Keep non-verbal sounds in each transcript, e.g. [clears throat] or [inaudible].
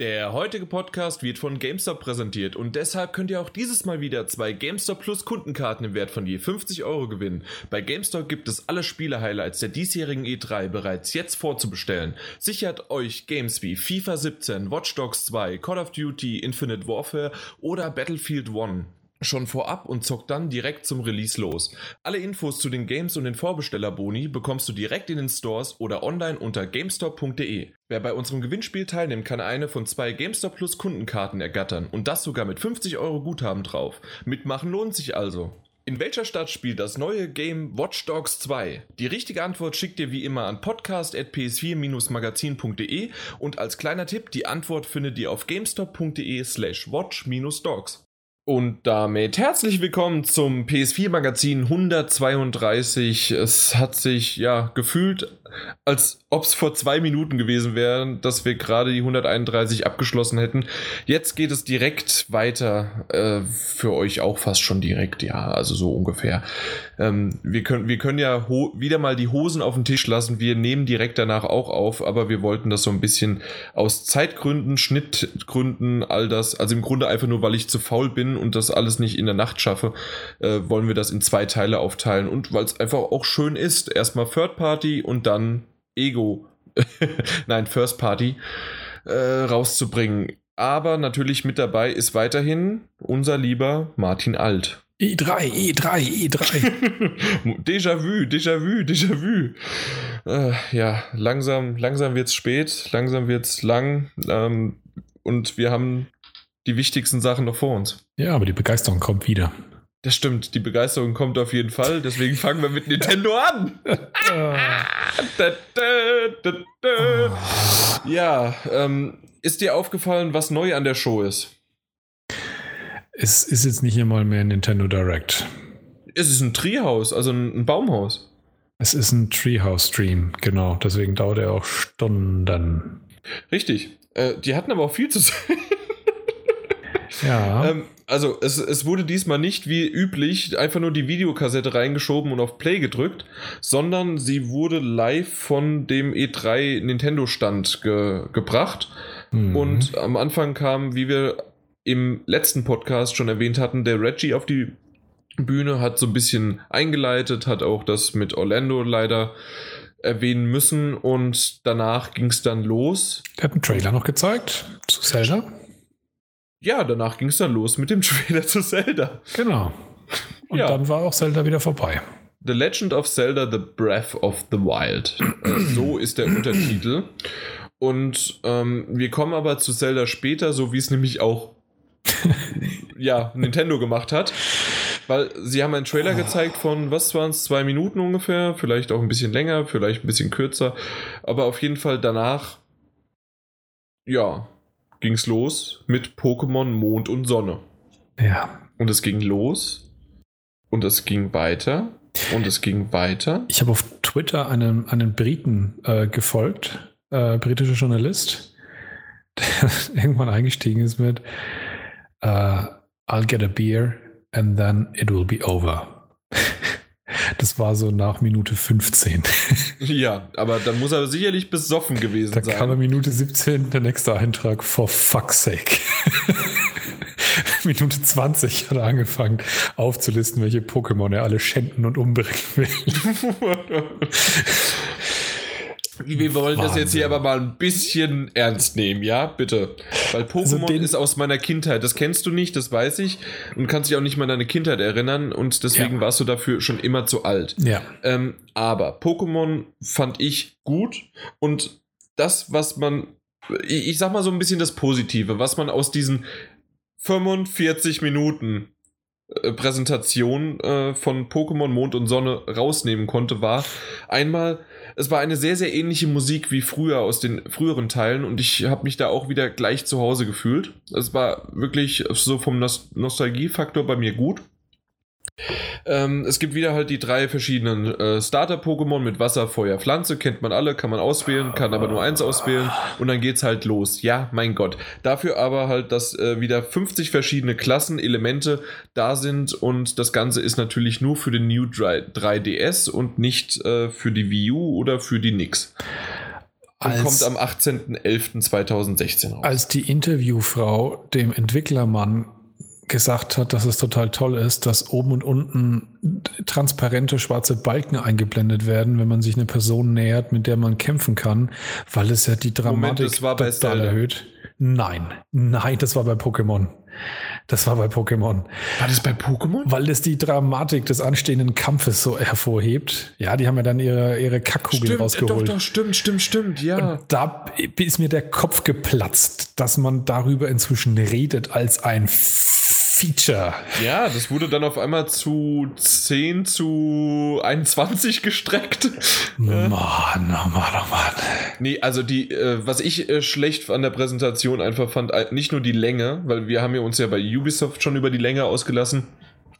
Der heutige Podcast wird von GameStop präsentiert und deshalb könnt ihr auch dieses Mal wieder zwei GameStop Plus Kundenkarten im Wert von je 50 Euro gewinnen. Bei GameStop gibt es alle Spiele-Highlights der diesjährigen E3 bereits jetzt vorzubestellen. Sichert euch Games wie FIFA 17, Watch Dogs 2, Call of Duty, Infinite Warfare oder Battlefield 1 schon vorab und zockt dann direkt zum Release los. Alle Infos zu den Games und den Vorbestellerboni bekommst du direkt in den Stores oder online unter gamestop.de. Wer bei unserem Gewinnspiel teilnimmt, kann eine von zwei GameStop Plus Kundenkarten ergattern und das sogar mit 50 Euro Guthaben drauf. Mitmachen lohnt sich also. In welcher Stadt spielt das neue Game Watch Dogs 2? Die richtige Antwort schickt ihr wie immer an podcast.ps4-magazin.de und als kleiner Tipp, die Antwort findet ihr auf gamestop.de slash watch-dogs. Und damit herzlich willkommen zum PS4 Magazin 132. Es hat sich ja gefühlt als ob es vor zwei Minuten gewesen wäre, dass wir gerade die 131 abgeschlossen hätten. Jetzt geht es direkt weiter, äh, für euch auch fast schon direkt, ja, also so ungefähr. Ähm, wir, können, wir können ja wieder mal die Hosen auf den Tisch lassen. Wir nehmen direkt danach auch auf, aber wir wollten das so ein bisschen aus Zeitgründen, Schnittgründen, all das, also im Grunde einfach nur, weil ich zu faul bin und das alles nicht in der Nacht schaffe, äh, wollen wir das in zwei Teile aufteilen und weil es einfach auch schön ist, erstmal Third Party und dann Ego, [laughs] nein, First Party, äh, rauszubringen. Aber natürlich mit dabei ist weiterhin unser lieber Martin Alt. E3, E3, E3. Déjà-vu, Déjà-vu, Déjà-vu. Äh, ja, langsam, langsam es spät, langsam wird es lang ähm, und wir haben die wichtigsten Sachen noch vor uns. Ja, aber die Begeisterung kommt wieder. Das stimmt, die Begeisterung kommt auf jeden Fall, deswegen fangen wir mit Nintendo an. [laughs] ja, ähm, ist dir aufgefallen, was neu an der Show ist? Es ist jetzt nicht einmal mehr Nintendo Direct. Es ist ein Treehouse, also ein, Baumhaus. Es ist ein Treehouse-Stream, genau. Deswegen dauert er auch Stunden. Richtig. Äh, die hatten aber auch viel zu [laughs] sagen. Ja. Ähm, also es, es wurde diesmal nicht wie üblich einfach nur die Videokassette reingeschoben und auf Play gedrückt, sondern sie wurde live von dem E3 Nintendo Stand ge gebracht. Mhm. Und am Anfang kam, wie wir im letzten Podcast schon erwähnt hatten, der Reggie auf die Bühne, hat so ein bisschen eingeleitet, hat auch das mit Orlando leider erwähnen müssen und danach ging es dann los. Der hat einen Trailer noch gezeigt zu Zelda ja, danach ging es dann los mit dem [laughs] Trailer zu Zelda. Genau. Und ja. dann war auch Zelda wieder vorbei. The Legend of Zelda, The Breath of the Wild. Äh, so [clears throat] ist der Untertitel. Und ähm, wir kommen aber zu Zelda später, so wie es nämlich auch [laughs] ja, Nintendo gemacht hat. Weil sie haben einen Trailer gezeigt von, was waren es, zwei Minuten ungefähr, vielleicht auch ein bisschen länger, vielleicht ein bisschen kürzer, aber auf jeden Fall danach, ja, ging es los mit Pokémon Mond und Sonne. Ja. Und es ging los und es ging weiter und es ging weiter. Ich habe auf Twitter einen, einen Briten äh, gefolgt, äh, britischer Journalist, [laughs] der irgendwann eingestiegen ist mit uh, I'll get a beer and then it will be over. Das war so nach Minute 15. [laughs] Ja, aber dann muss er sicherlich besoffen gewesen da sein. Da kam er Minute 17, der nächste Eintrag, for fuck's sake. [laughs] Minute 20 hat er angefangen aufzulisten, welche Pokémon er alle schänden und umbringen will. [laughs] Wir wollen Wahnsinn. das jetzt hier aber mal ein bisschen ernst nehmen, ja? Bitte. Weil also Pokémon also ist aus meiner Kindheit. Das kennst du nicht, das weiß ich. Und kannst dich auch nicht mal an deine Kindheit erinnern. Und deswegen ja. warst du dafür schon immer zu alt. Ja. Ähm, aber Pokémon fand ich gut. Und das, was man. Ich, ich sag mal so ein bisschen das Positive, was man aus diesen 45 Minuten äh, Präsentation äh, von Pokémon Mond und Sonne rausnehmen konnte, war einmal es war eine sehr, sehr ähnliche Musik wie früher aus den früheren Teilen und ich habe mich da auch wieder gleich zu Hause gefühlt. Es war wirklich so vom Nostalgiefaktor bei mir gut. Ähm, es gibt wieder halt die drei verschiedenen äh, Starter-Pokémon mit Wasser, Feuer, Pflanze. Kennt man alle, kann man auswählen, kann aber nur eins auswählen und dann geht's halt los. Ja, mein Gott. Dafür aber halt, dass äh, wieder 50 verschiedene Klassen, Elemente da sind und das Ganze ist natürlich nur für den New 3, ds und nicht äh, für die Wii U oder für die Nix. und kommt am 18.11.2016 raus. Als die Interviewfrau dem Entwicklermann gesagt hat, dass es total toll ist, dass oben und unten transparente schwarze Balken eingeblendet werden, wenn man sich eine Person nähert, mit der man kämpfen kann, weil es ja die Dramatik das war bei total Zelda. erhöht. Nein, nein, das war bei Pokémon. Das war bei Pokémon. War das bei Pokémon? Weil es die Dramatik des anstehenden Kampfes so hervorhebt. Ja, die haben ja dann ihre, ihre Kackkugeln Stimmt, doch, rausgeholt. doch, stimmt, stimmt, stimmt, ja. Da ist mir der Kopf geplatzt, dass man darüber inzwischen redet als ein Feature. Ja, das wurde dann auf einmal zu 10 zu 21 gestreckt. [laughs] Mann, oh Mann, oh Mann. Nee, also die, äh, was ich äh, schlecht an der Präsentation einfach fand, äh, nicht nur die Länge, weil wir haben ja uns ja bei Ubisoft schon über die Länge ausgelassen,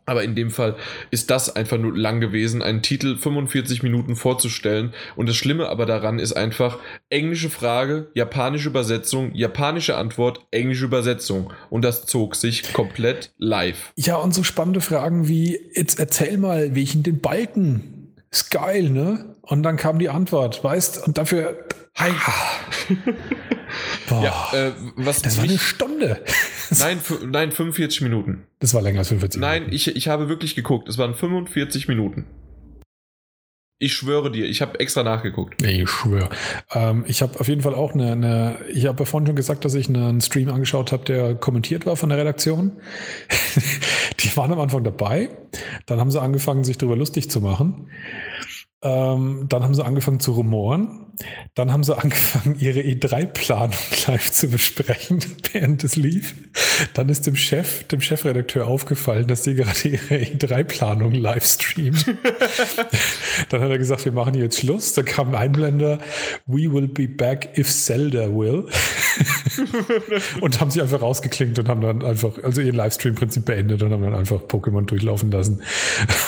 aber in dem Fall ist das einfach nur lang gewesen, einen Titel 45 Minuten vorzustellen. Und das Schlimme aber daran ist einfach englische Frage, japanische Übersetzung, japanische Antwort, englische Übersetzung. Und das zog sich komplett live. Ja, und so spannende Fragen wie, jetzt erzähl mal, welchen den Balken. Ist geil, ne? Und dann kam die Antwort, weißt, und dafür. Hi. [laughs] Boah, Ja, äh, was das war eine Stunde. [laughs] nein, nein, 45 Minuten. Das war länger als 45 Nein, Minuten. ich, ich habe wirklich geguckt. Es waren 45 Minuten. Ich schwöre dir, ich habe extra nachgeguckt. Nee, ich schwöre. Ähm, ich habe auf jeden Fall auch eine, eine ich habe ja vorhin schon gesagt, dass ich einen Stream angeschaut habe, der kommentiert war von der Redaktion. [laughs] Die waren am Anfang dabei. Dann haben sie angefangen, sich darüber lustig zu machen. Ähm, dann haben sie angefangen zu rumoren. Dann haben sie angefangen, [laughs] ihre E3-Planung live zu besprechen, [laughs] während es lief. Dann ist dem Chef, dem Chefredakteur aufgefallen, dass die gerade ihre E3-Planung live streamen. [laughs] Dann hat er gesagt, wir machen jetzt Schluss. Dann kam ein Einblender, we will be back if Zelda will. und haben sie einfach rausgeklinkt und haben dann einfach, also ihren Livestream-Prinzip beendet und haben dann einfach Pokémon durchlaufen lassen.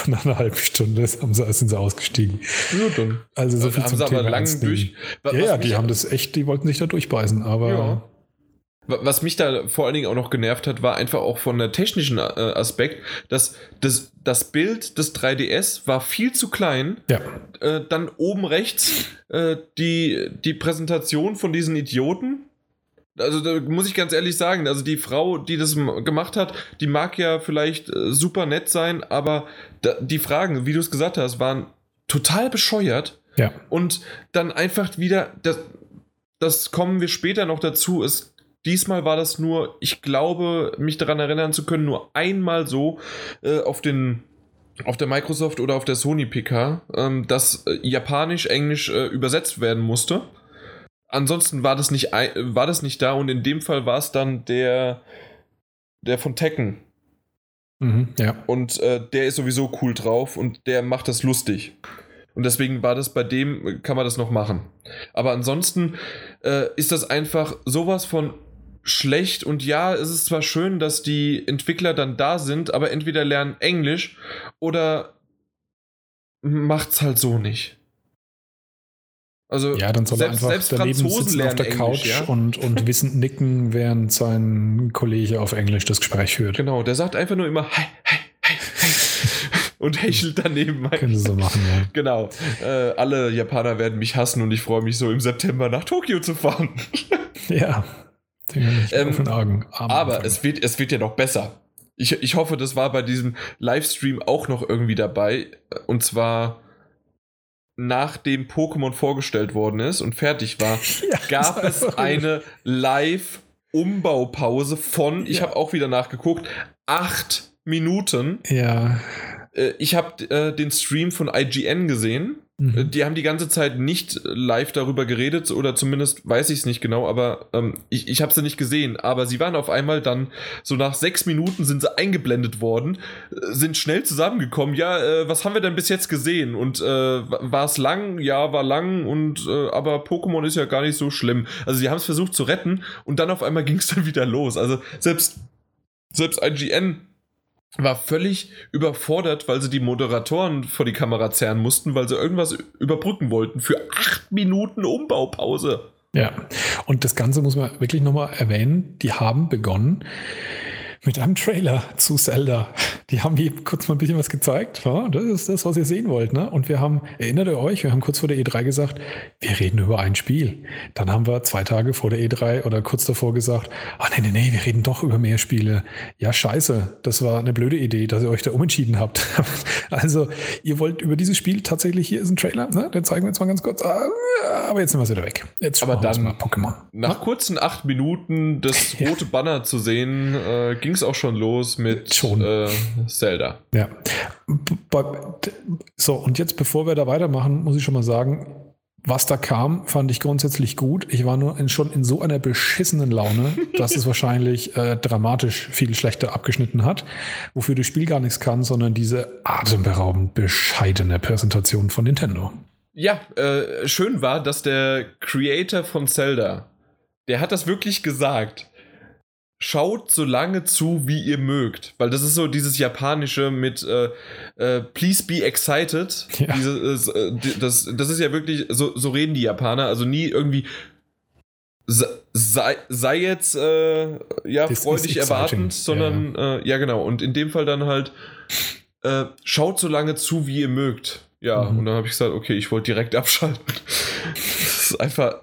Nach einer halben Stunde sind sie ausgestiegen. Ja, dann. Also so viel haben zum sie aber Thema lang Ernst nehmen. durch. Wa- Ja, was ja, die haben das echt, die wollten sich da durchbeißen, aber Ja. Wa- Was mich da vor allen Dingen auch noch genervt hat, war einfach auch von der technischen äh, Aspekt, dass das, das Bild des 3DS war viel zu klein. ja. Äh, dann oben rechts äh, die, die Präsentation von diesen Idioten. Also da muss ich ganz ehrlich sagen, also die Frau, die das gemacht hat, die mag ja vielleicht äh, super nett sein, aber da, die Fragen, wie du es gesagt hast, waren total bescheuert. Ja. Und dann einfach wieder, das, das kommen wir später noch dazu, ist, diesmal war das nur, ich glaube, mich daran erinnern zu können, nur einmal so äh, auf den auf der Microsoft oder auf der Sony PK, ähm, dass äh, Japanisch, Englisch äh, übersetzt werden musste. Ansonsten war das nicht ei- war das nicht da und in dem Fall war es dann der der von Tekken Mhm, ja. und äh, der ist sowieso cool drauf und der macht das lustig. Und deswegen war das bei dem, kann man das noch machen. Aber ansonsten äh, ist das einfach sowas von schlecht. Und ja, es ist zwar schön, dass die Entwickler dann da sind, aber entweder lernen Englisch oder macht's halt so nicht. Also Ja, dann soll er selbst, einfach selbst daneben Franzosen sitzen auf der Englisch, Couch ja? und, und [laughs] wissend nicken, während sein Kollege auf Englisch das Gespräch führt. Genau, der sagt einfach nur immer hi, hi, hi, hi [laughs] und hechelt daneben. Können sie so machen, ja. Genau. Äh, alle Japaner werden mich hassen und ich freue mich so im September nach Tokio zu fahren. [laughs] Ja. Ähm. Arm Aber es wird, es wird ja noch besser. Ich, ich hoffe, das war bei diesem Livestream auch noch irgendwie dabei. Und zwar nachdem Pokémon vorgestellt worden ist und fertig war, [laughs] Ja, gab es eine Live-Umbaupause von, ich Ja. habe auch wieder nachgeguckt, acht Minuten. Ja. Äh, Ich habe äh, den Stream von IGN gesehen. Äh, Mhm. Die haben die ganze Zeit nicht live darüber geredet oder zumindest weiß ich es nicht genau, aber ähm, ich, ich habe sie nicht gesehen. Aber sie waren auf einmal dann, so nach sechs Minuten sind sie eingeblendet worden, äh, sind schnell zusammengekommen. Ja, äh, was haben wir denn bis jetzt gesehen? Und äh, war es lang? Ja, war lang. Und äh, aber Pokémon ist ja gar nicht so schlimm. Also sie haben es versucht zu retten und dann auf einmal [laughs] ging es dann wieder los. Also selbst, selbst IGN war völlig überfordert, weil sie die Moderatoren vor die Kamera zerren mussten, weil sie irgendwas überbrücken wollten für acht Minuten Umbaupause. Ja, und das Ganze muss man wirklich nochmal erwähnen. Die haben begonnen mit einem Trailer zu Zelda. Die haben hier kurz mal ein bisschen was gezeigt. Ja, das ist das, was ihr sehen wollt. Ne? Und wir haben, erinnert ihr euch, wir haben kurz vor der E3 gesagt, wir reden über ein Spiel. Dann haben wir zwei Tage vor der E3 oder kurz davor gesagt, ah nee, nee, nee, wir reden doch über mehr Spiele. Ja, scheiße, das war eine blöde Idee, dass ihr euch da umentschieden habt. [laughs] also, ihr wollt über dieses Spiel tatsächlich, hier ist ein Trailer, ne? den zeigen wir jetzt mal ganz kurz. Ah, aber jetzt sind wir wieder weg. Jetzt aber dann mal Pokémon. Nach kurzen acht Minuten das [laughs] rote Banner zu sehen, äh, ging es auch schon los mit schon. Äh, Zelda. Ja. So, und jetzt, bevor wir da weitermachen, muss ich schon mal sagen, was da kam, fand ich grundsätzlich gut. Ich war nur in, schon in so einer beschissenen Laune, [laughs] dass es wahrscheinlich äh, dramatisch viel schlechter abgeschnitten hat, wofür das Spiel gar nichts kann, sondern diese atemberaubend bescheidene Präsentation von Nintendo. Ja, äh, schön war, dass der Creator von Zelda, der hat das wirklich gesagt schaut so lange zu, wie ihr mögt. Weil das ist so dieses Japanische mit äh, äh, Please be excited. Ja. Diese, äh, das, das ist ja wirklich, so, so reden die Japaner. Also nie irgendwie sei, sei jetzt äh, ja This freudig erwartend, sondern ja. Äh, ja genau. Und in dem Fall dann halt äh, schaut so lange zu, wie ihr mögt. Ja, mhm. und dann habe ich gesagt, okay, ich wollte direkt [laughs] abschalten. das ist einfach.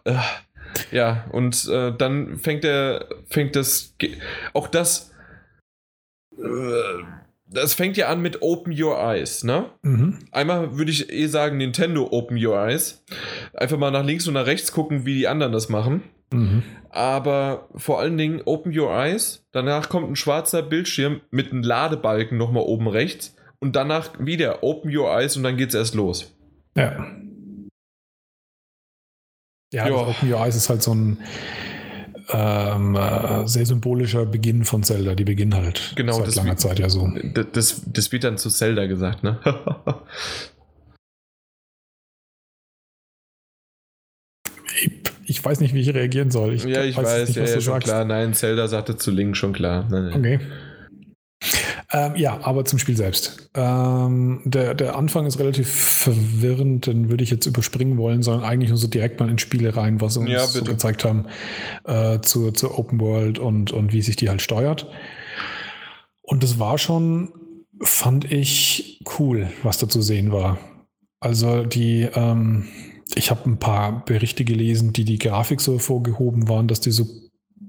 Ja, und äh, dann fängt er, fängt das, auch das, äh, das fängt ja an mit Open Your Eyes, ne? Mhm. Einmal würde ich eh sagen, Nintendo Open Your Eyes. Einfach mal nach links und nach rechts gucken, wie die anderen das machen. Mhm. Aber vor allen Dingen Open Your Eyes. Danach kommt ein schwarzer Bildschirm mit einem Ladebalken nochmal oben rechts. Und danach wieder Open Your Eyes und dann geht's erst los. Ja. Ja, Open Your Eyes ist halt so ein ähm, äh, sehr symbolischer Beginn von Zelda. Die beginnen halt genau, seit langer Zeit ja so. Das, das wird dann zu Zelda gesagt, ne? [laughs] ich, weiß nicht, wie ich reagieren soll. Ich ja, ich weiß, weiß nicht, ja, ja, schon klar. Nein, Zelda sagte zu Link schon klar. Nein, nein. Okay. Ähm, ja, aber zum Spiel selbst. Ähm, der, der Anfang ist relativ verwirrend, den würde ich jetzt überspringen wollen, sondern eigentlich nur so direkt mal in Spiele rein, was sie uns ja, so gezeigt haben äh, zur, zur Open World und, und wie sich die halt steuert. Und das war schon, fand ich cool, was da zu sehen war. Also die, ähm, ich habe ein paar Berichte gelesen, die die Grafik so hervorgehoben waren, dass die so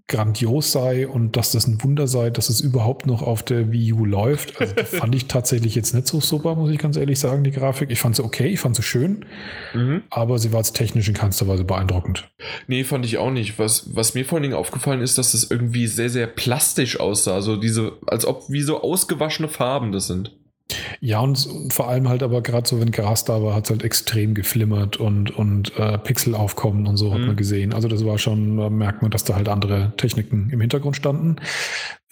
grandios sei und dass das ein Wunder sei, dass es überhaupt noch auf der Wii U läuft. Also [laughs] fand ich tatsächlich jetzt nicht so super, muss ich ganz ehrlich sagen, die Grafik. Ich fand sie okay, ich fand sie schön, mhm. aber sie war jetzt technisch in keinster Weise beeindruckend. Nee, fand ich auch nicht. Was, was mir vor allen Dingen aufgefallen ist, dass das irgendwie sehr, sehr plastisch aussah. Also diese, als ob wie so ausgewaschene Farben das sind. Ja, und, und, vor allem halt aber gerade so, wenn Gras da war, hat es halt extrem geflimmert und, und äh, Pixel aufkommen und so hat mhm. man gesehen. Also das war schon, da merkt man, dass da halt andere Techniken im Hintergrund standen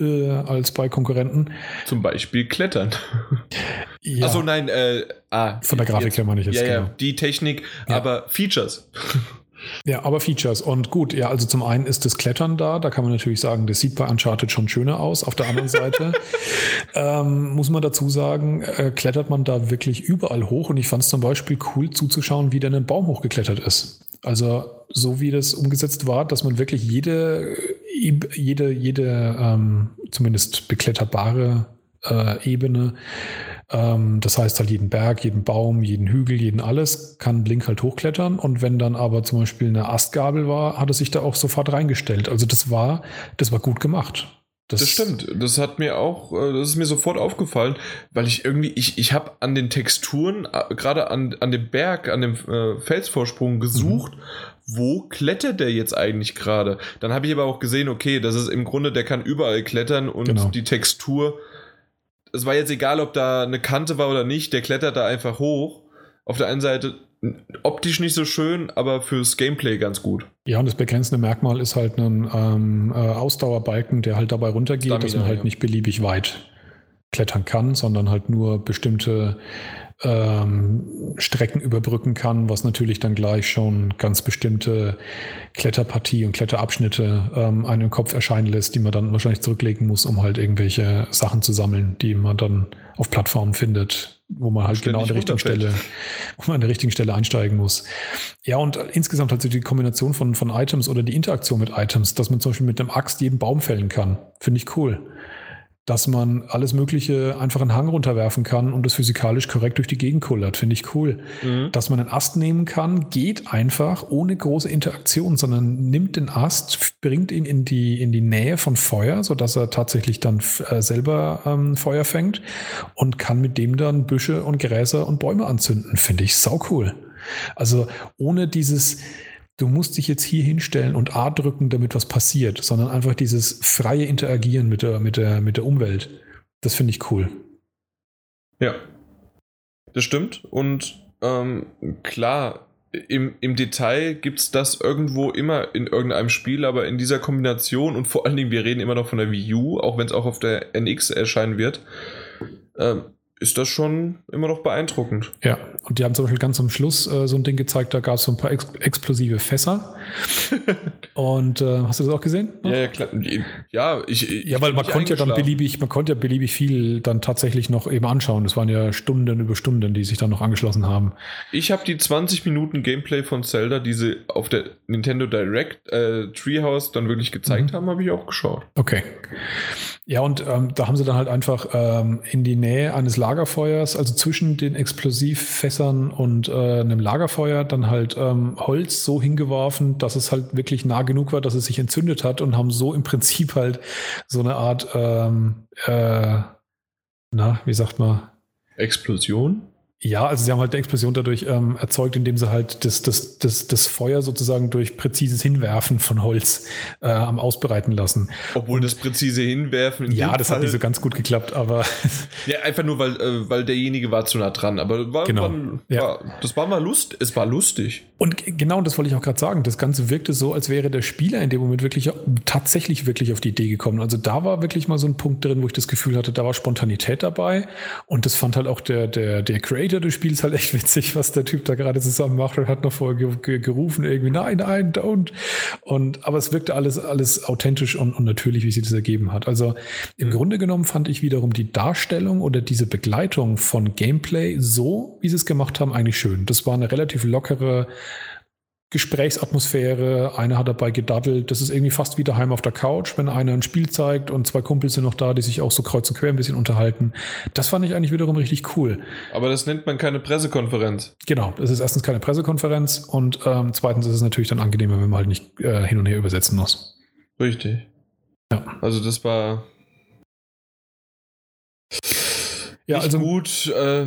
äh, als bei Konkurrenten. Zum Beispiel Klettern. [laughs] Ja. Also nein, äh, ah, von der Grafik her meine ich jetzt. Ja, genau. ja, die Technik, ja. aber Features. Ja, aber Features. Und gut, ja, also zum einen ist das Klettern da. Da kann man natürlich sagen, das sieht bei Uncharted schon schöner aus. Auf der anderen Seite [laughs] ähm, muss man dazu sagen, äh, klettert man da wirklich überall hoch. Und ich fand es zum Beispiel cool zuzuschauen, wie der einen Baum hochgeklettert ist. Also so wie das umgesetzt war, dass man wirklich jede, jede, jede ähm, zumindest bekletterbare äh, Ebene ähm, das heißt halt jeden Berg, jeden Baum, jeden Hügel, jeden alles kann Blink halt hochklettern. Und wenn dann aber zum Beispiel eine Astgabel war, hat er sich da auch sofort reingestellt. Also das war, das war gut gemacht. Das, das, stimmt. Das hat mir auch, äh, das ist mir sofort aufgefallen, weil ich irgendwie, ich, ich habe an den Texturen, äh, gerade an, an dem Berg, an dem äh, Felsvorsprung gesucht, mhm. wo klettert der jetzt eigentlich gerade? Dann habe ich aber auch gesehen, okay, das ist im Grunde, der kann überall klettern und genau. die Textur es war jetzt egal, ob da eine Kante war oder nicht, der klettert da einfach hoch. Auf der einen Seite optisch nicht so schön, aber fürs Gameplay ganz gut. Ja, und das begrenzende Merkmal ist halt ein ähm, äh, Ausdauerbalken, der halt dabei runtergeht, Stamina, dass man halt ja. nicht beliebig weit klettern kann, sondern halt nur bestimmte ähm, Strecken überbrücken kann, was natürlich dann gleich schon ganz bestimmte Kletterpartie und Kletterabschnitte ähm, einem Kopf erscheinen lässt, die man dann wahrscheinlich zurücklegen muss, um halt irgendwelche Sachen zu sammeln, die man dann auf Plattformen findet, wo man halt genau an der richtigen Stelle, [laughs] wo man an der richtigen Stelle einsteigen muss. Ja, und insgesamt halt so die Kombination von, von Items oder die Interaktion mit Items, dass man zum Beispiel mit einem Axt jeden Baum fällen kann, finde ich cool. Dass man alles Mögliche einfach einen Hang runterwerfen kann und das physikalisch korrekt durch die Gegend kullert. Finde ich cool. Mhm. Dass man einen Ast nehmen kann, geht einfach ohne große Interaktion, sondern nimmt den Ast, bringt ihn in die, in die Nähe von Feuer, sodass er tatsächlich dann äh, selber ähm, Feuer fängt und kann mit dem dann Büsche und Gräser und Bäume anzünden. Finde ich sau cool. Also ohne dieses, du musst dich jetzt hier hinstellen und A drücken, damit was passiert, sondern einfach dieses freie Interagieren mit der, mit der, mit der Umwelt. Das finde ich cool. Ja, das stimmt. Und ähm, klar, im, im Detail gibt es das irgendwo immer in irgendeinem Spiel, aber in dieser Kombination und vor allen Dingen, wir reden immer noch von der Wii U, auch wenn es auch auf der NX erscheinen wird, ähm, ist das schon immer noch beeindruckend. Ja, und die haben zum Beispiel ganz am Schluss äh, so ein Ding gezeigt, da gab es so ein paar ex explosive Fässer. [laughs] und äh, hast du das auch gesehen? Ja, ja, klar. Ja, ich, ich ja weil man konnte ja dann beliebig, man konnte ja beliebig viel dann tatsächlich noch eben anschauen. Das waren ja Stunden über Stunden, die sich dann noch angeschlossen haben. Ich habe die 20 Minuten Gameplay von Zelda, die sie auf der Nintendo Direct äh, Treehouse dann wirklich gezeigt mhm. haben, habe ich auch geschaut. Okay. Ja, und ähm, da haben sie dann halt einfach ähm, in die Nähe eines Lagerfeuers, also zwischen den Explosivfässern und äh, einem Lagerfeuer, dann halt ähm, Holz so hingeworfen, dass es halt wirklich nah genug war, dass es sich entzündet hat und haben so im Prinzip halt so eine Art, ähm, äh, na, wie sagt man? Explosion? Ja, also sie haben halt eine Explosion dadurch ähm, erzeugt, indem sie halt das, das, das, das Feuer sozusagen durch präzises Hinwerfen von Holz äh, am Ausbereiten lassen. Obwohl das präzise Hinwerfen. ja, das Fall, hat nicht so ganz gut geklappt, aber. [laughs] ja, einfach nur, weil, äh, weil derjenige war zu nah dran. Aber war, genau. war, ja. war, das war mal Lust, es war lustig. Und genau, das wollte ich auch gerade sagen. Das Ganze wirkte so, als wäre der Spieler in dem Moment wirklich tatsächlich wirklich auf die Idee gekommen. Also da war wirklich mal so ein Punkt drin, wo ich das Gefühl hatte, da war Spontanität dabei. Und das fand halt auch der, der, der Creator des Spiels halt echt witzig, was der Typ da gerade zusammen macht und hat noch vorher gerufen, irgendwie, nein, nein, don't. Und, aber es wirkte alles, alles authentisch und, und natürlich, wie sich das ergeben hat. Also im. Grunde genommen fand ich wiederum die Darstellung oder diese Begleitung von Gameplay so, wie sie es gemacht haben, eigentlich schön. Das war eine relativ lockere, Gesprächsatmosphäre. Einer hat dabei gedaddelt. Das ist irgendwie fast wie daheim auf der Couch, wenn einer ein Spiel zeigt und zwei Kumpels sind noch da, die sich auch so kreuz und quer ein bisschen unterhalten. Das fand ich eigentlich wiederum richtig cool. Aber das nennt man keine Pressekonferenz. Genau, es ist erstens keine Pressekonferenz und ähm, zweitens ist es natürlich dann angenehmer, wenn man halt nicht äh, hin und her übersetzen muss. Richtig. Ja. Also das war ja, also gut. Äh,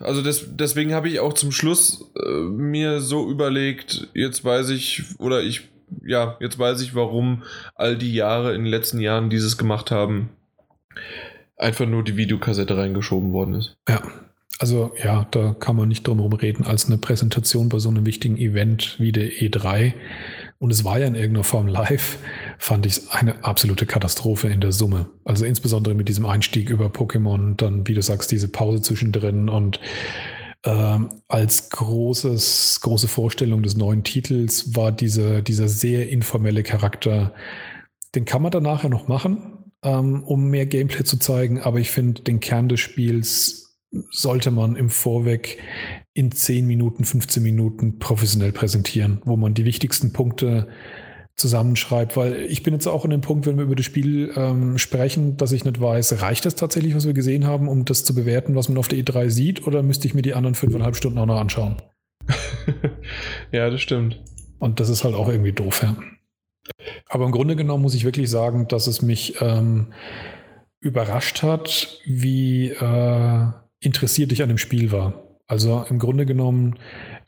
also das, deswegen habe ich auch zum Schluss äh, mir so überlegt, jetzt weiß ich, oder ich, ja, jetzt weiß ich, warum all die Jahre in den letzten Jahren dieses gemacht haben. Einfach nur die Videokassette reingeschoben worden ist. Ja. Also ja, da kann man nicht drum herum reden, als eine Präsentation bei so einem wichtigen Event wie der E3 und es war ja in irgendeiner Form live, fand ich es eine absolute Katastrophe in der Summe. Also insbesondere mit diesem Einstieg über Pokémon, dann, wie du sagst, diese Pause zwischendrin und ähm, als großes, große Vorstellung des neuen Titels war diese, dieser sehr informelle Charakter. Den kann man dann nachher noch machen, ähm, um mehr Gameplay zu zeigen, aber ich finde, den Kern des Spiels sollte man im Vorweg in 10 Minuten, 15 Minuten professionell präsentieren, wo man die wichtigsten Punkte zusammenschreibt, weil ich bin jetzt auch an dem Punkt, wenn wir über das Spiel ähm, sprechen, dass ich nicht weiß, reicht das tatsächlich, was wir gesehen haben, um das zu bewerten, was man auf der E3 sieht, oder müsste ich mir die anderen fünfeinhalb Stunden auch noch anschauen? [laughs] ja, das stimmt. Und das ist halt auch irgendwie doof, ja. Aber im Grunde genommen muss ich wirklich sagen, dass es mich ähm, überrascht hat, wie äh, interessiert ich an dem Spiel war. Also im Grunde genommen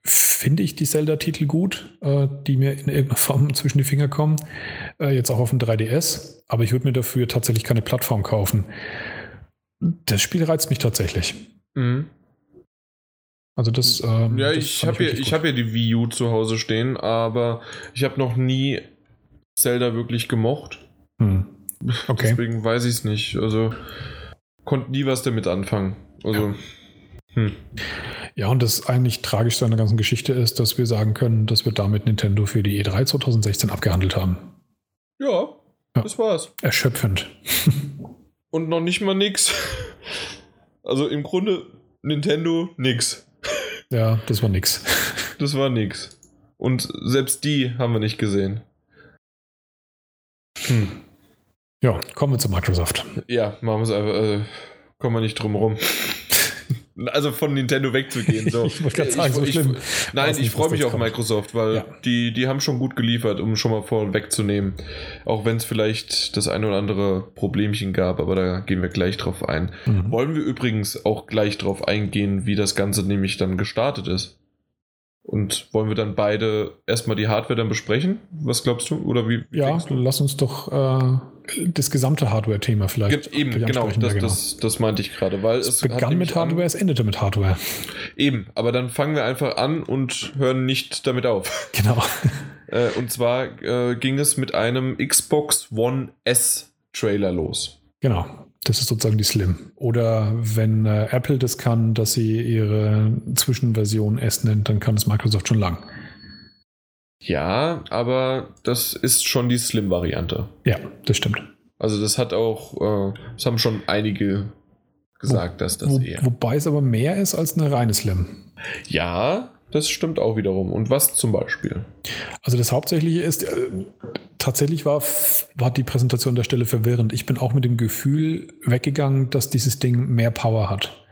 finde ich die Zelda-Titel gut, äh, die mir in irgendeiner Form [laughs] zwischen die Finger kommen. Äh, jetzt auch auf dem 3DS, aber ich würde mir dafür tatsächlich keine Plattform kaufen. Das Spiel reizt mich tatsächlich. Mhm. Also das. Ähm, ja, das ich habe hier, hab hier die Wii U zu Hause stehen, aber ich habe noch nie Zelda wirklich gemocht. Hm. [laughs] Okay. Deswegen weiß ich es nicht. Also konnte nie was damit anfangen. Also. Ja. Hm. Ja, und das eigentlich Tragischste an der ganzen Geschichte ist, dass wir sagen können, dass wir damit Nintendo für die E3 2016 abgehandelt haben. Ja, ja. das war's. Erschöpfend. [laughs] und noch nicht mal nix. Also im Grunde Nintendo nix. Ja, das war nix. [laughs] Das war nix. Und selbst die haben wir nicht gesehen. Hm. Ja, kommen wir zu Microsoft. Ja, machen wir es einfach, äh, kommen wir nicht drum rum. [laughs] Also von Nintendo wegzugehen. So. [laughs] ich wollte gerade sagen, so ich, schlimm. Ich, nein, ich freue mich auf kommt. Microsoft, weil Ja. die, die haben schon gut geliefert, um schon mal vorwegzunehmen. Auch wenn es vielleicht das eine oder andere Problemchen gab, aber da gehen wir gleich drauf ein. Mhm. Wollen wir übrigens auch gleich drauf eingehen, wie das Ganze nämlich dann gestartet ist. Und wollen wir dann beide erstmal die Hardware dann besprechen? Was glaubst du? Oder wie? wie Ja, du? lass uns doch äh, das gesamte Hardware-Thema vielleicht Ge- Eben, genau, das, Ja, Das, das meinte ich gerade, weil es, Es begann mit Hardware, An, es endete mit Hardware. eben, aber dann fangen wir einfach an und hören nicht damit auf. [laughs] Genau. Äh, und zwar äh, ging es mit einem Xbox One S Trailer los. Genau. Das ist sozusagen die Slim. Oder wenn äh, Apple das kann, dass sie ihre Zwischenversion S nennt, dann kann es Microsoft schon lang. Ja, aber das ist schon die Slim-Variante. Ja, das stimmt. Also das hat auch, äh, das haben schon einige gesagt, dass das Wo, eher. wobei es aber mehr ist als eine reine Slim. Ja, das stimmt auch wiederum. Und was zum Beispiel? Also das Hauptsächliche ist, äh, tatsächlich war, war die Präsentation der Stelle verwirrend. Ich bin auch mit dem Gefühl weggegangen, dass dieses Ding mehr Power hat.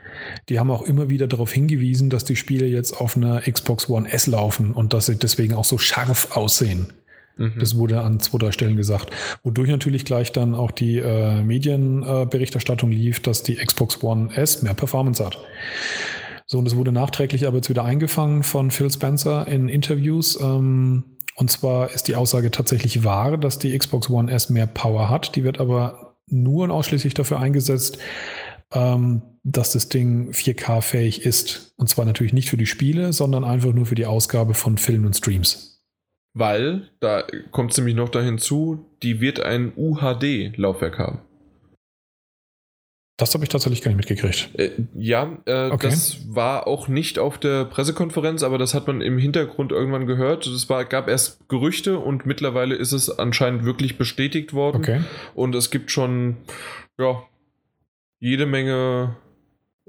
Die haben auch immer wieder darauf hingewiesen, dass die Spiele jetzt auf einer Xbox One S laufen und dass sie deswegen auch so scharf aussehen. Mhm. Das wurde an zwei, drei Stellen gesagt. Wodurch natürlich gleich dann auch die äh, Medienberichterstattung äh, lief, dass die Xbox One S mehr Performance hat. So, und es wurde nachträglich aber jetzt wieder eingefangen von Phil Spencer in Interviews. Ähm, und zwar ist die Aussage tatsächlich wahr, dass die Xbox One S mehr Power hat. Die wird aber nur und ausschließlich dafür eingesetzt, ähm, dass das Ding 4K-fähig ist. Und zwar natürlich nicht für die Spiele, sondern einfach nur für die Ausgabe von Filmen und Streams. Weil, da kommt es nämlich noch dahin zu, die wird ein UHD-Laufwerk haben. Das habe ich tatsächlich gar nicht mitgekriegt. Äh, ja, äh, Okay. das war auch nicht auf der Pressekonferenz, aber das hat man im Hintergrund irgendwann gehört. Es gab erst Gerüchte und mittlerweile ist es anscheinend wirklich bestätigt worden. Okay. Und es gibt schon, ja, jede Menge,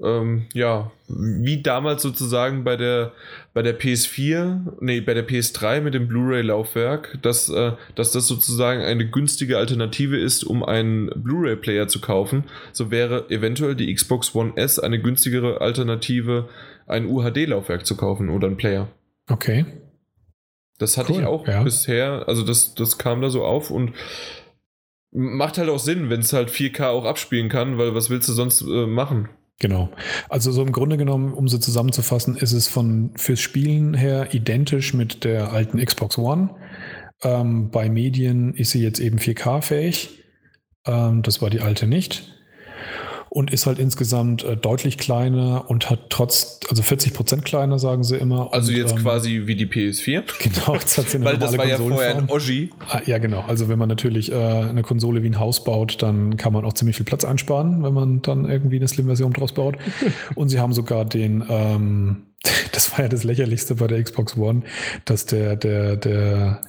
ähm, ja, wie damals sozusagen bei der, bei der PS4, nee, bei der PS3 mit dem Blu-ray-Laufwerk, dass, äh, dass das sozusagen eine günstige Alternative ist, um einen Blu-ray-Player zu kaufen. So wäre eventuell die Xbox One S eine günstigere Alternative, ein UHD-Laufwerk zu kaufen oder einen Player. Okay. Das hatte Cool, ich auch ja. bisher, also das, das kam da so auf und macht halt auch Sinn, wenn es halt 4K auch abspielen kann, weil was willst du sonst äh, machen? Genau. Also so im Grunde genommen, um sie zusammenzufassen, ist es von fürs Spielen her identisch mit der alten Xbox One. Ähm, bei Medien ist sie jetzt eben 4K-fähig. Ähm, das war die alte nicht. Und ist halt insgesamt äh, deutlich kleiner und hat trotz, also 40 Prozent kleiner, sagen sie immer. Also und, jetzt ähm, quasi wie die PS4. Genau, jetzt hat sie eine weil das war ja vorher ein. Oschi. Ah, ja, genau. Also wenn man natürlich äh, eine Konsole wie ein Haus baut, dann kann man auch ziemlich viel Platz einsparen, wenn man dann irgendwie eine Slim-Version draus baut. [laughs] Und sie haben sogar den, ähm, [laughs] das war ja das Lächerlichste bei der Xbox One, dass der, der, der,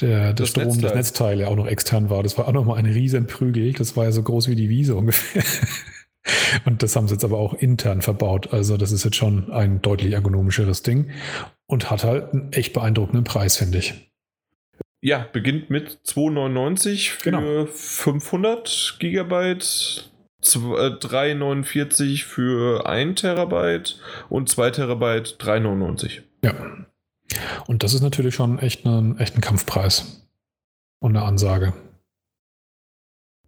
der, der Das Strom, das Netzteil. Netzteil ja auch noch extern war. Das war auch nochmal ein riesen Prügel. Das war ja so groß wie die Wiese ungefähr. Und das haben sie jetzt aber auch intern verbaut. Also das ist jetzt schon ein deutlich ergonomischeres Ding und hat halt einen echt beeindruckenden Preis, finde ich. Ja, beginnt mit 2,99 für Genau. 500 Gigabyte, zw- äh, 3,49 für 1 Terabyte und 2 Terabyte 3,99. Ja. Und das ist natürlich schon echt ein, echt ein Kampfpreis. Und eine Ansage.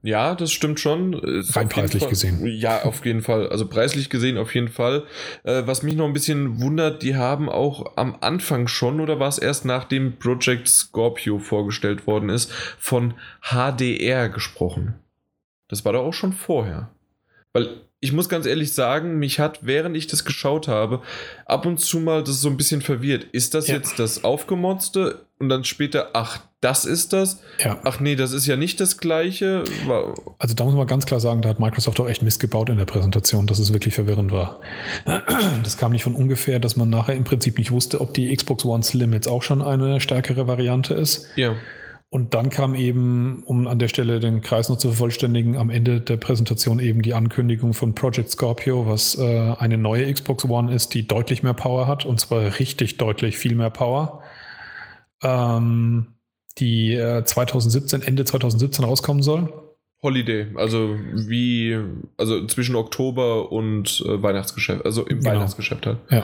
Ja, das stimmt schon. Ist Rein preislich Fall- gesehen. Ja, auf jeden Fall. Also preislich gesehen auf jeden Fall. Äh, was mich noch ein bisschen wundert, die haben auch am Anfang schon, oder war es erst nachdem Project Scorpio vorgestellt worden ist, von HDR gesprochen. Das war doch auch schon vorher. Weil ich muss ganz ehrlich sagen, mich hat, während ich das geschaut habe, ab und zu mal das so ein bisschen verwirrt. Ist das Ja. jetzt das Aufgemotzte? Und dann später, ach, das ist das? Ja. Ach nee, das ist ja nicht das gleiche. Also da muss man ganz klar sagen, da hat Microsoft auch echt Mist gebaut in der Präsentation, dass es wirklich verwirrend war. Das kam nicht von ungefähr, dass man nachher im Prinzip nicht wusste, ob die Xbox One Slim jetzt auch schon eine stärkere Variante ist. ja. Und dann kam eben, um an der Stelle den Kreis noch zu vervollständigen, am Ende der Präsentation eben die Ankündigung von Project Scorpio, was äh, eine neue Xbox One ist, die deutlich mehr Power hat, und zwar richtig deutlich viel mehr Power. Ähm, die äh, 2017, Ende 2017 rauskommen soll. Holiday, also wie, also zwischen Oktober und äh, Weihnachtsgeschäft, also im Genau. Weihnachtsgeschäft halt. Ja.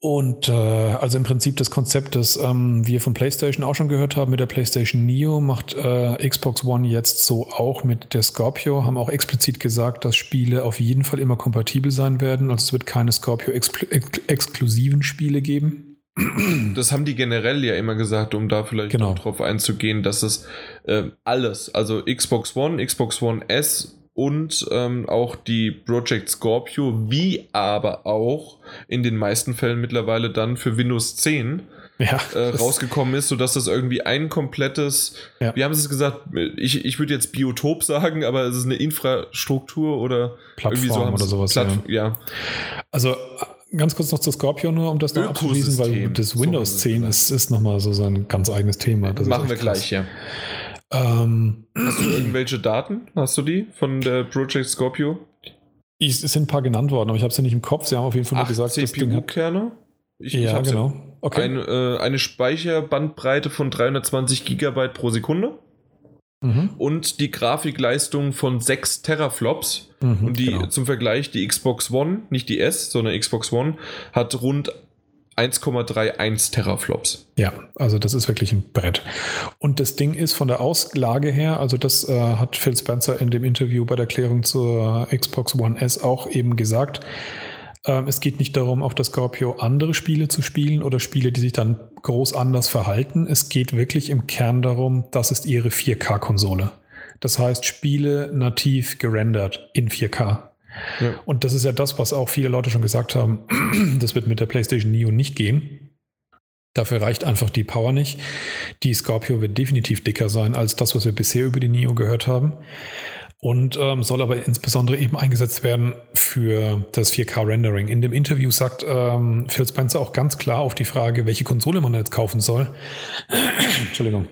Und äh, also im Prinzip das Konzept, das ähm, wir von PlayStation auch schon gehört haben mit der PlayStation Neo, macht äh, Xbox One jetzt so auch mit der Scorpio. Haben auch explizit gesagt, dass Spiele auf jeden Fall immer kompatibel sein werden. Also es wird keine Scorpio-exklusiven Spiele geben. Das haben die generell ja immer gesagt, um da vielleicht Genau. noch drauf einzugehen, dass es äh, alles, also Xbox One, Xbox One S und ähm, auch die Project Scorpio, wie aber auch in den meisten Fällen mittlerweile dann für Windows 10 Ja, äh, rausgekommen ist, sodass das irgendwie ein komplettes, Ja. wie haben sie es gesagt, ich, ich würde jetzt Biotop sagen, aber es ist eine Infrastruktur oder irgendwie so Plattform haben oder sowas. Platt- ja. ja. Also ganz kurz noch zur Scorpio nur, um das noch abzuschließen, weil das So Windows wir 10 es ist, ist nochmal so sein ganz eigenes Thema. Das Machen wir gleich, ja. Ähm, Hast du irgendwelche Daten? Hast du die von der Project Scorpio? ich, es sind ein paar genannt worden, aber ich habe sie nicht im Kopf. Sie haben auf jeden Fall nur gesagt, das Ding hat. CPU-Kerne? Ich, ich ja, hab's genau. Okay. Ein, äh, eine Speicherbandbreite von 320 Gigabyte pro Sekunde mhm. und die Grafikleistung von 6 Teraflops. Mhm, Und die genau. zum Vergleich, die Xbox One, nicht die S, sondern Xbox One, hat rund 1,31 Teraflops. Ja, also das ist wirklich ein Brett. Und das Ding ist von der Auslage her, also das äh, hat Phil Spencer in dem Interview bei der Erklärung zur Xbox One S auch eben gesagt. Ähm, es geht nicht darum, auf der Scorpio andere Spiele zu spielen oder Spiele, die sich dann groß anders verhalten. Es geht wirklich im Kern darum, das ist ihre 4K-Konsole. Das heißt, Spiele nativ gerendert in 4K. Ja. Und das ist ja das, was auch viele Leute schon gesagt haben, [clears throat] das wird mit der PlayStation Neo nicht gehen. Dafür reicht einfach die Power nicht. Die Scorpio wird definitiv dicker sein als das, was wir bisher über die Neo gehört haben. Und ähm, soll aber insbesondere eben eingesetzt werden für das 4K-Rendering. In dem Interview sagt ähm, Phil Spencer auch ganz klar auf die Frage, welche Konsole man jetzt kaufen soll. [clears throat] Entschuldigung.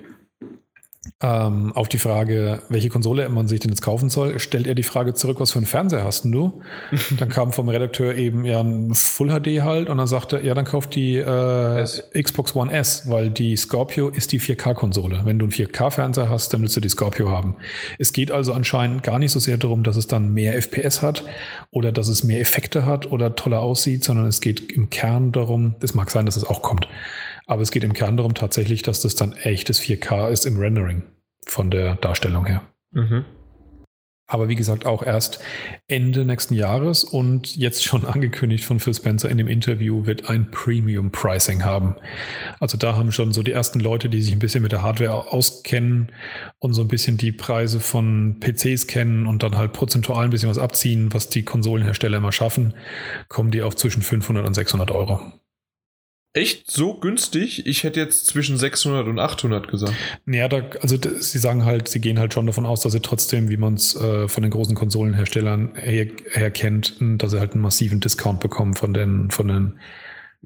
Ähm, auf die Frage, welche Konsole man sich denn jetzt kaufen soll, stellt er die Frage zurück, was für einen Fernseher hast denn du? [laughs] dann kam vom Redakteur eben ja ein Full HD halt und dann sagte er, ja, dann kauft die äh. Xbox One S, weil die Scorpio ist die 4K-Konsole. Wenn du einen 4K-Fernseher hast, dann willst du die Scorpio haben. Es geht also anscheinend gar nicht so sehr darum, dass es dann mehr FPS hat oder dass es mehr Effekte hat oder toller aussieht, sondern es geht im Kern darum, es mag sein, dass es auch kommt, aber es geht im Kern darum tatsächlich, dass das dann echtes 4K ist im Rendering von der Darstellung her. Mhm. Aber wie gesagt, auch erst Ende nächsten Jahres und jetzt schon [laughs] angekündigt von Phil Spencer in dem Interview wird ein Premium Pricing haben. Also da haben schon so die ersten Leute, die sich ein bisschen mit der Hardware auskennen und so ein bisschen die Preise von PCs kennen und dann halt prozentual ein bisschen was abziehen, was die Konsolenhersteller immer schaffen, kommen die auf zwischen 500 und 600 Euro. Echt so günstig? Ich hätte jetzt zwischen 600 und 800 gesagt. Ja, da, also sie sagen halt, sie gehen halt schon davon aus, dass sie trotzdem, wie man es äh, von den großen Konsolenherstellern her, her kennt, dass sie halt einen massiven Discount bekommen von den, von den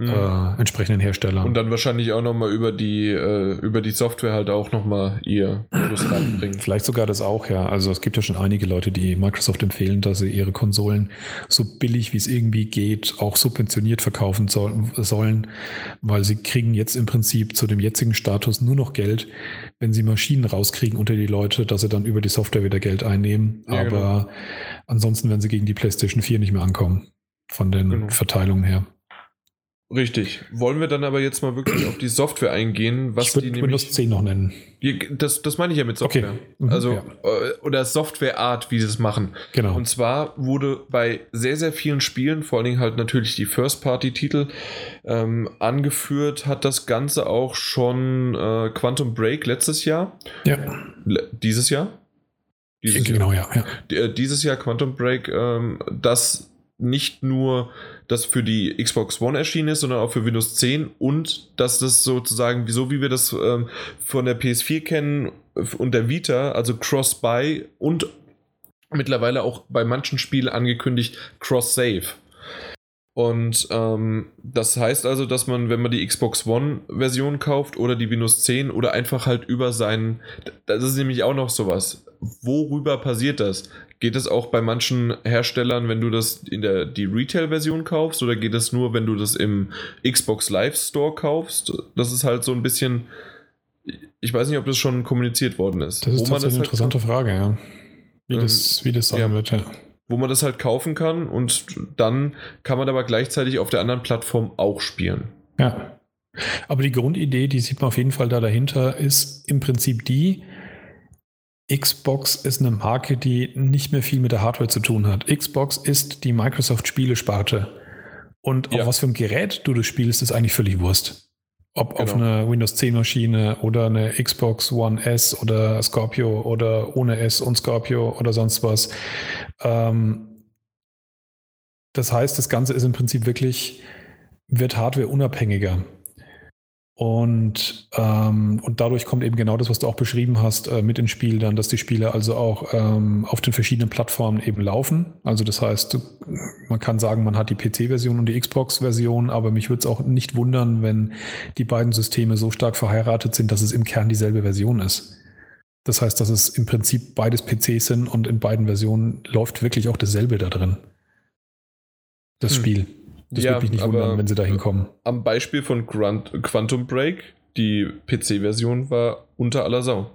äh, entsprechenden Herstellern. Und dann wahrscheinlich auch nochmal über die, äh, über die Software halt auch nochmal ihr Plus reinbringen. Vielleicht sogar das auch, ja. Also es gibt ja schon einige Leute, die Microsoft empfehlen, dass sie ihre Konsolen so billig wie es irgendwie geht, auch subventioniert verkaufen soll, sollen, weil sie kriegen jetzt im Prinzip zu dem jetzigen Status nur noch Geld, wenn sie Maschinen rauskriegen unter die Leute, dass sie dann über die Software wieder Geld einnehmen. Ja, Aber genau. ansonsten werden sie gegen die PlayStation 4 nicht mehr ankommen. Von den Genau. Verteilungen her. Richtig. Wollen wir dann aber jetzt mal wirklich auf die Software eingehen, was ich die nämlich. Windows 10 noch nennen. Das, das meine ich ja mit Software. Okay. Mhm, also, ja. äh, oder Softwareart, wie sie es machen. Genau. Und zwar wurde bei sehr, sehr vielen Spielen, vor allen Dingen halt natürlich die First-Party-Titel, ähm, angeführt hat das Ganze auch schon äh, Quantum Break letztes Jahr. ja, Le dieses Jahr? Dieses Jahr. genau, ja. ja. D- äh, dieses Jahr Quantum Break, ähm, das nicht nur das für die Xbox One erschienen ist, sondern auch für Windows 10 und dass das sozusagen, so wie wir das ähm, von der PS4 kennen und der Vita, also Cross-Buy und mittlerweile auch bei manchen Spielen angekündigt Cross-Save. Und ähm, das heißt also, dass man, wenn man die Xbox One-Version kauft oder die Windows 10 oder einfach halt über seinen, das ist nämlich auch noch sowas. Worüber passiert das? Geht es auch bei manchen Herstellern, wenn du das in der die Retail-Version kaufst, oder geht es nur, wenn du das im Xbox Live Store kaufst? Das ist halt so ein bisschen. ich weiß nicht, ob das schon kommuniziert worden ist. Das ist tatsächlich eine halt interessante Frage, ja. Wie, Ähm, das, wie das sein ja. wird, ja. wo man das halt kaufen kann und dann kann man aber gleichzeitig auf der anderen Plattform auch spielen. Ja. Aber die Grundidee, die sieht man auf jeden Fall da dahinter, ist im Prinzip die, Xbox ist eine Marke, die nicht mehr viel mit der Hardware zu tun hat. Xbox ist die Microsoft-Spielesparte. Und Ja. auf was für ein Gerät du das spielst, ist eigentlich völlig Wurst. Ob auf Genau. einer Windows 10 Maschine oder eine Xbox One S oder Scorpio oder ohne S und Scorpio oder sonst was. Ähm, das heißt, das Ganze ist im Prinzip wirklich, wird Hardware unabhängiger. Und, ähm, und dadurch kommt eben genau das, was du auch beschrieben hast, äh, mit ins Spiel dann, dass die Spiele also auch ähm, auf den verschiedenen Plattformen eben laufen. Also das heißt, man kann sagen, man hat die PC-Version und die Xbox-Version, aber mich würde es auch nicht wundern, wenn die beiden Systeme so stark verheiratet sind, dass es im Kern dieselbe Version ist. Das heißt, dass es im Prinzip beides PCs sind und in beiden Versionen läuft wirklich auch dasselbe da drin. Das Hm. Spiel. Das Ja, würde mich nicht aber- wundern, wenn sie da hinkommen. Am Beispiel von Grunt, Quantum Break, die PC-Version war unter aller Sau.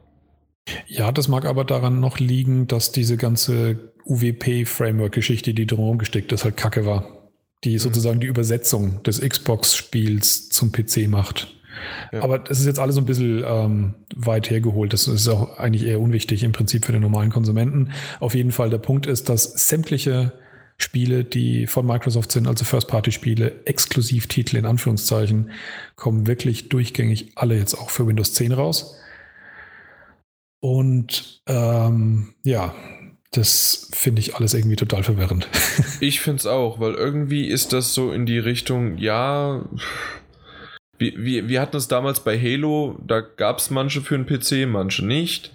Ja, das mag aber daran noch liegen, dass diese ganze UWP-Framework-Geschichte, die drumherum gesteckt ist, halt kacke war. Die sozusagen die Übersetzung des Xbox-Spiels zum PC macht. Ja. Aber das ist jetzt alles so ein bisschen ähm, weit hergeholt. Das ist auch eigentlich eher unwichtig im Prinzip für den normalen Konsumenten. Auf jeden Fall der Punkt ist, dass sämtliche Spiele, die von Microsoft sind, also First-Party-Spiele, Exklusivtitel in Anführungszeichen, kommen wirklich durchgängig alle jetzt auch für Windows 10 raus. Und ähm, ja, das finde ich alles irgendwie total verwirrend. [laughs] Ich finde es auch, weil irgendwie ist das so in die Richtung, ja, wir, wir, wir hatten es damals bei Halo, da gab es manche für den PC, manche nicht.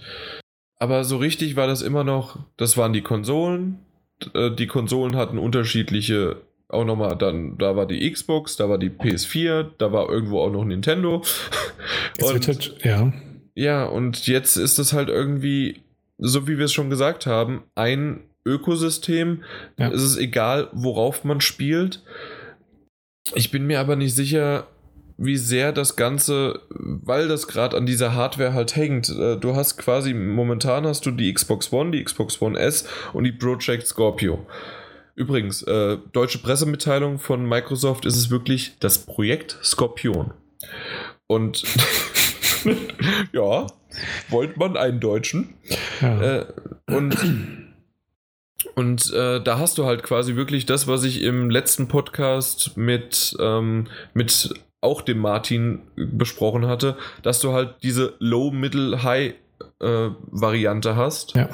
Aber so richtig war das immer noch, das waren die Konsolen. Äh, Die Konsolen hatten unterschiedliche, auch nochmal, dann, da war die Xbox, da war die PS4, da war irgendwo auch noch Nintendo. [laughs] Wird halt, ja, Ja, und jetzt ist es halt irgendwie, so wie wir es schon gesagt haben, ein Ökosystem. Ja. Es ist egal, worauf man spielt. Ich bin mir aber nicht sicher, wie sehr das Ganze, weil das gerade an dieser Hardware halt hängt. Äh, Du hast quasi, momentan hast du die Xbox One, die Xbox One S und die Project Scorpio. Übrigens, äh, deutsche Pressemitteilung von Microsoft ist es wirklich das Projekt Skorpion. Und [laughs] ja, wollte man einen Deutschen. ja. Äh, und und äh, da hast du halt quasi wirklich das, was ich im letzten Podcast mit, ähm, mit auch dem Martin besprochen hatte, dass du halt diese Low, Middle, High äh, Variante hast. ja.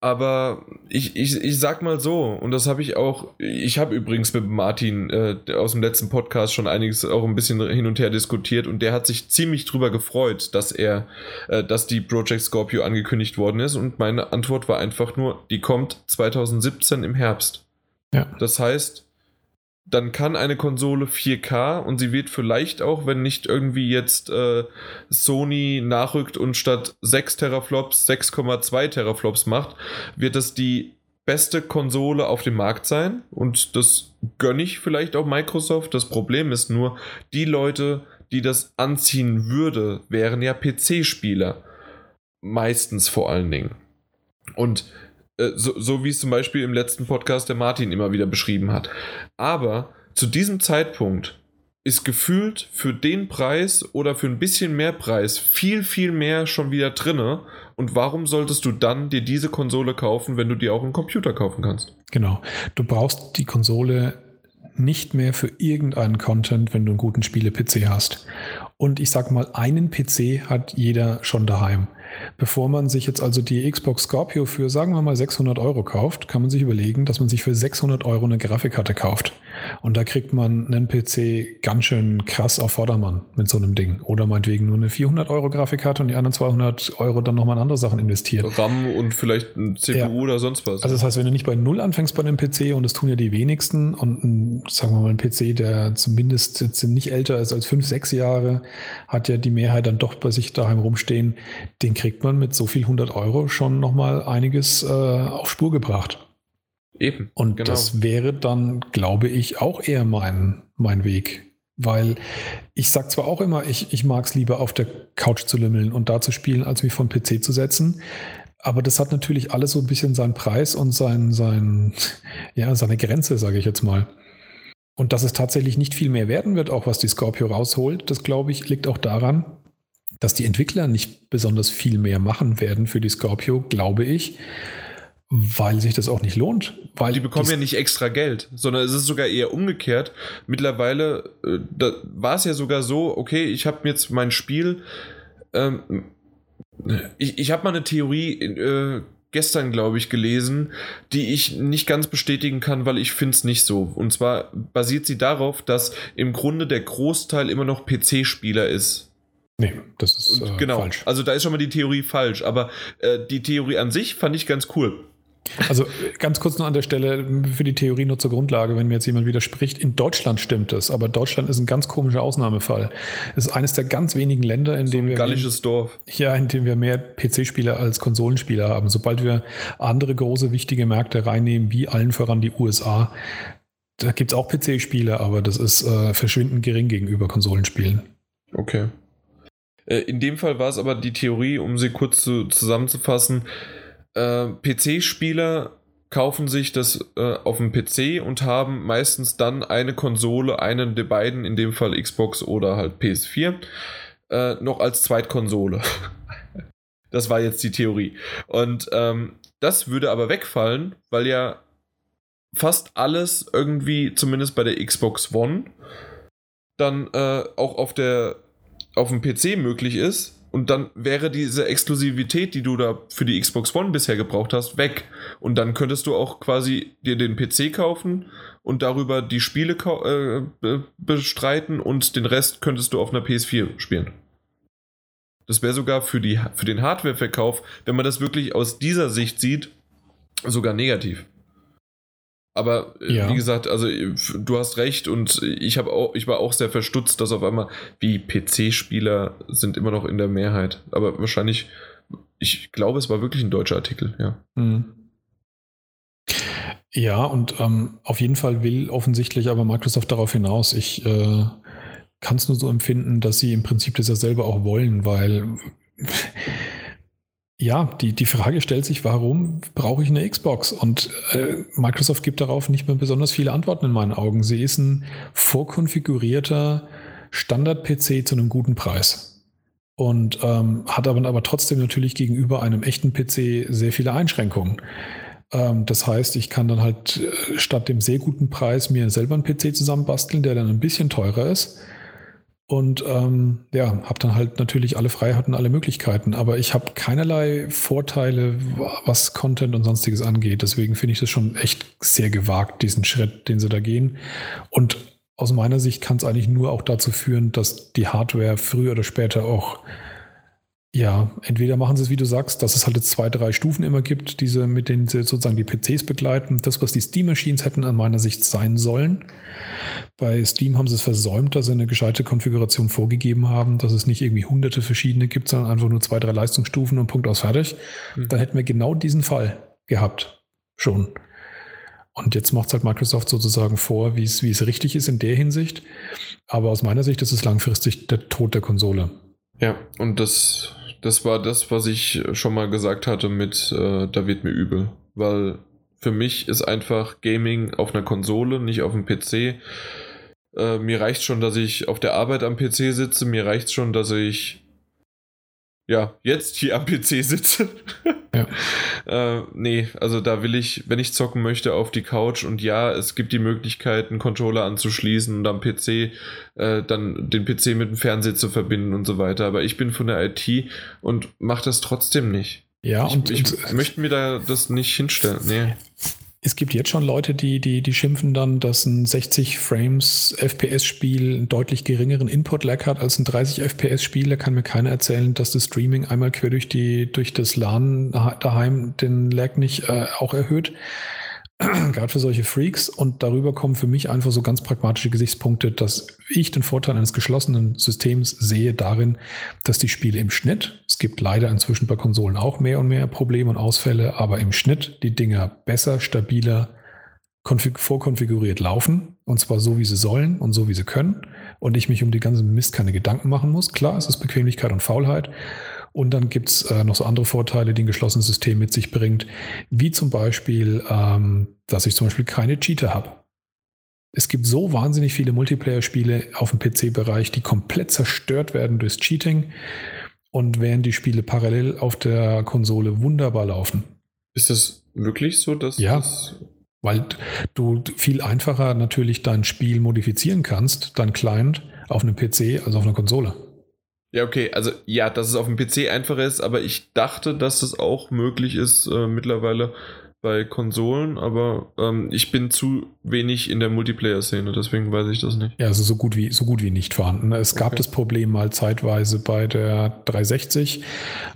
Aber ich, ich, ich sag mal so, und das habe ich auch, ich habe übrigens mit Martin äh, aus dem letzten Podcast schon einiges auch ein bisschen hin und her diskutiert und der hat sich ziemlich drüber gefreut, dass er, äh, dass die Project Scorpio angekündigt worden ist und meine Antwort war einfach nur, die kommt 2017 im Herbst. Ja. Das heißt, dann kann eine Konsole 4K und sie wird vielleicht auch, wenn nicht irgendwie jetzt äh, Sony nachrückt und statt 6 Teraflops 6,2 Teraflops macht, wird das die beste Konsole auf dem Markt sein und das gönne ich vielleicht auch Microsoft. Das Problem ist nur, die Leute, die das anziehen würde, wären ja PC-Spieler. Meistens vor allen Dingen. Und so, so wie es zum Beispiel im letzten Podcast der Martin immer wieder beschrieben hat. Aber zu diesem Zeitpunkt ist gefühlt für den Preis oder für ein bisschen mehr Preis viel, viel mehr schon wieder drinne. Und warum solltest du dann dir diese Konsole kaufen, wenn du dir auch einen Computer kaufen kannst? Genau. Du brauchst die Konsole nicht mehr für irgendeinen Content, wenn du einen guten Spiele-PC hast. Und ich sag mal, einen PC hat jeder schon daheim. Bevor man sich jetzt also die Xbox Scorpio für, sagen wir mal, 600 Euro kauft, kann man sich überlegen, dass man sich für 600 Euro eine Grafikkarte kauft. Und da kriegt man einen PC ganz schön krass auf Vordermann mit so einem Ding. Oder meinetwegen nur eine 400 Euro Grafikkarte und die anderen 200 Euro dann nochmal in andere Sachen investiert. RAM und vielleicht ein CPU Ja. oder sonst was. Also das heißt, wenn du nicht bei Null anfängst bei einem PC, und das tun ja die wenigsten, und ein, sagen wir mal, ein PC, der zumindest jetzt nicht älter ist als fünf, sechs Jahre, hat ja die Mehrheit dann doch bei sich daheim rumstehen, den kriegt man mit so viel 100 Euro schon nochmal einiges äh, auf Spur gebracht. Eben. Und genau. das wäre dann, glaube ich, auch eher mein, mein Weg. Weil ich sage zwar auch immer, ich, ich mag es lieber auf der Couch zu lümmeln und da zu spielen, als mich vom PC zu setzen. Aber das hat natürlich alles so ein bisschen seinen Preis und sein, sein, ja, seine Grenze, sage ich jetzt mal. Und dass es tatsächlich nicht viel mehr werden wird, auch was die Scorpio rausholt, das glaube ich, liegt auch daran, dass die Entwickler nicht besonders viel mehr machen werden für die Scorpio, glaube ich, weil sich das auch nicht lohnt. Weil die bekommen ja nicht extra Geld, sondern es ist sogar eher umgekehrt. Mittlerweile äh, war es ja sogar so, okay, ich habe jetzt mein Spiel, ähm, ich, ich habe mal eine Theorie äh, gestern, glaube ich, gelesen, die ich nicht ganz bestätigen kann, weil ich finde es nicht so. Und zwar basiert sie darauf, dass im Grunde der Großteil immer noch PC-Spieler ist. Nee, das ist äh, genau. falsch. Also da ist schon mal die Theorie falsch, aber äh, die Theorie an sich fand ich ganz cool. Also ganz kurz noch an der Stelle für die Theorie nur zur Grundlage, wenn mir jetzt jemand widerspricht. In Deutschland stimmt es, aber Deutschland ist ein ganz komischer Ausnahmefall. Es ist eines der ganz wenigen Länder, in so dem wir. Gallisches Dorf. Ja, in dem wir mehr PC-Spieler als Konsolenspieler haben. Sobald wir andere große, wichtige Märkte reinnehmen, wie allen voran die USA, da gibt es auch PC-Spiele, aber das ist äh, verschwindend gering gegenüber Konsolenspielen. Okay. Äh, in dem Fall war es aber die Theorie, um sie kurz zu, zusammenzufassen, äh, PC-Spieler kaufen sich das äh, auf dem PC und haben meistens dann eine Konsole, einen der beiden, in dem Fall Xbox oder halt PS4, äh, noch als Zweitkonsole. [laughs] das war jetzt die Theorie. Und ähm, das würde aber wegfallen, weil ja fast alles irgendwie, zumindest bei der Xbox One, dann äh, auch auf der auf dem PC möglich ist und dann wäre diese Exklusivität, die du da für die Xbox One bisher gebraucht hast, weg. Und dann könntest du auch quasi dir den PC kaufen und darüber die Spiele äh, bestreiten und den Rest könntest du auf einer PS4 spielen. Das wäre sogar für, die, für den Hardware-Verkauf, wenn man das wirklich aus dieser Sicht sieht, sogar negativ. Aber äh, ja. wie gesagt, also du hast recht und ich habe auch, ich war auch sehr verstutzt, dass auf einmal wie PC-Spieler sind immer noch in der Mehrheit. Aber wahrscheinlich, ich glaube, es war wirklich ein deutscher Artikel, ja. Mhm. Ja, und ähm, auf jeden Fall will offensichtlich aber Microsoft darauf hinaus. Ich äh, kann es nur so empfinden, dass sie im Prinzip das ja selber auch wollen, weil ja, die, die Frage stellt sich, warum brauche ich eine Xbox? Und äh, Microsoft gibt darauf nicht mehr besonders viele Antworten in meinen Augen. Sie ist ein vorkonfigurierter Standard-PC zu einem guten Preis. Und ähm, hat aber, aber trotzdem natürlich gegenüber einem echten PC sehr viele Einschränkungen. Ähm, das heißt, ich kann dann halt äh, statt dem sehr guten Preis mir selber einen PC zusammenbasteln, der dann ein bisschen teurer ist und ähm, ja, habe dann halt natürlich alle Freiheiten, alle Möglichkeiten. Aber ich habe keinerlei Vorteile, was Content und sonstiges angeht. Deswegen finde ich das schon echt sehr gewagt, diesen Schritt, den sie da gehen. Und aus meiner Sicht kann es eigentlich nur auch dazu führen, dass die Hardware früher oder später auch ja, entweder machen sie es, wie du sagst, dass es halt jetzt zwei, drei Stufen immer gibt, diese, mit denen sie sozusagen die PCs begleiten. Das, was die Steam-Machines hätten an meiner Sicht sein sollen. Bei Steam haben sie es versäumt, dass sie eine gescheite Konfiguration vorgegeben haben, dass es nicht irgendwie hunderte verschiedene gibt, sondern einfach nur zwei, drei Leistungsstufen und Punkt aus fertig. Mhm. Dann hätten wir genau diesen Fall gehabt. Schon. Und jetzt macht es halt Microsoft sozusagen vor, wie es, wie es richtig ist in der Hinsicht. Aber aus meiner Sicht ist es langfristig der Tod der Konsole. Ja, und das das war das, was ich schon mal gesagt hatte mit äh, Da wird mir übel. Weil für mich ist einfach Gaming auf einer Konsole, nicht auf dem PC. Äh, mir reicht schon, dass ich auf der Arbeit am PC sitze. Mir reicht schon, dass ich ja, jetzt hier am PC sitze. [laughs] Ja. äh, nee, also da will ich, wenn ich zocken möchte, auf die Couch und ja, es gibt die Möglichkeit, einen Controller anzuschließen und am PC äh, dann den PC mit dem Fernseher zu verbinden und so weiter. Aber ich bin von der IT und mache das trotzdem nicht. Ja, ich, und ich und, möchte mir da das nicht hinstellen. Nee es gibt jetzt schon Leute, die, die, die schimpfen dann, dass ein 60 Frames FPS-Spiel einen deutlich geringeren Input-Lag hat als ein 30 FPS-Spiel. Da kann mir keiner erzählen, dass das Streaming einmal quer durch, die, durch das LAN daheim den Lag nicht äh, auch erhöht. [clears throat] gerade für solche Freaks. Und darüber kommen für mich einfach so ganz pragmatische Gesichtspunkte, dass ich den Vorteil eines geschlossenen Systems sehe darin, dass die Spiele im Schnitt, es gibt leider inzwischen bei Konsolen auch mehr und mehr Probleme und Ausfälle, aber im Schnitt die Dinger besser, stabiler, vorkonfiguriert laufen. Und zwar so, wie sie sollen und so, wie sie können. und ich mich um die ganzen Mist keine Gedanken machen muss. Klar, es ist Bequemlichkeit und Faulheit. Und dann gibt es äh, noch so andere Vorteile, die ein geschlossenes System mit sich bringt, wie zum Beispiel, ähm, dass ich zum Beispiel keine Cheater habe. Es gibt so wahnsinnig viele Multiplayer-Spiele auf dem PC-Bereich, die komplett zerstört werden durchs Cheating und während die Spiele parallel auf der Konsole wunderbar laufen. Ist das wirklich so, dass ja, das weil du viel einfacher natürlich dein Spiel modifizieren kannst, dein Client auf einem PC als auf einer Konsole. Ja, okay, also ja, dass es auf dem PC einfacher ist, aber ich dachte, dass es auch möglich ist äh, mittlerweile bei Konsolen, aber ähm, ich bin zu wenig in der Multiplayer-Szene, deswegen weiß ich das nicht. Ja, also so gut wie, so gut wie nicht vorhanden. Es gab Okay. das Problem mal zeitweise bei der 360,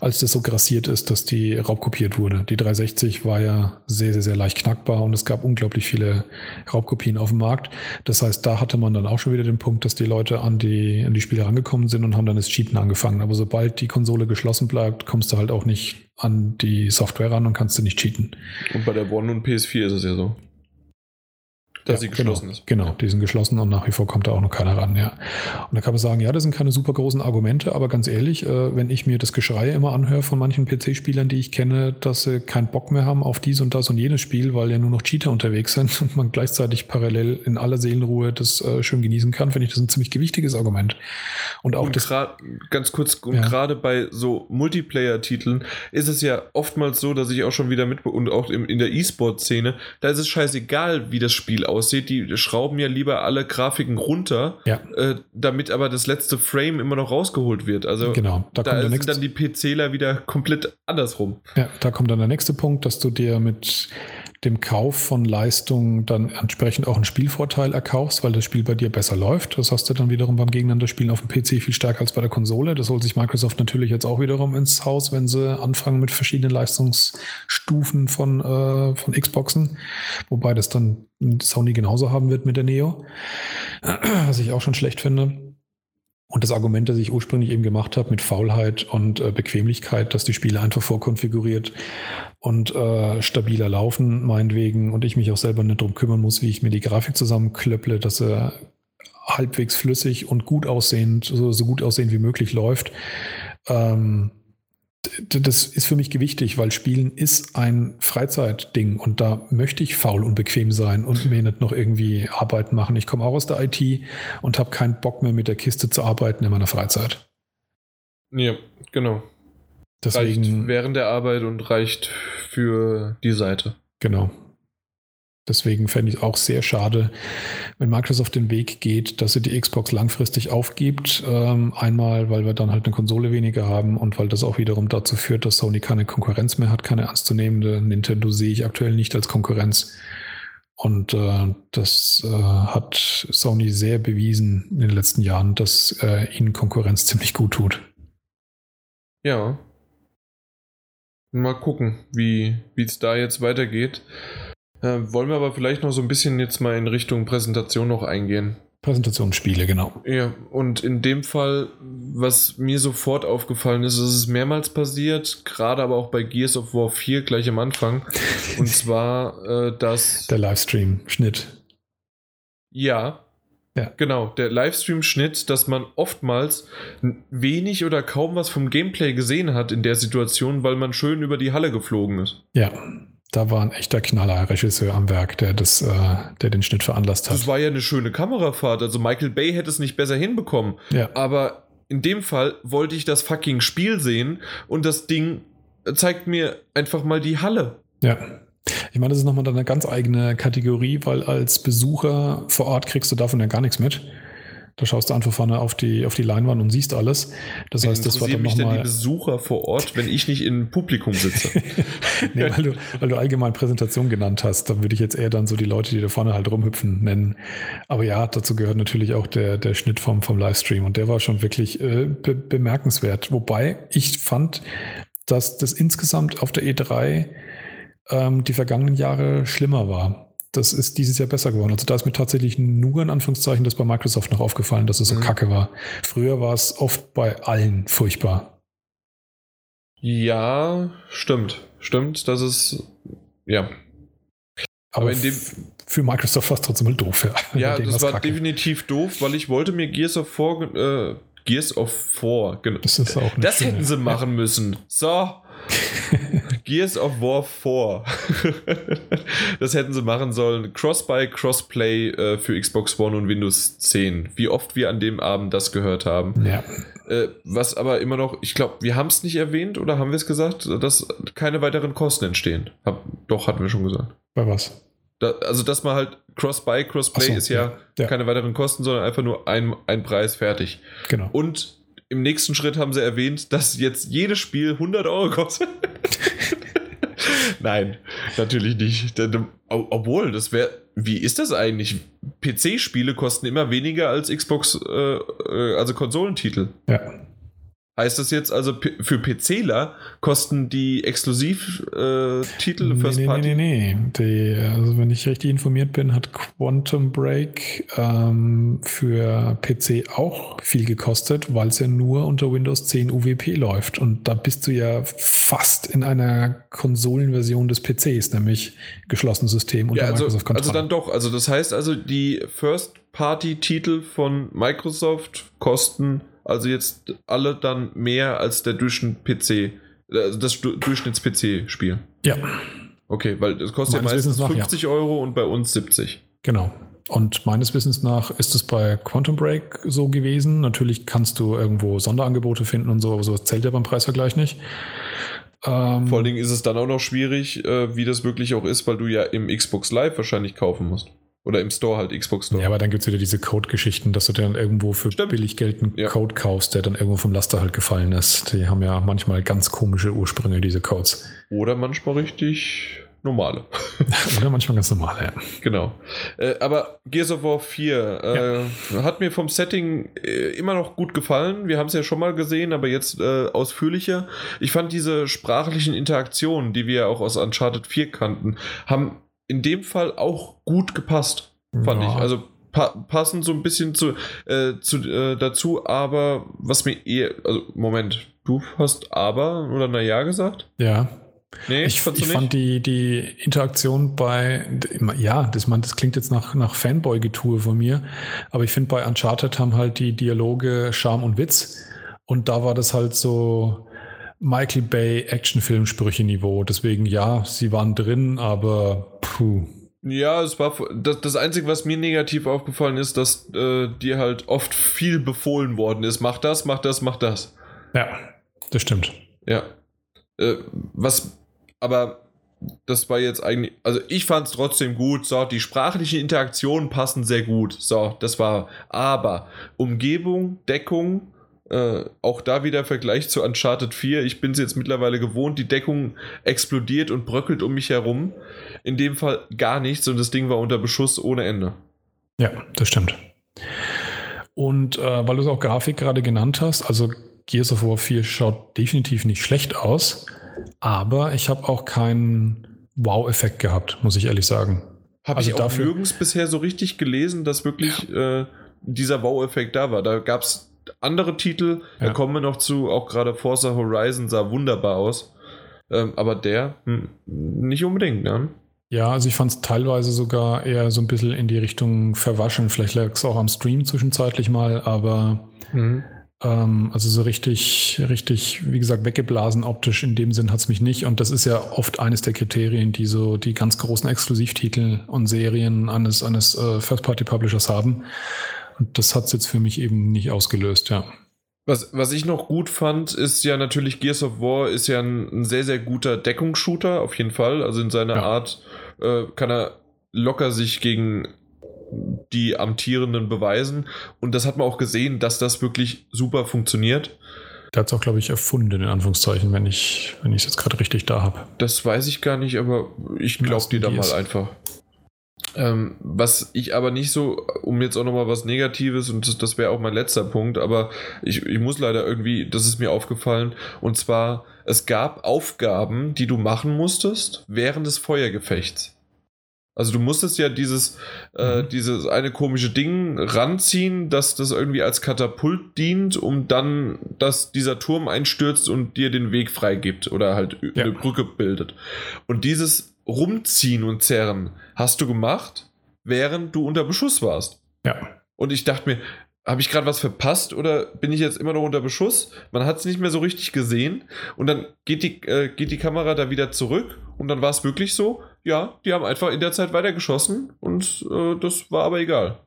als das so grassiert ist, dass die raubkopiert wurde. Die 360 war ja sehr, sehr, sehr leicht knackbar und es gab unglaublich viele Raubkopien auf dem Markt. Das heißt, da hatte man dann auch schon wieder den Punkt, dass die Leute an die, an die Spiele rangekommen sind und haben dann das Cheaten angefangen. Aber sobald die Konsole geschlossen bleibt, kommst du halt auch nicht an die Software ran und kannst du nicht cheaten. Und bei der One und PS4 ist es ja so. Dass sie Ja, geschlossen genau, ist. Genau, die sind geschlossen und nach wie vor kommt da auch noch keiner ran, ja. Und da kann man sagen, ja, das sind keine super großen Argumente, aber ganz ehrlich, äh, wenn ich mir das Geschrei immer anhöre von manchen PC-Spielern, die ich kenne, dass sie keinen Bock mehr haben auf dies und das und jenes Spiel, weil ja nur noch Cheater unterwegs sind und man gleichzeitig parallel in aller Seelenruhe das äh, schön genießen kann, finde ich das ein ziemlich gewichtiges Argument. Und auch und das, ganz kurz, und Ja. gerade bei so Multiplayer-Titeln ist es ja oftmals so, dass ich auch schon wieder mit und auch im, in der E-Sport-Szene, da ist es scheißegal, wie das Spiel aussieht. Die schrauben ja lieber alle Grafiken runter, ja, äh, damit aber das letzte Frame immer noch rausgeholt wird. Also genau, da, da, sind dann die PCler wieder komplett andersrum. Ja, da kommt dann der nächste Punkt, dass du dir mit dem Kauf von Leistung dann entsprechend auch einen Spielvorteil erkaufst, weil das Spiel bei dir besser läuft. Das hast du dann wiederum beim Gegeneinanderspielen auf dem PC viel stärker als bei der Konsole. Das holt sich Microsoft natürlich jetzt auch wiederum ins Haus, wenn sie anfangen mit verschiedenen Leistungsstufen von, äh, von Xboxen, wobei das dann Sony genauso haben wird mit der Neo, [clears throat] was ich auch schon schlecht finde. Und das Argument, das ich ursprünglich eben gemacht habe mit Faulheit und äh, Bequemlichkeit, dass die Spiele einfach vorkonfiguriert und äh, stabiler laufen, meinetwegen, und ich mich auch selber nicht drum kümmern muss, wie ich mir die Grafik zusammenklöpple, dass er halbwegs flüssig und gut aussehend, so, so gut aussehend wie möglich läuft. Ähm, das ist für mich gewichtig, weil Spielen ist ein Freizeitding und da möchte ich faul und bequem sein und mir nicht noch irgendwie Arbeit machen. Ich komme auch aus der IT und habe keinen Bock mehr mit der Kiste zu arbeiten in meiner Freizeit. Ja, genau. Deswegen, Reicht während der Arbeit und reicht für die Seite. genau. Deswegen fände ich es auch sehr schade, wenn Microsoft den Weg geht, dass sie die Xbox langfristig aufgibt. Ähm, einmal, weil wir dann halt eine Konsole weniger haben und weil das auch wiederum dazu führt, dass Sony keine Konkurrenz mehr hat, keine ernstzunehmende. Nintendo sehe ich aktuell nicht als Konkurrenz. Und äh, das äh, hat Sony sehr bewiesen in den letzten Jahren, dass äh, ihnen Konkurrenz ziemlich gut tut. Ja. Mal gucken, wie es da jetzt weitergeht. Äh, wollen wir aber vielleicht noch so ein bisschen jetzt mal in Richtung Präsentation noch eingehen. Präsentationsspiele, genau. Ja, und in dem Fall, was mir sofort aufgefallen ist, ist es mehrmals passiert, gerade aber auch bei Gears of War 4 gleich am Anfang. Und [laughs] zwar, äh, dass. Der Livestream-Schnitt. Ja. Ja. Genau, der Livestream-Schnitt, dass man oftmals wenig oder kaum was vom Gameplay gesehen hat in der Situation, weil man schön über die Halle geflogen ist. Ja, da war ein echter Knaller-Regisseur am Werk, der, das, äh, der den Schnitt veranlasst hat. Das war ja eine schöne Kamerafahrt. Also Michael Bay hätte es nicht besser hinbekommen. ja. Aber in dem Fall wollte ich das fucking Spiel sehen und das Ding zeigt mir einfach mal die Halle. Ja. Ich meine, das ist nochmal eine ganz eigene Kategorie, weil als Besucher vor Ort kriegst du davon ja gar nichts mit. Da schaust du einfach vorne auf die, auf die Leinwand und siehst alles. Das heißt, das war dann mich denn die nochmal. Besucher vor Ort, wenn ich nicht im Publikum sitze? [laughs] nee, weil du, weil du allgemein Präsentation genannt hast, da würde ich jetzt eher dann so die Leute, die da vorne halt rumhüpfen, nennen. Aber ja, dazu gehört natürlich auch der, der Schnitt vom, vom Livestream und der war schon wirklich äh, be bemerkenswert. Wobei ich fand, dass das insgesamt auf der E3 ähm, die vergangenen Jahre schlimmer war. Das ist dieses Jahr besser geworden. Also da ist mir tatsächlich nur in Anführungszeichen das bei Microsoft noch aufgefallen, dass es so Mhm. kacke war. Früher war es oft bei allen furchtbar. ja, stimmt. Stimmt, das ist. Ja. Aber, Aber in dem- für Microsoft war es trotzdem mal doof. Ja, [laughs] Ja, das war kacke. definitiv doof, weil ich wollte mir Gears of 4, äh, Gears of 4, genau. Das ist auch Das hätten sie machen müssen. So. [laughs] Gears of War 4. [laughs] das hätten sie machen sollen. Cross-Buy, Crossplay äh, für Xbox One und Windows 10. Wie oft wir an dem Abend das gehört haben. Ja, Äh, was aber immer noch, ich glaube, wir haben es nicht erwähnt oder haben wir es gesagt, dass keine weiteren Kosten entstehen. Hab, doch, hatten wir schon gesagt. bei was? Da, also, dass man halt Cross-Buy, Crossplay so, ist ja, ja, ja. keine weiteren Kosten, sondern einfach nur ein, ein Preis fertig. Genau. Und im nächsten Schritt haben sie erwähnt, dass jetzt jedes Spiel 100 Euro kostet. Nein, natürlich nicht. Obwohl, das wäre. Wie ist das eigentlich? PC-Spiele kosten immer weniger als Xbox, äh, äh, also Konsolentitel. Ja. Heißt das jetzt also für PCler kosten die Exklusivtitel Nee, First nee, Party? nee, nee, nee. Die, also wenn ich richtig informiert bin, hat Quantum Break ähm, für PC auch viel gekostet, weil es ja nur unter Windows 10 UWP läuft. Und da bist du ja fast in einer Konsolenversion des PCs, nämlich geschlossenes System unter Ja, also, Microsoft also Kontrolle. dann doch. Also das heißt also, die First-Party-Titel von Microsoft kosten also jetzt alle dann mehr als der Durchschnitt-PC, also das Du- Durchschnitts-PC-Spiel. ja, Okay, weil das kostet Meines ja meistens nach, ja. 50 Euro und bei uns 70. genau. Und meines Wissens nach ist es bei Quantum Break so gewesen. Natürlich kannst du irgendwo Sonderangebote finden und so, aber so zählt ja beim Preisvergleich nicht. Ähm, Vor allen Dingen ist es dann auch noch schwierig, äh, wie das wirklich auch ist, weil du ja im Xbox Live wahrscheinlich kaufen musst. Oder im Store halt, Xbox Store. Ja, aber dann gibt es wieder diese Code-Geschichten, dass du dann irgendwo für Stimmt. billig Geld einen Ja. Code kaufst, der dann irgendwo vom Laster halt gefallen ist. Die haben ja manchmal ganz komische Ursprünge, diese Codes. Oder manchmal richtig normale. [laughs] Oder manchmal ganz normal, ja. Genau. Äh, aber Gears of War 4 äh, hat mir vom Setting äh, immer noch gut gefallen. Wir haben es ja schon mal gesehen, aber jetzt äh, ausführlicher. Ich fand diese sprachlichen Interaktionen, die wir auch aus Uncharted 4 kannten, haben in dem Fall auch gut gepasst, fand Ja. ich. Also pa passen so ein bisschen zu, äh, zu äh, dazu, aber was mir eher, also Moment, du hast aber oder na ja gesagt? Ja, Nee, ich, ich fand die, die Interaktion bei, ja, das, man, das klingt jetzt nach, nach Fanboy-Getue von mir, aber ich finde bei Uncharted haben halt die Dialoge Charme und Witz und da war das halt so Michael Bay Actionfilm-Sprüche-Niveau. Deswegen ja, sie waren drin, aber puh. Ja, es war das, das Einzige, was mir negativ aufgefallen ist, dass äh, dir halt oft viel befohlen worden ist. Mach das, mach das, mach das. Ja, das stimmt. Ja. Äh, was, aber das war jetzt eigentlich, also ich fand es trotzdem gut. So, die sprachlichen Interaktionen passen sehr gut. So, das war, aber Umgebung, Deckung, äh, auch da wieder Vergleich zu Uncharted 4. Ich bin es jetzt mittlerweile gewohnt, die Deckung explodiert und bröckelt um mich herum. In dem Fall gar nichts und das Ding war unter Beschuss ohne Ende. Ja, das stimmt. Und äh, weil du es auch Grafik gerade genannt hast, also Gears of War 4 schaut definitiv nicht schlecht aus, aber ich habe auch keinen Wow-Effekt gehabt, muss ich ehrlich sagen. Habe Also ich auch dafür- nirgends bisher so richtig gelesen, dass wirklich äh, dieser Wow-Effekt da war. Da gab es andere Titel, da Ja. kommen wir noch zu, auch gerade Forza Horizon sah wunderbar aus. Ähm, aber der hm, nicht unbedingt, ne? Ja, also ich fand es teilweise sogar eher so ein bisschen in die Richtung verwaschen. Vielleicht lag es auch am Stream zwischenzeitlich mal, aber ähm, also so richtig, richtig, wie gesagt, weggeblasen optisch in dem Sinn hat es mich nicht. Und das ist ja oft eines der Kriterien, die so die ganz großen Exklusivtitel und Serien eines, eines äh, First-Party-Publishers haben. Und das hat es jetzt für mich eben nicht ausgelöst, ja. Was, was ich noch gut fand, ist ja natürlich Gears of War ist ja ein, ein sehr, sehr guter Deckungsshooter, auf jeden Fall. Also in seiner Ja. Art äh, kann er locker sich gegen die Amtierenden beweisen. Und das hat man auch gesehen, dass das wirklich super funktioniert. Der hat es auch, glaube ich, erfunden, in Anführungszeichen, wenn ich es jetzt gerade richtig da habe. Das weiß ich gar nicht, aber ich glaube dir da mal einfach. Ähm, was ich aber nicht so, um jetzt auch nochmal was Negatives, und das, das wäre auch mein letzter Punkt, aber ich, ich muss leider irgendwie, das ist mir aufgefallen, und zwar, es gab Aufgaben, die du machen musstest während des Feuergefechts. Also du musstest ja dieses, äh, Mhm. dieses eine komische Ding ranziehen, dass das irgendwie als Katapult dient, um dann, dass dieser Turm einstürzt und dir den Weg freigibt oder halt Ja. eine Brücke bildet. Und dieses Rumziehen und Zerren hast du gemacht, während du unter Beschuss warst. Ja. Und ich dachte mir, habe ich gerade was verpasst oder bin ich jetzt immer noch unter Beschuss? Man hat es nicht mehr so richtig gesehen und dann geht die, äh, geht die Kamera da wieder zurück und dann war es wirklich so, ja, die haben einfach in der Zeit weitergeschossen und äh, das war aber egal.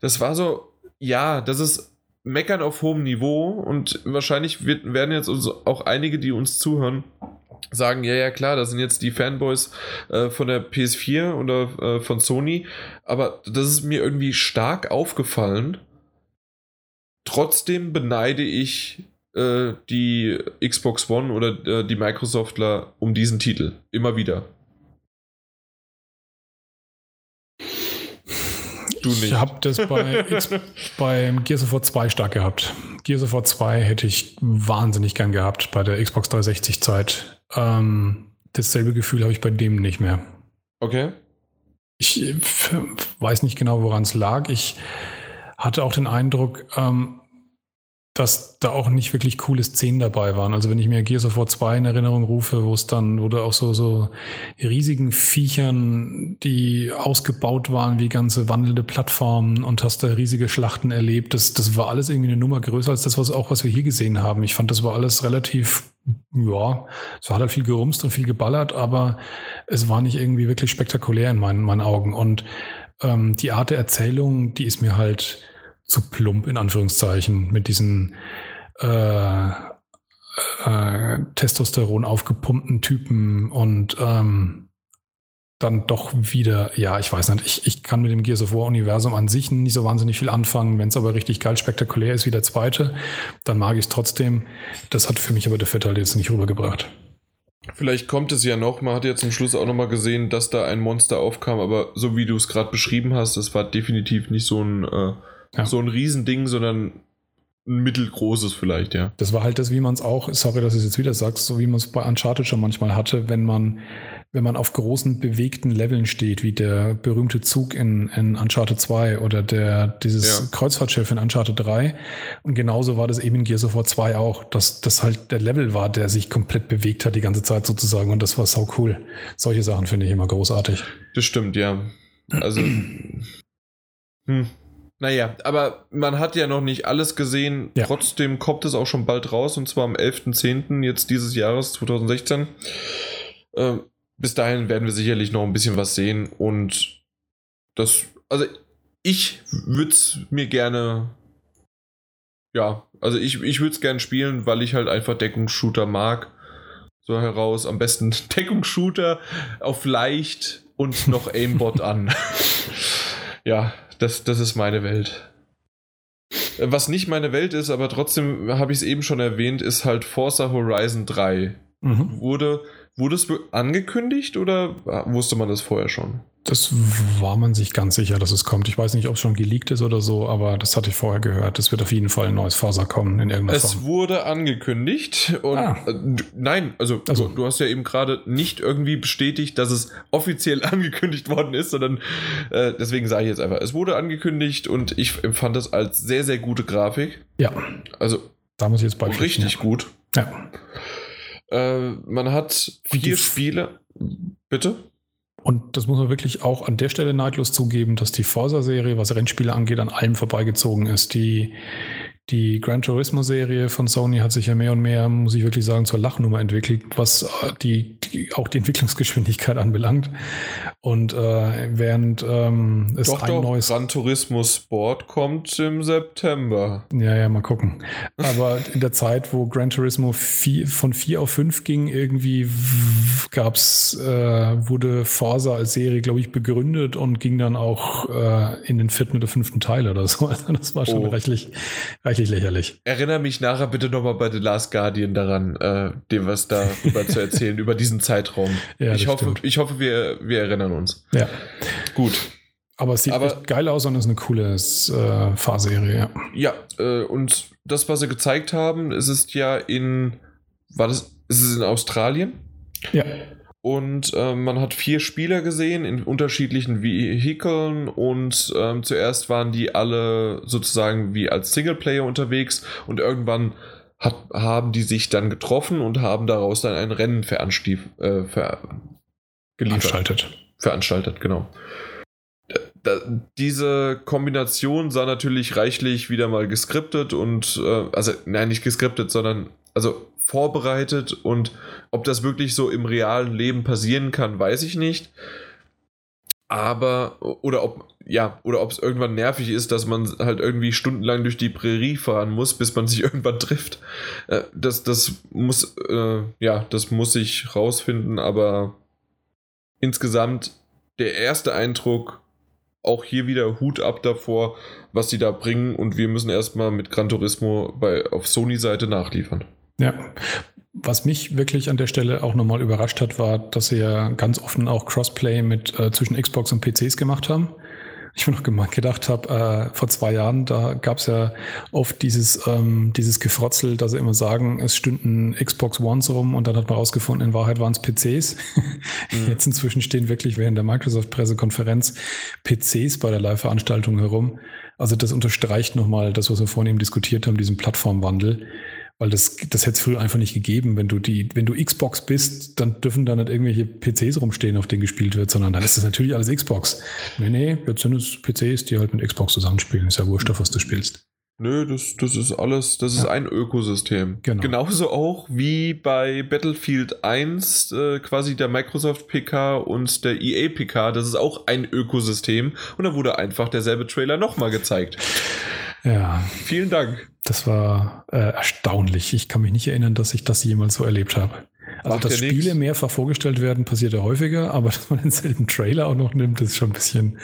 Das war so, ja, das ist Meckern auf hohem Niveau und wahrscheinlich wird, werden jetzt uns auch einige, die uns zuhören, sagen, ja, ja, klar, das sind jetzt die Fanboys äh, von der PS4 oder äh, von Sony, aber das ist mir irgendwie stark aufgefallen. Trotzdem beneide ich äh, die Xbox One oder äh, die Microsoftler um diesen Titel. Immer wieder. Du nicht. Ich habe das bei X, [laughs] beim Gears of War 2 stark gehabt. Gears of War 2 hätte ich wahnsinnig gern gehabt bei der Xbox 360 Zeit. Ähm, dasselbe Gefühl habe ich bei dem nicht mehr. Okay. Ich äh, weiß nicht genau, woran es lag. Ich hatte auch den Eindruck, ähm, dass da auch nicht wirklich coole Szenen dabei waren. Also wenn ich mir Gears of War 2 in Erinnerung rufe, wo es dann, wo du auch so, so riesigen Viechern, die ausgebaut waren wie ganze wandelnde Plattformen und hast da riesige Schlachten erlebt, das, das war alles irgendwie eine Nummer größer als das, was auch, was wir hier gesehen haben. Ich fand, das war alles relativ, ja, es hat halt viel gerumst und viel geballert, aber es war nicht irgendwie wirklich spektakulär in meinen, meinen Augen. Und ähm, die Art der Erzählung, die ist mir halt zu plump, in Anführungszeichen, mit diesen äh, äh, Testosteron aufgepumpten Typen und ähm, dann doch wieder, ja, ich weiß nicht, ich, ich kann mit dem Gears of War Universum an sich nicht so wahnsinnig viel anfangen. Wenn es aber richtig geil spektakulär ist wie der zweite, dann mag ich es trotzdem. Das hat für mich aber der Fett halt jetzt nicht rübergebracht. Vielleicht kommt es ja noch. Man hat ja zum Schluss auch nochmal gesehen, dass da ein Monster aufkam, aber so wie du es gerade beschrieben hast, das war definitiv nicht so ein, äh, Ja. so ein Riesending, sondern ein mittelgroßes vielleicht, ja. Das war halt das, wie man es auch, sorry, dass ich es jetzt wieder sagst, so wie man es bei Uncharted schon manchmal hatte, wenn man, wenn man auf großen bewegten Leveln steht, wie der berühmte Zug in, in Uncharted 2 oder der, dieses Ja. Kreuzfahrtschiff in Uncharted 3. Und genauso war das eben in Gears of War 2 auch, dass das halt der Level war, der sich komplett bewegt hat die ganze Zeit sozusagen. Und das war sau cool. Solche Sachen finde ich immer großartig. Das stimmt, ja. Also. [clears throat] hm. Naja, aber man hat ja noch nicht alles gesehen. Ja. Trotzdem kommt es auch schon bald raus und zwar am 11.10. jetzt dieses Jahres 2016. Ähm, bis dahin werden wir sicherlich noch ein bisschen was sehen und das, also ich würde es mir gerne, ja, also ich, ich würde es gerne spielen, weil ich halt einfach Deckungsshooter mag. So heraus, am besten [laughs] Deckungsshooter auf leicht und noch Aimbot an. [laughs] ja, das, das ist meine Welt. Äh, Was nicht meine Welt ist, aber trotzdem habe ich es eben schon erwähnt, ist halt Forza Horizon 3. Mhm. Wurde, wurde es angekündigt oder wusste man das vorher schon? Das war man sich ganz sicher, dass es kommt. Ich weiß nicht, ob es schon geleakt ist oder so, aber das hatte ich vorher gehört. Es wird auf jeden Fall ein neues Forsa kommen in irgendeiner Es Form. wurde angekündigt und Ah. äh, nein, also, Also. du, du hast ja eben gerade nicht irgendwie bestätigt, dass es offiziell [laughs] angekündigt worden ist, sondern äh, deswegen sage ich jetzt einfach, es wurde angekündigt und ich empfand das als sehr, sehr gute Grafik. Ja, Also da muss ich jetzt bald richtig gut. Ja. Äh, man hat vier Spiele. Bitte? Und das muss man wirklich auch an der Stelle neidlos zugeben, dass die Forsa-Serie, was Rennspiele angeht, an allem vorbeigezogen ist. Die, die Gran Turismo-Serie von Sony hat sich ja mehr und mehr, muss ich wirklich sagen, zur Lachnummer entwickelt, was die, die auch die Entwicklungsgeschwindigkeit [laughs] anbelangt. Und äh, während ähm, es doch, ein doch. neues Gran Turismo Sport kommt im September. Ja, ja, mal gucken. Aber in der Zeit, wo Gran Turismo vier, von 4 auf 5 ging, irgendwie gab's, äh, wurde Forza als Serie, glaube ich, begründet und ging dann auch äh, in den vierten oder fünften Teil oder so. [laughs] Also das war schon Oh. reichlich, reichlich lächerlich. Erinnere mich nachher bitte nochmal bei The Last Guardian daran, äh, dem was darüber zu erzählen, [laughs] über diesen Zeitraum. Ja, ich, hoffe, stimmt. ich hoffe, wir, wir erinnern uns. Ja. Gut. Aber es sieht Aber- echt geil aus und ist eine coole äh, Fahrserie, ja. Ja, äh, und das, was sie gezeigt haben, es ist ja in. War das. Ist es in Australien? Ja. Und äh, man hat vier Spieler gesehen in unterschiedlichen Vehikeln und ähm, zuerst waren die alle sozusagen wie als Singleplayer unterwegs und irgendwann hat, haben die sich dann getroffen und haben daraus dann ein Rennen veranstief, äh, ver Veranstaltet. Veranstaltet, genau. Da, diese Kombination sah natürlich reichlich wieder mal geskriptet und, äh, also, nein, nicht geskriptet, sondern, also vorbereitet und ob das wirklich so im realen Leben passieren kann, weiß ich nicht. Aber, oder ob, ja, oder ob es irgendwann nervig ist, dass man halt irgendwie stundenlang durch die Prärie fahren muss, bis man sich [laughs] irgendwann trifft. Äh, das, das muss, äh, ja, das muss ich rausfinden, aber insgesamt der erste Eindruck, auch hier wieder Hut ab davor, was sie da bringen und wir müssen erstmal mit Gran Turismo bei, auf Sony-Seite nachliefern. Ja. Was mich wirklich an der Stelle auch nochmal überrascht hat, war, dass sie ja ganz offen auch Crossplay mit äh, zwischen Xbox und PCs gemacht haben. Ich mir noch gedacht habe, äh, vor zwei Jahren, da gab es ja oft dieses, ähm, dieses Gefrotzel, dass sie immer sagen, es stünden Xbox Ones rum und dann hat man rausgefunden, in Wahrheit waren es PCs. Mhm. [laughs] Jetzt inzwischen stehen wirklich während der Microsoft-Pressekonferenz PCs bei der Live-Veranstaltung herum. Also das unterstreicht nochmal das, was wir vorhin eben diskutiert haben, diesen Plattformwandel. Weil das, das hätte es früher einfach nicht gegeben. Wenn du die, wenn du Xbox bist, dann dürfen da nicht irgendwelche PCs rumstehen, auf denen gespielt wird, sondern dann ist das natürlich alles Xbox. Nee, nee, jetzt sind es PCs, die halt mit Xbox zusammenspielen. Ist ja wurscht, auf was du spielst. Nö, das, das ist alles, das ja. ist ein Ökosystem. Genau. Genauso auch wie bei Battlefield 1 äh, quasi der Microsoft PK und der EA PK, das ist auch ein Ökosystem und da wurde einfach derselbe Trailer nochmal gezeigt. Ja. Vielen Dank. Das war äh, erstaunlich. Ich kann mich nicht erinnern, dass ich das jemals so erlebt habe. Also, Macht dass ja Spiele nix. mehrfach vorgestellt werden, passiert ja häufiger, aber [laughs] dass man denselben Trailer auch noch nimmt, ist schon ein bisschen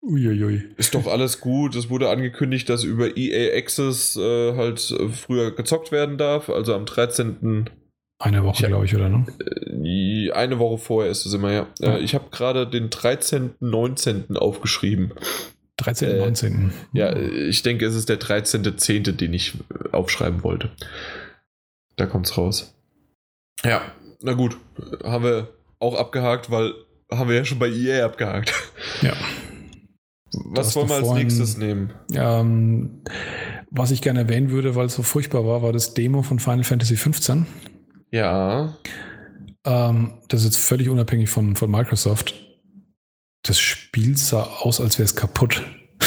uiuiui. Ist doch alles gut. Es wurde angekündigt, dass über EA Access äh, halt äh, früher gezockt werden darf, also am 13. Eine Woche, glaube ich, oder ne? Äh, eine Woche vorher ist es immer, ja. ja. Ich habe gerade den 13., 19. aufgeschrieben. 13. Äh, 19. Ja, ich denke, es ist der 13.10., den ich aufschreiben wollte. Da kommt es raus. Ja, na gut. Haben wir auch abgehakt, weil haben wir ja schon bei EA abgehakt. Ja. Was wollen wir als vorhin, nächstes nehmen? Ähm, was ich gerne erwähnen würde, weil es so furchtbar war, war das Demo von Final Fantasy XV. Ja. Ähm, das ist jetzt völlig unabhängig von, von Microsoft das Spiel sah aus, als wäre es kaputt. [laughs]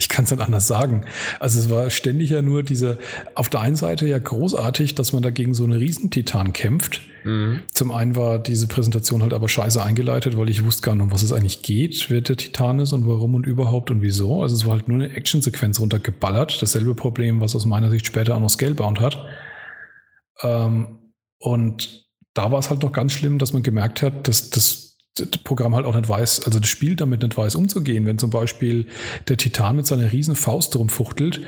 Ich kann es nicht anders sagen. Also es war ständig ja nur diese, auf der einen Seite ja großartig, dass man dagegen so einen Riesentitan kämpft. Mhm. Zum einen war diese Präsentation halt aber scheiße eingeleitet, weil ich wusste gar nicht, um was es eigentlich geht, wer der Titan ist und warum und überhaupt und wieso. Also es war halt nur eine Actionsequenz runtergeballert. Dasselbe Problem, was aus meiner Sicht später auch noch Scalebound hat. Ähm, und da war es halt noch ganz schlimm, dass man gemerkt hat, dass das das Programm halt auch nicht weiß, also das Spiel damit nicht weiß umzugehen. Wenn zum Beispiel der Titan mit seiner riesen Faust rumfuchtelt,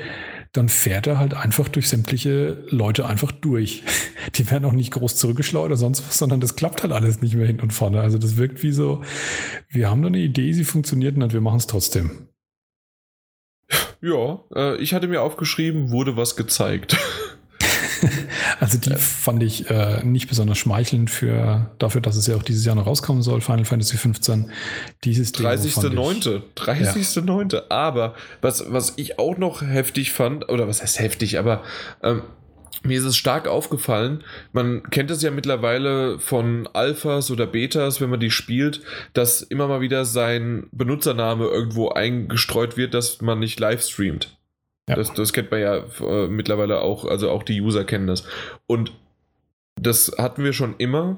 dann fährt er halt einfach durch sämtliche Leute einfach durch. [laughs] Die werden auch nicht groß zurückgeschleudert oder sonst was, sondern das klappt halt alles nicht mehr hin und vorne. Also das wirkt wie so, wir haben da eine Idee, sie funktioniert und wir machen es trotzdem. Ja, äh, ich hatte mir aufgeschrieben, wurde was gezeigt. [laughs] [laughs] also die fand ich äh, nicht besonders schmeichelnd für dafür, dass es ja auch dieses Jahr noch rauskommen soll, Final Fantasy 15. Dieses 30.9. 30.9. Ja. Aber was, was ich auch noch heftig fand, oder was heißt heftig, aber ähm, mir ist es stark aufgefallen, man kennt es ja mittlerweile von Alphas oder Betas, wenn man die spielt, dass immer mal wieder sein Benutzername irgendwo eingestreut wird, dass man nicht live streamt. Ja. Das, das kennt man ja äh, mittlerweile auch, also auch die User kennen das. Und das hatten wir schon immer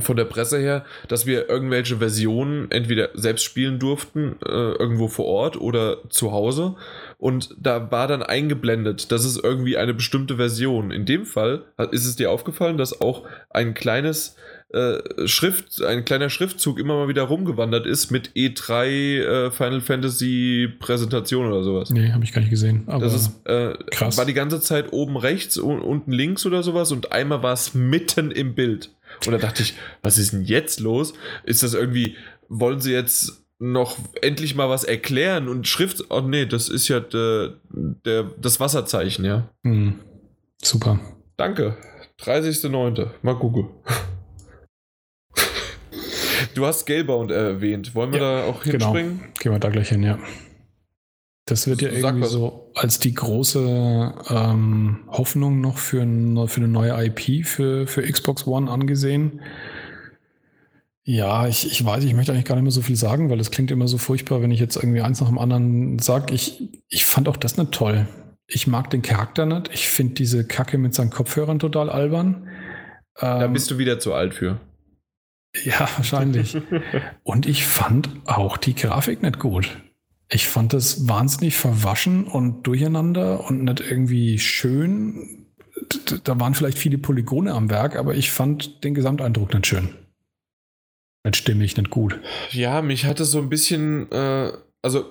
von der Presse her, dass wir irgendwelche Versionen entweder selbst spielen durften, äh, irgendwo vor Ort oder zu Hause. Und da war dann eingeblendet, das ist irgendwie eine bestimmte Version. In dem Fall ist es dir aufgefallen, dass auch ein kleines äh, Schrift, ein kleiner Schriftzug immer mal wieder rumgewandert ist mit E3 äh, Final Fantasy Präsentation oder sowas. Nee, habe ich gar nicht gesehen. Aber das ist, äh, krass. war die ganze Zeit oben rechts, und unten links oder sowas und einmal war es mitten im Bild. Und da dachte ich, was ist denn jetzt los? Ist das irgendwie, wollen sie jetzt noch endlich mal was erklären und Schrift, oh nee, das ist ja der, der das Wasserzeichen, ja. Mhm. Super. Danke. 30.09. Mal gucken. [laughs] du hast Scalebound erwähnt. Wollen wir ja, da auch genau. hinspringen? Genau. Gehen wir da gleich hin, ja. Das wird ja irgendwie so als die große ähm, Hoffnung noch für, ein, für eine neue IP für, für Xbox One angesehen. Ja, ich, ich weiß, ich möchte eigentlich gar nicht mehr so viel sagen, weil es klingt immer so furchtbar, wenn ich jetzt irgendwie eins nach dem anderen sage. Ich, ich fand auch das nicht toll. Ich mag den Charakter nicht. Ich finde diese Kacke mit seinen Kopfhörern total albern. Da ähm, bist du wieder zu alt für. Ja, wahrscheinlich. [laughs] Und ich fand auch die Grafik nicht gut. Ich fand das wahnsinnig verwaschen und durcheinander und nicht irgendwie schön. Da waren vielleicht viele Polygone am Werk, aber ich fand den Gesamteindruck nicht schön. Nicht stimmig, nicht gut. Ja, mich hatte so ein bisschen, äh, also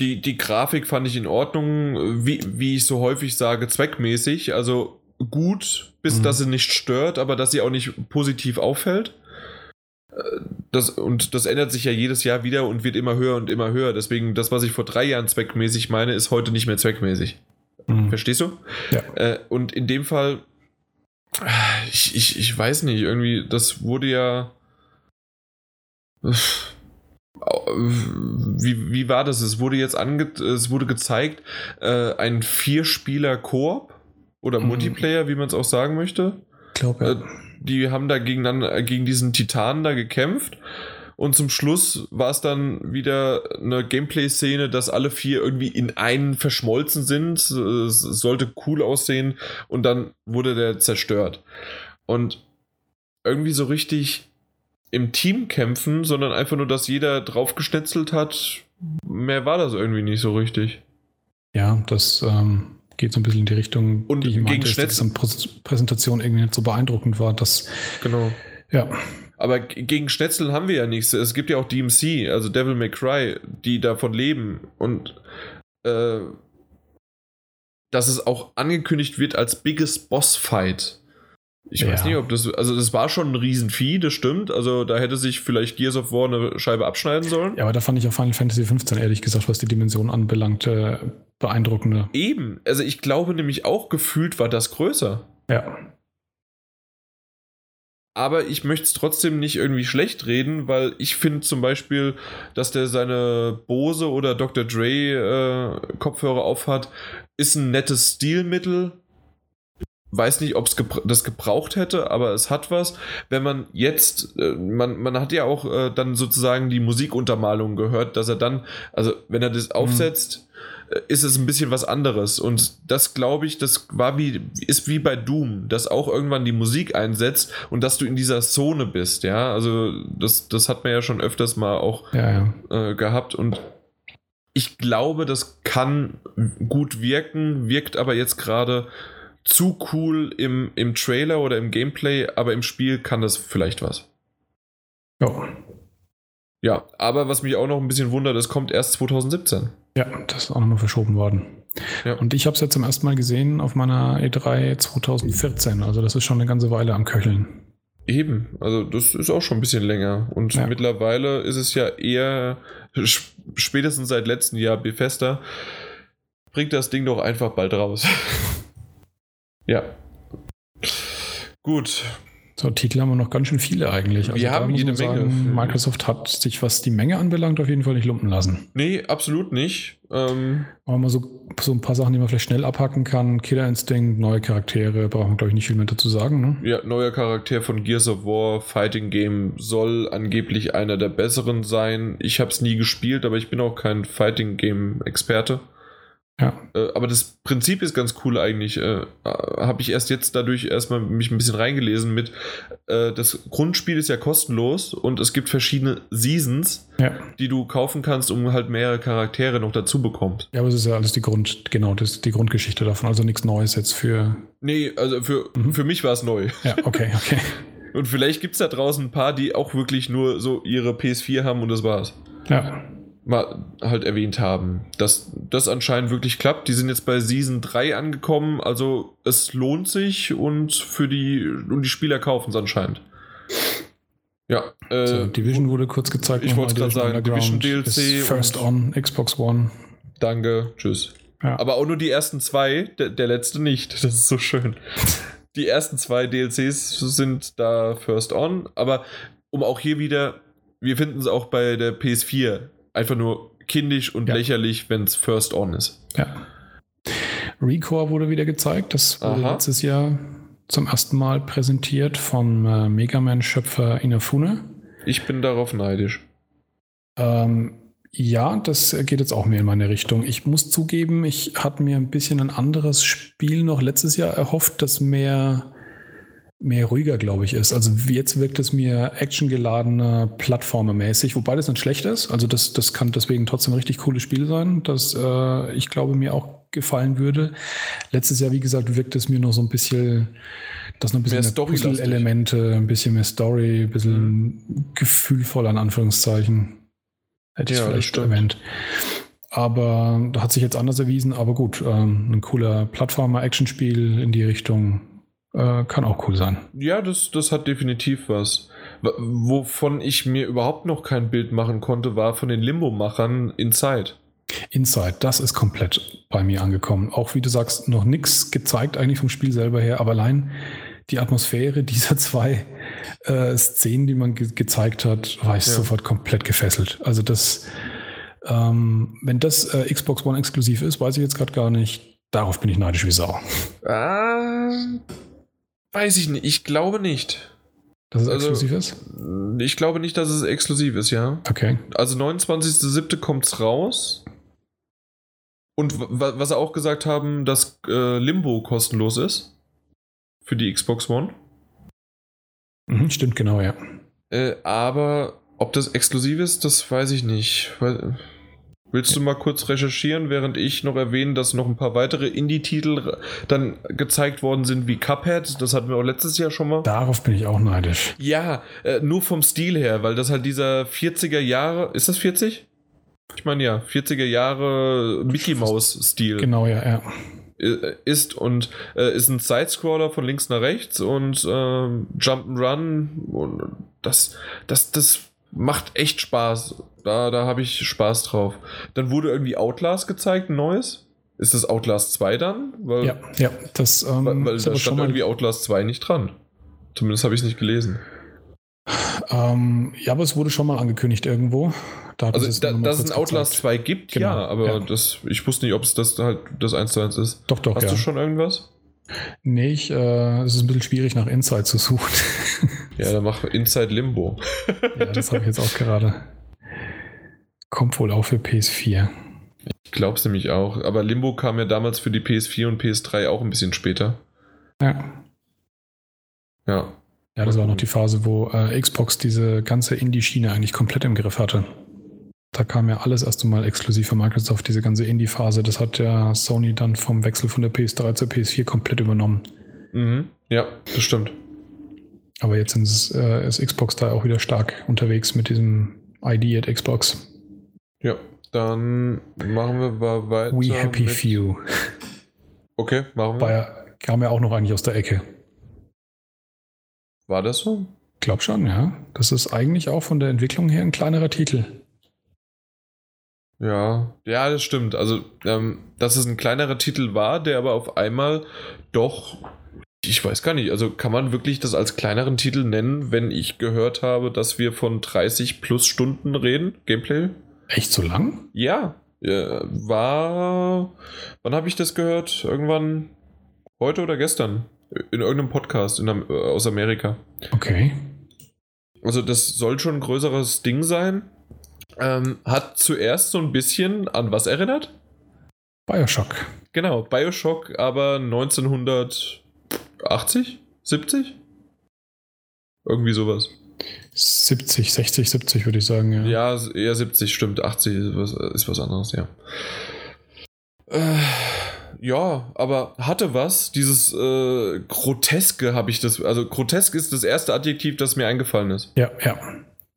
die, die Grafik fand ich in Ordnung, wie, wie ich so häufig sage, zweckmäßig. Also gut, bis mhm. dass sie nicht stört, aber dass sie auch nicht positiv auffällt. Äh, das, und das ändert sich ja jedes Jahr wieder und wird immer höher und immer höher. Deswegen, das, was ich vor drei Jahren zweckmäßig meine, ist heute nicht mehr zweckmäßig. Mhm. Verstehst du? Ja. Äh, und in dem Fall, ich, ich, ich weiß nicht, irgendwie, das wurde ja. Wie, wie war das? Es wurde jetzt ange es wurde gezeigt, äh, ein Vier-Spieler-Koop oder mhm. Multiplayer, wie man es auch sagen möchte. Ich glaube, ja. Äh, die haben da gegen, dann, äh, gegen diesen Titan da gekämpft. Und zum Schluss war es dann wieder eine Gameplay-Szene, dass alle vier irgendwie in einen verschmolzen sind. Es sollte cool aussehen und dann wurde der zerstört. Und irgendwie so richtig im Team kämpfen, sondern einfach nur, dass jeder draufgeschnetzelt hat. Mehr war das irgendwie nicht so richtig. Ja, das ähm, geht so ein bisschen in die Richtung, und die ich meinte, dass die Präsentation irgendwie nicht so beeindruckend war. Dass, genau. Ja. Aber gegen Schnetzel haben wir ja nichts. Es gibt ja auch DMC, also Devil May Cry, die davon leben. Und äh, dass es auch angekündigt wird als Biggest Boss Fight. Ich ja. weiß nicht, ob das. Also, das war schon ein Riesenvieh, das stimmt. Also, da hätte sich vielleicht Gears of War eine Scheibe abschneiden sollen. Ja, aber da fand ich auch Final Fantasy 15, ehrlich gesagt, was die Dimension anbelangt, äh, beeindruckender. Eben. Also, ich glaube nämlich auch gefühlt war das größer. Ja. Aber ich möchte es trotzdem nicht irgendwie schlecht reden, weil ich finde zum Beispiel, dass der seine Bose oder Dr. Dre äh, Kopfhörer aufhat, ist ein nettes Stilmittel weiß nicht, ob es gebra das gebraucht hätte, aber es hat was. Wenn man jetzt, äh, man, man hat ja auch äh, dann sozusagen die Musikuntermalung gehört, dass er dann, also wenn er das mhm. aufsetzt, mhm. ist es ein bisschen was anderes. Und das glaube ich, das war wie, ist wie bei Doom, dass auch irgendwann die Musik einsetzt und dass du in dieser Zone bist, ja. Also das, das hat man ja schon öfters mal auch ja, ja. Äh, gehabt und ich glaube, das kann gut wirken, wirkt aber jetzt gerade zu cool im, im Trailer oder im Gameplay, aber im Spiel kann das vielleicht was. Ja. Ja, aber was mich auch noch ein bisschen wundert, es kommt erst 2017. Ja, das ist auch nochmal verschoben worden. Ja. Und ich habe es ja zum ersten Mal gesehen auf meiner E3 2014. Also das ist schon eine ganze Weile am Köcheln. Eben, also das ist auch schon ein bisschen länger. Und ja. mittlerweile ist es ja eher spätestens seit letztem Jahr Bethesda. Bringt das Ding doch einfach bald raus. [laughs] Ja. Gut. So, Titel haben wir noch ganz schön viele eigentlich. Also wir haben jede Menge. Microsoft hat sich, was die Menge anbelangt, auf jeden Fall nicht lumpen lassen. Nee, absolut nicht. Ähm Aber mal so, so ein paar Sachen, die man vielleicht schnell abhacken kann. Killer Instinct, neue Charaktere, brauchen wir, glaube ich, nicht viel mehr dazu sagen. Ne? Ja, neuer Charakter von Gears of War, Fighting Game, soll angeblich einer der besseren sein. Ich habe es nie gespielt, aber ich bin auch kein Fighting Game-Experte. Ja. Äh, aber das Prinzip ist ganz cool eigentlich. Äh, Habe ich erst jetzt dadurch erstmal mich ein bisschen reingelesen mit, äh, das Grundspiel ist ja kostenlos und es gibt verschiedene Seasons, ja. die du kaufen kannst, um halt mehrere Charaktere noch dazu bekommst. Ja, aber es ist ja alles die Grund, genau, das ist die Grundgeschichte davon, also nichts Neues jetzt für. Nee, also für, mhm. für mich war es neu. Ja, okay, okay. [laughs] und vielleicht gibt es da draußen ein paar, die auch wirklich nur so ihre PS4 haben und das war's. Ja mal halt erwähnt haben, dass das anscheinend wirklich klappt. Die sind jetzt bei Season 3 angekommen, also es lohnt sich und für die und die Spieler kaufen es anscheinend. Ja. Äh, so, Division wurde kurz gezeigt. Ich wollte gerade sagen, Division DLC. First on Xbox One. Danke, tschüss. Ja. Aber auch nur die ersten zwei, der, der letzte nicht. Das ist so schön. Die ersten zwei DLCs sind da First on, aber um auch hier wieder wir finden es auch bei der PS4 einfach nur kindisch und Ja. lächerlich, wenn es First On ist. Ja. Recore wurde wieder gezeigt. Das wurde Aha. letztes Jahr zum ersten Mal präsentiert von äh, Mega Man-Schöpfer Inafune. Ich bin darauf neidisch. Ähm, ja, das geht jetzt auch mehr in meine Richtung. Ich muss zugeben, ich hatte mir ein bisschen ein anderes Spiel noch letztes Jahr erhofft, das mehr, mehr ruhiger, glaube ich, ist. Also jetzt wirkt es mir actiongeladener, plattformermäßig, wobei das nicht schlecht ist. Also das, das kann deswegen trotzdem ein richtig cooles Spiel sein, das äh, ich glaube mir auch gefallen würde. Letztes Jahr, wie gesagt, wirkt es mir noch so ein bisschen, das noch ein bisschen Mehr. Puzzle-Elemente, ein bisschen mehr Story, ein bisschen gefühlvoller in Anführungszeichen. Hätte ich Ja, das vielleicht stimmt. erwähnt. Aber da hat sich jetzt anders erwiesen, aber gut, ähm, ein cooler Plattformer-Action-Spiel in die Richtung äh, kann auch cool sein. Ja, das, das hat definitiv was. Wovon ich mir überhaupt noch kein Bild machen konnte, war von den Limbo-Machern Inside. Inside, das ist komplett bei mir angekommen. Auch wie du sagst, noch nichts gezeigt eigentlich vom Spiel selber her, aber allein die Atmosphäre [laughs] dieser zwei äh, Szenen, die man ge gezeigt hat, war ich Ja. sofort komplett gefesselt. Also das, ähm, wenn das äh, Xbox One exklusiv ist, weiß ich jetzt gerade gar nicht. Darauf bin ich neidisch wie Sau. Ah, weiß ich nicht. Ich glaube nicht. Dass es Also- exklusiv ist? Ich glaube nicht, dass es exklusiv ist, ja. Okay. Also 29.07. kommt's raus. Und was sie auch gesagt haben, dass äh, Limbo kostenlos ist. Für die Xbox One. Mhm, stimmt, genau, ja. Äh, aber ob das exklusiv ist, das weiß ich nicht. Weil- Willst du mal kurz recherchieren, während ich noch erwähne, dass noch ein paar weitere Indie-Titel dann gezeigt worden sind, wie Cuphead? Das hatten wir auch letztes Jahr schon mal. Darauf bin ich auch neidisch. Ja, äh, nur vom Stil her, weil das halt dieser 40er Jahre. Ist das 40? Ich meine ja, 40er Jahre Mickey Mouse-Stil Genau, ja, ja. äh, ist und äh, ist ein Sidescroller von links nach rechts und ähm, Jump'n'Run und das, das, das macht echt Spaß. Da, da habe ich Spaß drauf. Dann wurde irgendwie Outlast gezeigt, ein neues. Ist das Outlast 2 dann? Weil, Ja, ja, das ähm, weil, weil ist da aber stand irgendwie Outlast 2 nicht dran. Zumindest habe ich es nicht gelesen. Ähm, ja, aber es wurde schon mal angekündigt irgendwo. Da Also, da, dass es ein Outlast gezeigt. 2 gibt, Genau, ja, aber ja. Das, ich wusste nicht, ob es das halt das 1 zu 1 ist. Doch, doch, Hast ja. du schon irgendwas? Nee, ich, äh, es ist ein bisschen schwierig nach Inside zu suchen. [laughs] Ja, dann mach Inside Limbo. ja, das habe ich jetzt auch gerade. Kommt wohl auch für PS4. Ich glaub's nämlich auch. Aber Limbo kam ja damals für die PS4 und PS3 auch ein bisschen später. Ja. Ja. Ja, das war noch die Phase, wo äh, Xbox diese ganze Indie-Schiene eigentlich komplett im Griff hatte. Da kam ja alles erst einmal exklusiv für Microsoft, diese ganze Indie-Phase. Das hat ja Sony dann vom Wechsel von der PS3 zur PS4 komplett übernommen. Mhm. Ja, das stimmt. Aber jetzt ist, äh, ist Xbox da auch wieder stark unterwegs mit diesem ID at Xbox. Ja. Dann machen wir mal weiter. We Happy mit- Few. Okay, machen wir. War kam ja auch noch eigentlich aus der Ecke. War das so? Glaub schon, ja. Das ist eigentlich auch von der Entwicklung her ein kleinerer Titel. Ja, ja, das stimmt. Also, ähm, dass es ein kleinerer Titel war, der aber auf einmal doch, ich weiß gar nicht, also kann man wirklich das als kleineren Titel nennen, wenn ich gehört habe, dass wir von 30 plus Stunden reden, Gameplay? Echt so lang? Ja, äh, war, wann habe ich das gehört? Irgendwann heute oder gestern? In irgendeinem Podcast in, äh, aus Amerika. Okay. Also das soll schon ein größeres Ding sein. Ähm, hat zuerst so ein bisschen an was erinnert? Bioshock. Genau, Bioshock, aber 1980? 70? Irgendwie sowas. 70, 60, 70 würde ich sagen, ja. Ja, eher 70, stimmt. 80 ist was, ist was anderes, ja. Äh, ja, aber hatte was. Dieses äh, Groteske habe ich das. Also, grotesk ist das erste Adjektiv, das mir eingefallen ist. Ja, ja.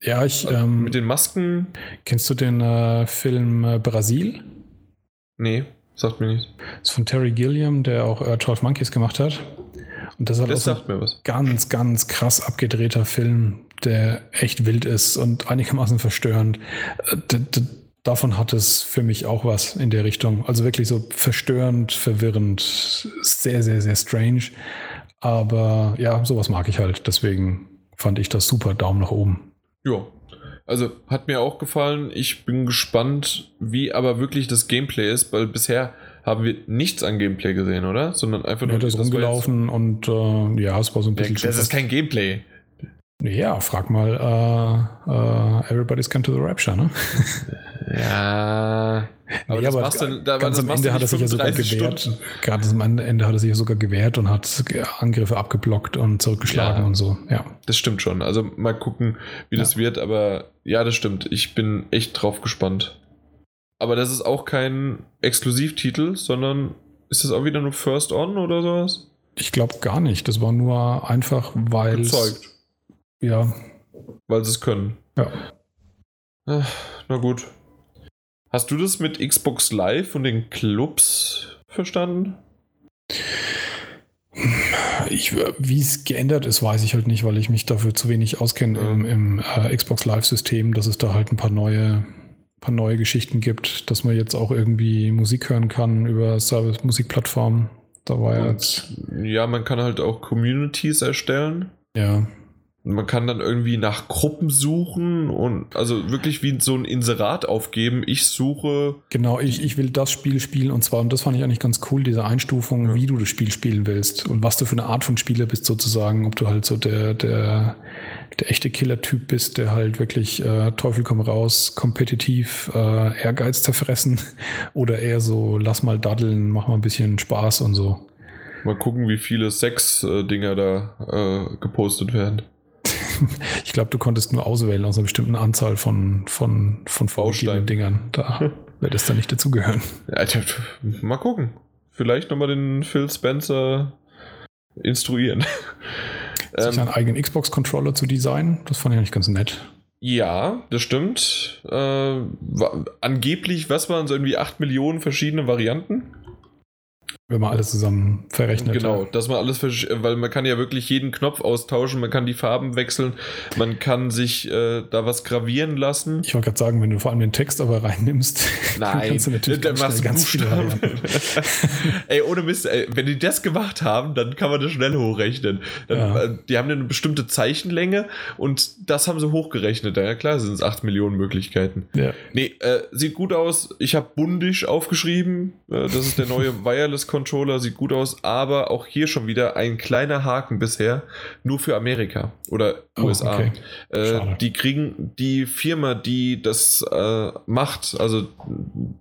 Ja, ich, ähm, Mit den Masken? kennst du den äh, Film äh, Brasil? Nee, sagt mir nichts. Das ist von Terry Gilliam, der auch äh, 12 Monkeys gemacht hat. Und das ist halt Das auch so ganz, ganz krass abgedrehter Film, der echt wild ist und einigermaßen verstörend. Äh, d- Davon hat es für mich auch was in der Richtung. Also wirklich so verstörend, verwirrend, sehr, sehr, sehr strange. Aber ja, sowas mag ich halt. Deswegen fand ich das super. Daumen nach oben. Ja. Also hat mir auch gefallen. Ich bin gespannt, wie aber wirklich das Gameplay ist, weil bisher haben wir nichts an Gameplay gesehen, oder? Sondern einfach nur. Ja, das rumgelaufen und äh, ja, es war so ein bisschen. Das ist kein Gameplay. Ja, frag mal uh, uh, Everybody's Come to the Rapture, ne? [laughs] Ja. Aber, nee, aber das dann, da, ganz am Ende hat er sich ja sogar gewehrt. Gerade am Ende hat er sich ja sogar gewehrt und hat Angriffe abgeblockt und zurückgeschlagen ja, und so. Ja. Das stimmt schon. Also mal gucken, wie ja. das wird. Aber ja, das stimmt. Ich bin echt drauf gespannt. Aber das ist auch kein Exklusivtitel, sondern ist das auch wieder nur First On oder sowas? Ich glaube gar nicht. Das war nur einfach, weil. Gezeugt. Ja. Weil sie es können. Ja. Ach, na gut. Hast du das mit Xbox Live und den Clubs verstanden? Wie es geändert ist, weiß ich halt nicht, weil ich mich dafür zu wenig auskenne im, im äh, Xbox Live-System, dass es da halt ein paar neue, paar neue Geschichten gibt, dass man jetzt auch irgendwie Musik hören kann über Service-Musikplattformen. Da war ja jetzt. Ja, man kann halt auch Communities erstellen. Ja. Man kann dann irgendwie nach Gruppen suchen und also wirklich wie so ein Inserat aufgeben. Ich suche. Genau, ich, ich will das Spiel spielen und zwar, und das fand ich eigentlich ganz cool, diese Einstufung, ja. wie du das Spiel spielen willst und was du für eine Art von Spieler bist, sozusagen. Ob du halt so der, der, der echte Killer-Typ bist, der halt wirklich äh, Teufel komm raus, kompetitiv, äh, Ehrgeiz zerfressen [laughs] oder eher so, lass mal daddeln, mach mal ein bisschen Spaß und so. Mal gucken, wie viele Sex-Dinger da äh, gepostet werden. [laughs] ich glaube, du konntest nur auswählen aus einer bestimmten Anzahl von, von, von vorgegebenen Dingern. Da [laughs] wird es dann nicht dazugehören. Ja, mal gucken. Vielleicht nochmal den Phil Spencer instruieren. [laughs] Sich ähm, einen eigenen Xbox-Controller zu designen, das fand ich eigentlich ganz nett. Ja, das stimmt. Äh, angeblich, was waren so irgendwie 8 Millionen verschiedene Varianten? Wenn man alles zusammen verrechnet. Genau, dass man alles, weil man kann ja wirklich jeden Knopf austauschen, man kann die Farben wechseln, man kann sich äh, da was gravieren lassen. Ich wollte gerade sagen, wenn du vor allem den Text aber reinnimmst, [laughs] Nein, kannst du natürlich dann ganz, ganz viele [laughs] Ey, ohne Mist, ey, wenn die das gemacht haben, dann kann man das schnell hochrechnen. Dann, ja. äh, die haben eine bestimmte Zeichenlänge und das haben sie hochgerechnet. Ja klar sind es 8 Millionen Möglichkeiten. Ja. Nee, äh, sieht gut aus. Ich habe bundisch aufgeschrieben. Äh, das ist der neue [laughs] Wireless Controller, sieht gut aus, aber auch hier schon wieder ein kleiner Haken bisher, nur für Amerika oder oh, USA. Okay. Äh, die kriegen die Firma, die das äh, macht, also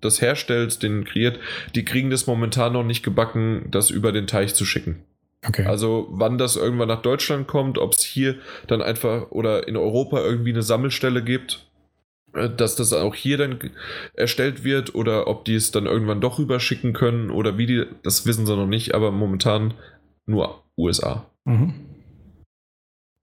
das herstellt, den kreiert, die kriegen das momentan noch nicht gebacken, das über den Teich zu schicken. Okay. Also wann das irgendwann nach Deutschland kommt, ob es hier dann einfach oder in Europa irgendwie eine Sammelstelle gibt, dass das auch hier dann erstellt wird oder ob die es dann irgendwann doch rüberschicken können oder wie die, das wissen sie noch nicht, aber momentan nur USA. Mhm.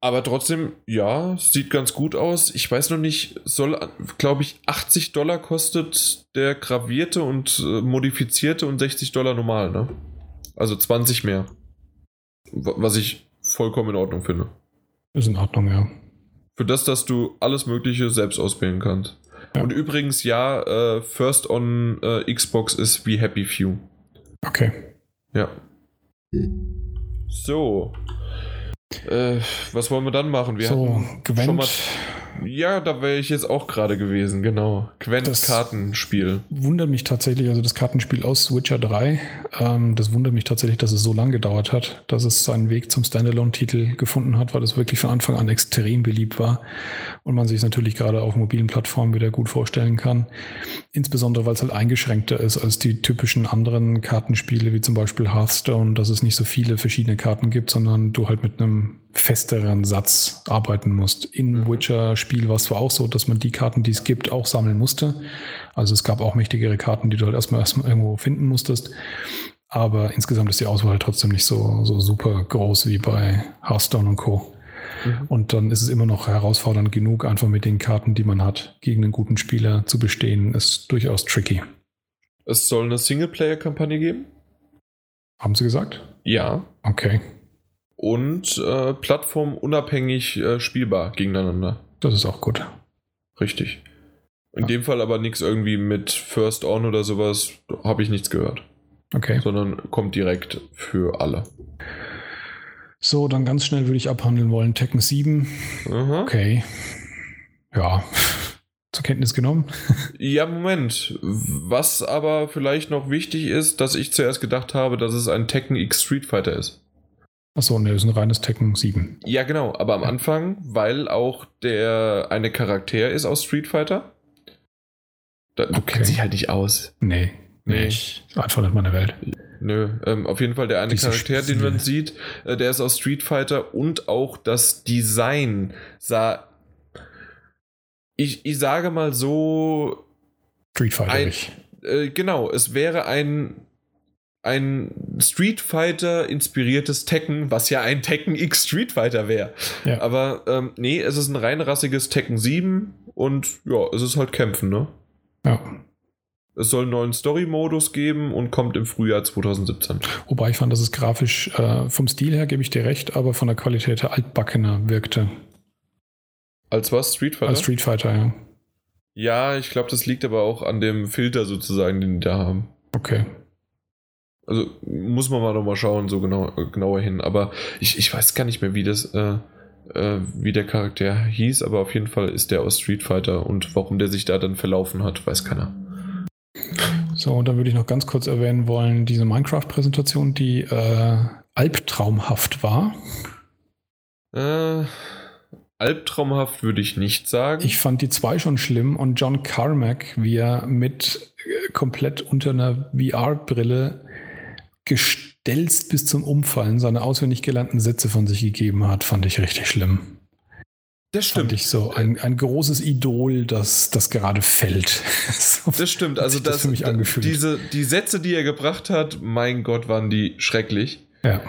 Aber trotzdem, ja, sieht ganz gut aus. Ich weiß noch nicht, soll, glaube ich, 80 Dollar kostet der gravierte und äh, modifizierte und 60 Dollar normal, ne? Also 20 mehr. Was ich vollkommen in Ordnung finde. Ist in Ordnung, ja. Für das, dass du alles Mögliche selbst auswählen kannst. Ja. Und übrigens, ja, äh, First on äh, Xbox ist wie Happy Few. Okay. Ja. So. Äh, was wollen wir dann machen? Wir so, Gwent. schon mal ja, da wäre ich jetzt auch gerade gewesen, genau. Quent Kartenspiel. Wundert mich tatsächlich, also das Kartenspiel aus Witcher 3, ähm, das wundert mich tatsächlich, dass es so lange gedauert hat, dass es seinen Weg zum Standalone-Titel gefunden hat, weil es wirklich von Anfang an extrem beliebt war und man sich es natürlich gerade auf mobilen Plattformen wieder gut vorstellen kann. Insbesondere, weil es halt eingeschränkter ist als die typischen anderen Kartenspiele, wie zum Beispiel Hearthstone, dass es nicht so viele verschiedene Karten gibt, sondern du halt mit einem festeren Satz arbeiten musst. In mhm. Witcher-Spiel war es zwar auch so, dass man die Karten, die es gibt, auch sammeln musste. Also es gab auch mächtigere Karten, die du halt erstmal, erstmal irgendwo finden musstest. Aber insgesamt ist die Auswahl halt trotzdem nicht so, so super groß wie bei Hearthstone und Co. Mhm. Und dann ist es immer noch herausfordernd genug, einfach mit den Karten, die man hat, gegen einen guten Spieler zu bestehen, ist durchaus tricky. Es soll eine Singleplayer-Kampagne geben? Haben Sie gesagt? Ja. Okay und äh, plattformunabhängig äh, spielbar gegeneinander. Das ist auch gut. Richtig. In ja. dem Fall aber nichts irgendwie mit First On oder sowas, habe ich nichts gehört. Okay. Sondern kommt direkt für alle. So, dann ganz schnell würde ich abhandeln wollen. Tekken 7. Aha. Okay. Ja, [laughs] zur Kenntnis genommen. [laughs] Ja, Moment. Was aber vielleicht noch wichtig ist, dass ich zuerst gedacht habe, dass es ein Tekken X Street Fighter ist. Achso, ne, das ist ein reines Tekken 7. Ja, genau, aber am Anfang, weil auch der eine Charakter ist aus Street Fighter. Da, du Okay. kennst dich halt nicht aus. Nee, Nee. Ich, einfach nicht meine Welt. Nö, ähm, auf jeden Fall der eine Diese Charakter, den man Spiele. sieht, äh, der ist aus Street Fighter und auch das Design sah. Ich, ich sage mal so, Street Fighter. Ein- äh, genau, es wäre ein, ein Street Fighter inspiriertes Tekken, was ja ein Tekken X Street Fighter wäre. Ja. Aber ähm, nee, es ist ein reinrassiges Tekken 7 und ja, es ist halt Kämpfen, ne? Ja. Es soll einen neuen Story-Modus geben und kommt im Frühjahr 2017. Wobei ich fand, dass es grafisch äh, vom Stil her, gebe ich dir recht, aber von der Qualität her altbackener wirkte. Als was? Street Fighter? Als Street Fighter, ja. Ja, ich glaube, das liegt aber auch an dem Filter sozusagen, den die da haben. Okay. Also muss man mal noch mal schauen, so genau, äh, genauer hin. Aber ich, ich weiß gar nicht mehr, wie das, äh, äh, wie der Charakter hieß, aber auf jeden Fall ist der aus Street Fighter und warum der sich da dann verlaufen hat, weiß keiner. So, und dann würde ich noch ganz kurz erwähnen wollen, diese Minecraft-Präsentation, die äh, albtraumhaft war. Äh, albtraumhaft würde ich nicht sagen. Ich fand die zwei schon schlimm und John Carmack, wie er mit äh, komplett unter einer VR-Brille gestelzt bis zum Umfallen seine auswendig gelernten Sätze von sich gegeben hat, fand ich richtig schlimm. das Fand ich so ein, ein großes Idol, das, das gerade fällt. [laughs] so, Das stimmt, also das das, für mich angefühlt. diese die Sätze, die er gebracht hat, mein Gott, waren die schrecklich. ja.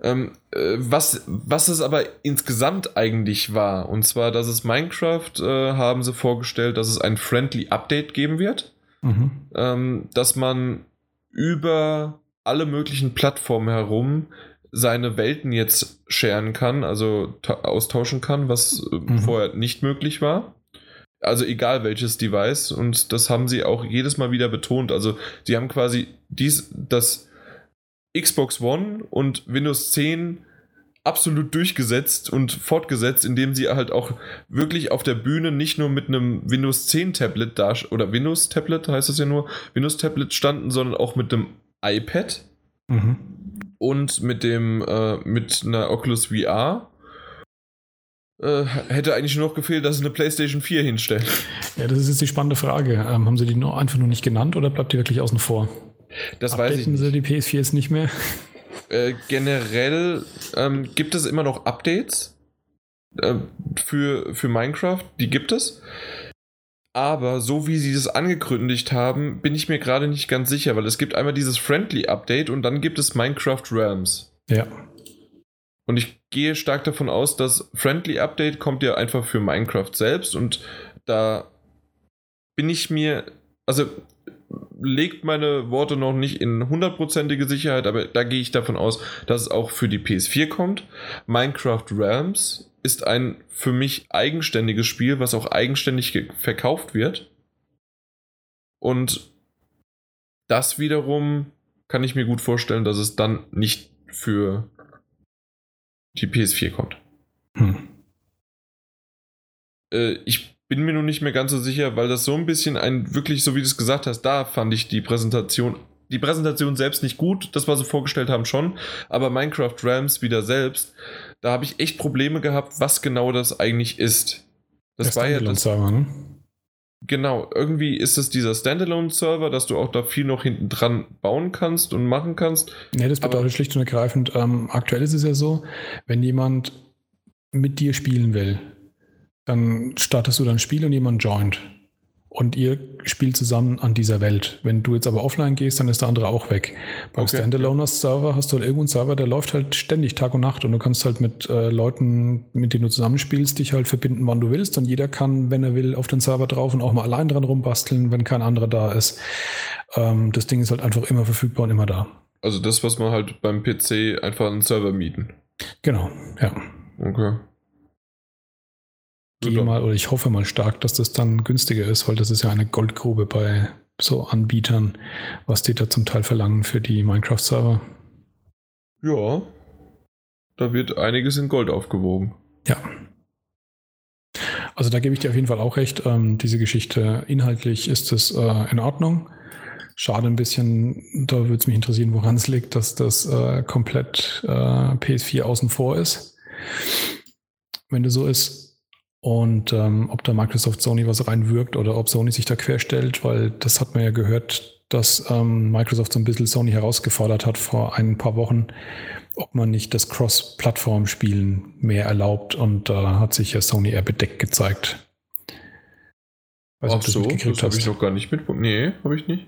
Ähm, äh, was, was es aber insgesamt eigentlich war, und zwar, dass es Minecraft, äh, haben sie vorgestellt, dass es ein Friendly Update geben wird, Mhm. ähm, dass man über alle möglichen Plattformen herum seine Welten jetzt scheren kann, also ta- austauschen kann, was äh, Mhm. vorher nicht möglich war. Also egal welches Device und das haben sie auch jedes Mal wieder betont. Also sie haben quasi dies, das Xbox One und Windows 10 absolut durchgesetzt und fortgesetzt, indem sie halt auch wirklich auf der Bühne nicht nur mit einem Windows 10 Tablet da oder Windows Tablet heißt es ja nur, Windows Tablet standen, sondern auch mit einem iPad Mhm. und mit dem äh, mit einer Oculus VR. Äh, hätte eigentlich nur noch gefehlt, dass sie eine PlayStation 4 hinstellen. Ja, das ist jetzt die spannende Frage. Ähm, haben sie die nur einfach nur nicht genannt oder bleibt die wirklich außen vor? Das weiß ich Updaten nicht. sie die PS4 jetzt nicht mehr? Äh, generell ähm, gibt es immer noch Updates äh, für, für Minecraft, die gibt es. Aber so wie sie das angekündigt haben, bin ich mir gerade nicht ganz sicher, weil es gibt einmal dieses Friendly Update und dann gibt es Minecraft Realms. Ja. Und ich gehe stark davon aus, dass Friendly Update kommt ja einfach für Minecraft selbst und da bin ich mir, also legt meine Worte noch nicht in hundertprozentige Sicherheit, aber da gehe ich davon aus, dass es auch für die PS4 kommt. Minecraft Realms ist ein für mich eigenständiges Spiel, was auch eigenständig ge- verkauft wird. Und das wiederum kann ich mir gut vorstellen, dass es dann nicht für die PS4 kommt. Hm. Äh, ich bin mir nur nicht mehr ganz so sicher, weil das so ein bisschen ein, wirklich, so wie du es gesagt hast, da fand ich die Präsentation, die Präsentation selbst nicht gut, das, was sie vorgestellt haben, schon, aber Minecraft Realms wieder selbst, da habe ich echt Probleme gehabt, was genau das eigentlich ist. Das Der war ja das, Standalone-Server, ne? genau, irgendwie ist es dieser Standalone-Server, dass du auch da viel noch hinten dran bauen kannst und machen kannst. Nee, das Aber- bedeutet schlicht und ergreifend, ähm, aktuell ist es ja so, wenn jemand mit dir spielen will, dann startest du dein Spiel und jemand joint. Und ihr spielt zusammen an dieser Welt. Wenn du jetzt aber offline gehst, dann ist der andere auch weg. Beim Okay. Standalone-Server hast du halt irgendwo einen Server, der läuft halt ständig Tag und Nacht und du kannst halt mit äh, Leuten, mit denen du zusammenspielst, dich halt verbinden, wann du willst. Und jeder kann, wenn er will, auf den Server drauf und auch mal allein dran rumbasteln, wenn kein anderer da ist. Ähm, das Ding ist halt einfach immer verfügbar und immer da. Also das, was man halt beim PC einfach einen Server mieten. Genau, ja. Okay. Gehe mal oder ich hoffe mal stark, dass das dann günstiger ist, weil das ist ja eine Goldgrube bei so Anbietern, was die da zum Teil verlangen für die Minecraft-Server. Ja. Da wird einiges in Gold aufgewogen. Ja. Also da gebe ich dir auf jeden Fall auch recht. Ähm, diese Geschichte inhaltlich ist es äh, in Ordnung. Schade ein bisschen, da würde es mich interessieren, woran es liegt, dass das äh, komplett äh, PS4 außen vor ist. Wenn das so ist. Und ähm, ob da Microsoft Sony was reinwirkt oder ob Sony sich da querstellt, weil das hat man ja gehört, dass ähm, Microsoft so ein bisschen Sony herausgefordert hat vor ein paar Wochen, ob man nicht das Cross-Plattform-Spielen mehr erlaubt. Und da hat sich ja Sony eher bedeckt gezeigt. Weiß Ach so, das habe ich noch gar nicht mitbekommen. Nee, habe ich nicht.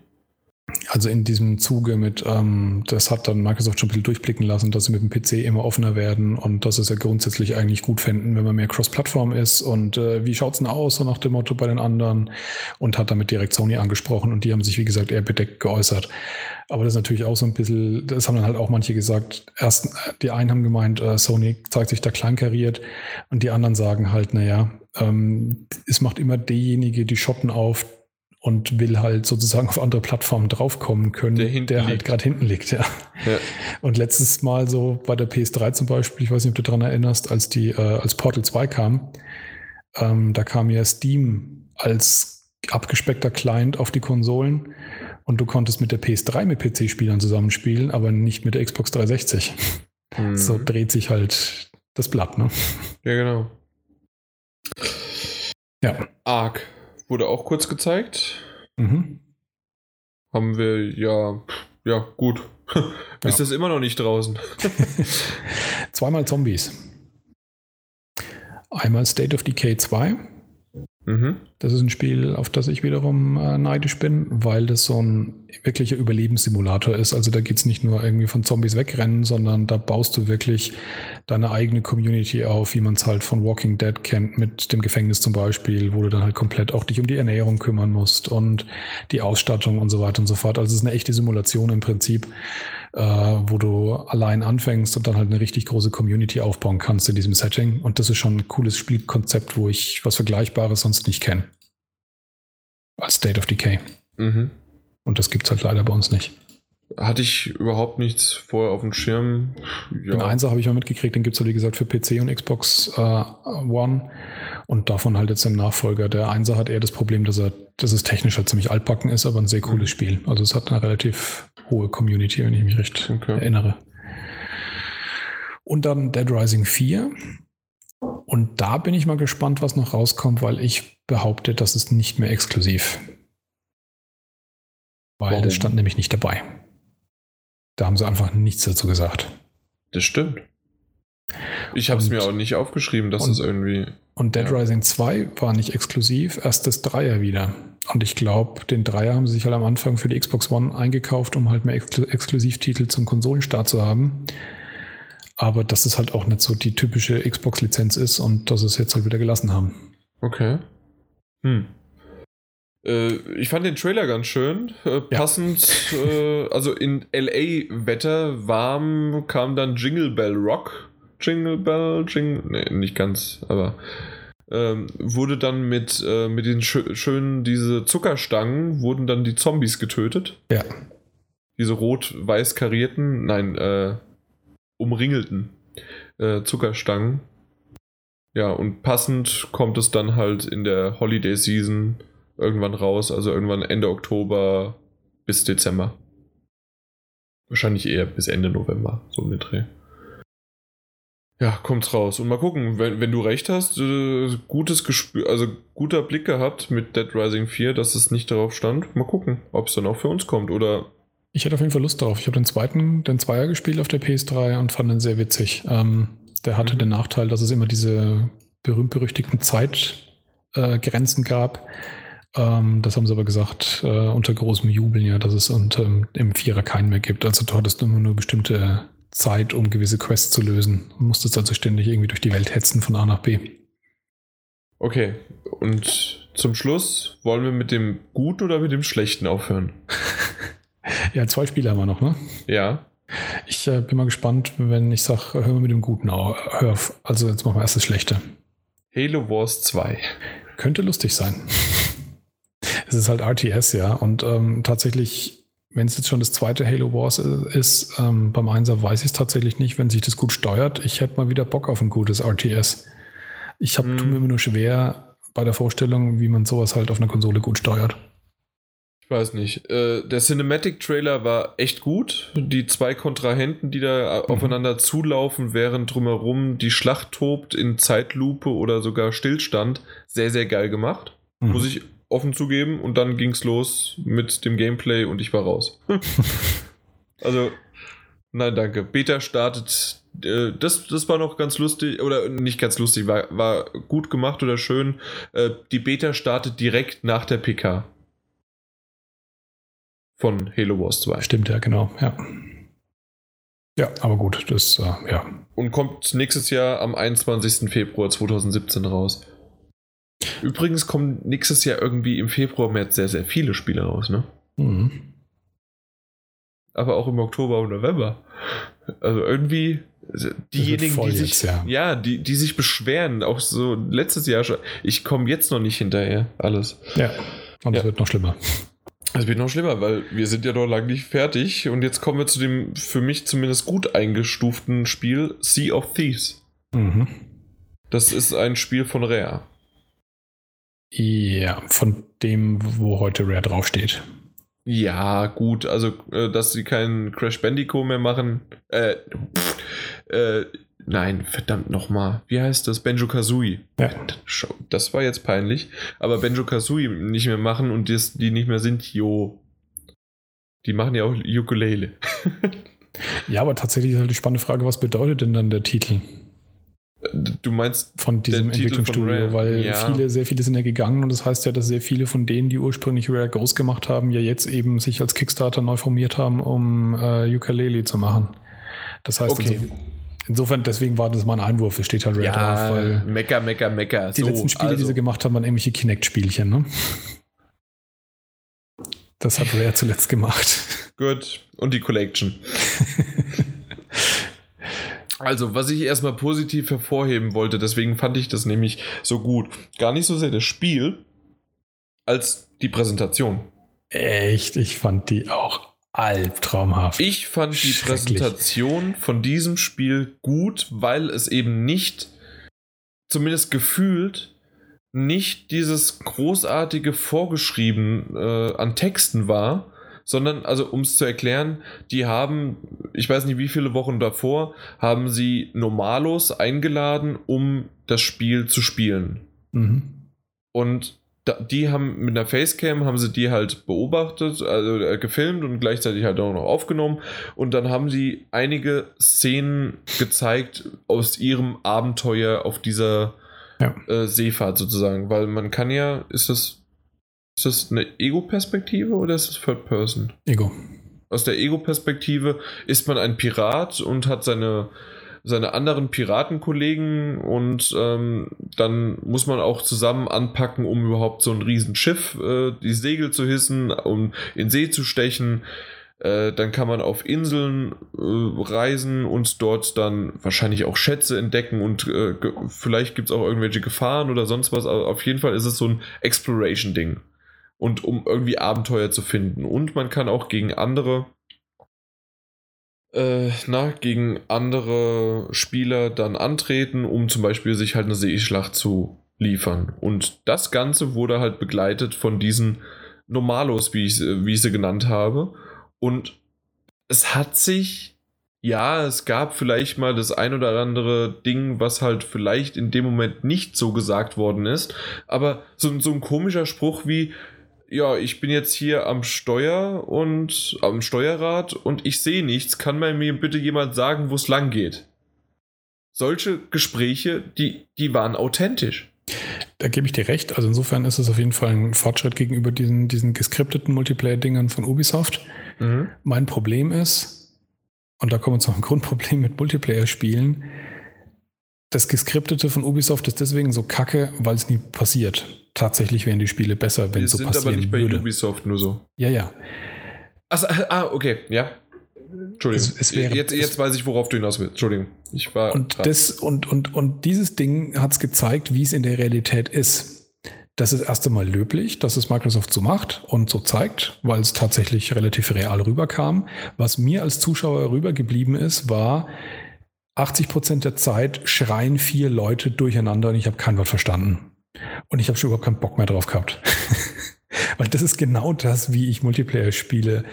Also in diesem Zuge mit, ähm, das hat dann Microsoft schon ein bisschen durchblicken lassen, dass sie mit dem PC immer offener werden und dass es ja grundsätzlich eigentlich gut fänden, wenn man mehr Cross-Plattform ist. Und äh, wie schaut's denn aus, so nach dem Motto bei den anderen? Und hat damit direkt Sony angesprochen und die haben sich, wie gesagt, eher bedeckt geäußert. Aber das ist natürlich auch so ein bisschen, das haben dann halt auch manche gesagt, erst die einen haben gemeint, äh, Sony zeigt sich da kleinkariert und die anderen sagen halt, naja, ähm, es macht immer derjenige die Schotten auf, und will halt sozusagen auf andere Plattformen draufkommen können, der, der halt gerade hinten liegt, ja. ja. Und letztes Mal so bei der PS3 zum Beispiel, ich weiß nicht, ob du daran erinnerst, als die, äh, als Portal 2 kam, ähm, da kam ja Steam als abgespeckter Client auf die Konsolen und du konntest mit der PS3 mit PC-Spielern zusammenspielen, aber nicht mit der Xbox 360. Mhm. So dreht sich halt das Blatt, ne? Ja, genau. Ja. Arg wurde auch kurz gezeigt. Mhm. Haben wir ja, ja, gut. [laughs] Ist ja. das immer noch nicht draußen? [laughs] Zweimal Zombies. Einmal State of Decay 2 Mhm. Das ist ein Spiel, auf das ich wiederum äh, neidisch bin, weil das so ein wirklicher Überlebenssimulator ist. Also da geht es nicht nur irgendwie von Zombies wegrennen, sondern da baust du wirklich deine eigene Community auf, wie man es halt von Walking Dead kennt, mit dem Gefängnis zum Beispiel, wo du dann halt komplett auch dich um die Ernährung kümmern musst und die Ausstattung und so weiter und so fort. Also es ist eine echte Simulation im Prinzip äh, wo du allein anfängst und dann halt eine richtig große Community aufbauen kannst in diesem Setting. Und das ist schon ein cooles Spielkonzept, wo ich was Vergleichbares sonst nicht kenne. Als State of Decay. Mhm. Und das gibt es halt leider bei uns nicht. Hatte ich überhaupt nichts vorher auf dem Schirm. Ja. Den Einser habe ich mal mitgekriegt, den gibt es, wie gesagt, für PC und Xbox äh, One. Und davon halt jetzt im Nachfolger. Der Einser hat eher das Problem, dass er, dass es technisch halt ziemlich altbacken ist, aber ein sehr cooles mhm. Spiel. Also es hat eine relativ hohe Community, wenn ich mich recht okay. erinnere. Und dann Dead Rising 4. Und da bin ich mal gespannt, was noch rauskommt, weil ich behaupte, das ist nicht mehr exklusiv. Weil Warum? das stand nämlich nicht dabei. Da haben sie einfach nichts dazu gesagt. Das stimmt. Ich habe es mir auch nicht aufgeschrieben, dass es irgendwie. Und Dead ja. Rising 2 war nicht exklusiv, erst das Dreier wieder. Und ich glaube, den Dreier haben sie sich halt am Anfang für die Xbox One eingekauft, um halt mehr Exklu Exklusivtitel zum Konsolenstart zu haben. Aber dass es halt auch nicht so die typische Xbox-Lizenz ist und dass sie es jetzt halt wieder gelassen haben. Okay. Hm. Äh, ich fand den Trailer ganz schön. Äh, passend, ja. äh, also in LA-Wetter, warm, kam dann Jingle Bell Rock. Jingle Bell, Jingle. Nee, nicht ganz, aber ähm, wurde dann mit, äh, mit den schö schönen, diese Zuckerstangen, wurden dann die Zombies getötet. Ja. Diese rot-weiß karierten, nein, äh, umringelten äh, Zuckerstangen. Ja, und passend kommt es dann halt in der Holiday Season irgendwann raus, also irgendwann Ende Oktober bis Dezember. Wahrscheinlich eher bis Ende November, so um den Dreh. Ja, kommt's raus. Und mal gucken, wenn, wenn du recht hast, äh, gutes Gespür, also guter Blick gehabt mit Dead Rising 4, dass es nicht darauf stand. Mal gucken, ob es dann auch für uns kommt oder. Ich hätte auf jeden Fall Lust drauf. Ich habe den zweiten, den Zweier gespielt auf der PS3 und fand den sehr witzig. Ähm, der hatte mhm. den Nachteil, dass es immer diese berühmt-berüchtigten Zeitgrenzen äh, gab. Ähm, das haben sie aber gesagt, äh, unter großem Jubeln, ja, dass es unter, im Vierer keinen mehr gibt. Also du hattest immer nur bestimmte Zeit, um gewisse Quests zu lösen. Du musstest also ständig irgendwie durch die Welt hetzen von A nach B. Okay, und zum Schluss wollen wir mit dem Guten oder mit dem Schlechten aufhören? [laughs] ja, zwei Spiele haben wir noch, ne? Ja. Ich äh, bin mal gespannt, wenn ich sage, hören wir mit dem Guten auf. Also jetzt machen wir erst das Schlechte. Halo Wars 2. Könnte lustig sein. Es ist halt RTS, ja. Und ähm, tatsächlich wenn es jetzt schon das zweite Halo Wars ist, ähm, beim Einser weiß ich es tatsächlich nicht, wenn sich das gut steuert. Ich hätte mal wieder Bock auf ein gutes RTS. Ich habe mm. mir immer nur schwer, bei der Vorstellung, wie man sowas halt auf einer Konsole gut steuert. Ich weiß nicht. Äh, der Cinematic-Trailer war echt gut. Die zwei Kontrahenten, die da mhm. aufeinander zulaufen, während drumherum die Schlacht tobt in Zeitlupe oder sogar Stillstand, sehr, sehr geil gemacht. Mhm. Muss ich offen zugeben. Und dann ging es los mit dem Gameplay und ich war raus. [laughs] also, nein, danke. Beta startet. Äh, das, das war noch ganz lustig, oder nicht ganz lustig, war, war gut gemacht oder schön. Äh, die Beta startet direkt nach der PK von Halo Wars 2. Stimmt, ja, genau, ja. Ja, aber gut, das, äh, ja. Und kommt nächstes Jahr am 21. Februar 2017 raus. Übrigens kommen nächstes Jahr irgendwie im Februar März sehr, sehr viele Spiele raus, ne? Mhm. Aber auch im Oktober und November. Also irgendwie diejenigen, die sich, jetzt, ja. ja, die, die sich beschweren, auch so letztes Jahr schon. Ich komme jetzt noch nicht hinterher, alles. Ja, und es ja. wird noch schlimmer. Es wird noch schlimmer, weil wir sind ja noch lange nicht fertig und jetzt kommen wir zu dem für mich zumindest gut eingestuften Spiel Sea of Thieves. Mhm. Das ist ein Spiel von Rare. Ja, von dem, wo heute Rare draufsteht. Ja, gut, also äh, dass sie keinen Crash Bandicoot mehr machen. Äh, pff, äh, Nein, verdammt nochmal. Wie heißt das? Benjo Kazooie. Ja. Das war jetzt peinlich. Aber Benjo Kazooie nicht mehr machen und das, die nicht mehr sind, jo. Die machen ja auch Ukulele. [laughs] ja, aber tatsächlich ist halt die spannende Frage, was bedeutet denn dann der Titel? Du meinst von diesem Entwicklungsstudio, weil ja. viele, sehr viele sind ja gegangen und das heißt ja, dass sehr viele von denen, die ursprünglich Rare groß gemacht haben, ja jetzt eben sich als Kickstarter neu formiert haben, um äh, Ukulele zu machen. Das heißt, okay. also, Insofern, deswegen war das mal ein Einwurf. Es steht halt Rare ja, drauf, weil. Mecker, Mecker, Mecker. Die so, letzten Spiele, also. die sie gemacht haben, waren irgendwelche Kinect-Spielchen, ne? Das hat Rare zuletzt gemacht. Gut. Und die Collection. [laughs] also, was ich erstmal positiv hervorheben wollte, deswegen fand ich das nämlich so gut. Gar nicht so sehr das Spiel, als die Präsentation. Echt? Ich fand die auch albtraumhaft. Ich fand die Präsentation von diesem Spiel gut, weil es eben nicht, zumindest gefühlt, nicht dieses großartige Vorgeschrieben äh, an Texten war, sondern, also um es zu erklären, die haben, ich weiß nicht wie viele Wochen davor, haben sie Normalos eingeladen, um das Spiel zu spielen. Mhm. Und die haben mit einer Facecam haben sie die halt beobachtet, also äh, gefilmt und gleichzeitig halt auch noch aufgenommen und dann haben sie einige Szenen gezeigt aus ihrem Abenteuer auf dieser ja. äh, Seefahrt sozusagen, weil man kann ja, ist das ist das eine Ego-Perspektive oder ist das Third Person? Ego. Aus der Ego-Perspektive ist man ein Pirat und hat seine seine anderen Piratenkollegen und ähm, dann muss man auch zusammen anpacken, um überhaupt so ein Riesenschiff äh, die Segel zu hissen, um in See zu stechen. Äh, dann kann man auf Inseln äh, reisen und dort dann wahrscheinlich auch Schätze entdecken und äh, vielleicht gibt es auch irgendwelche Gefahren oder sonst was. Aber auf jeden Fall ist es so ein Exploration-Ding. Und um irgendwie Abenteuer zu finden. Und man kann auch gegen andere äh, na, gegen andere Spieler dann antreten, um zum Beispiel sich halt eine Seeschlacht zu liefern. Und das Ganze wurde halt begleitet von diesen Normalos, wie ich, wie ich sie genannt habe. Und es hat sich, ja, es gab vielleicht mal das ein oder andere Ding, was halt vielleicht in dem Moment nicht so gesagt worden ist. Aber so, so ein komischer Spruch wie, ja, ich bin jetzt hier am Steuer und am Steuerrad und ich sehe nichts. Kann mir bitte jemand sagen, wo es lang geht? Solche Gespräche, die, die waren authentisch. Da gebe ich dir recht. Also insofern ist es auf jeden Fall ein Fortschritt gegenüber diesen, diesen geskripteten Multiplayer-Dingern von Ubisoft. Mhm. Mein Problem ist, und da kommen wir zu einem Grundproblem mit Multiplayer-Spielen, das Geskriptete von Ubisoft ist deswegen so kacke, weil es nie passiert. Tatsächlich wären die Spiele besser, wenn es so passieren würde. sind aber nicht bei. Ubisoft nur so. Ja, ja. Achso, ah, okay, ja. Entschuldigung. Es, es wäre, jetzt, jetzt weiß ich, worauf du hinaus willst. Entschuldigung. Ich war. Und, das, und, und, und dieses Ding hat es gezeigt, wie es in der Realität ist. Das ist erst einmal löblich, dass es Microsoft so macht und so zeigt, weil es tatsächlich relativ real rüberkam. Was mir als Zuschauer rübergeblieben ist, war, 80 Prozent der Zeit schreien vier Leute durcheinander und ich habe kein Wort verstanden. Und ich habe schon überhaupt keinen Bock mehr drauf gehabt. [laughs] Weil das ist genau das, wie ich Multiplayer-Spiele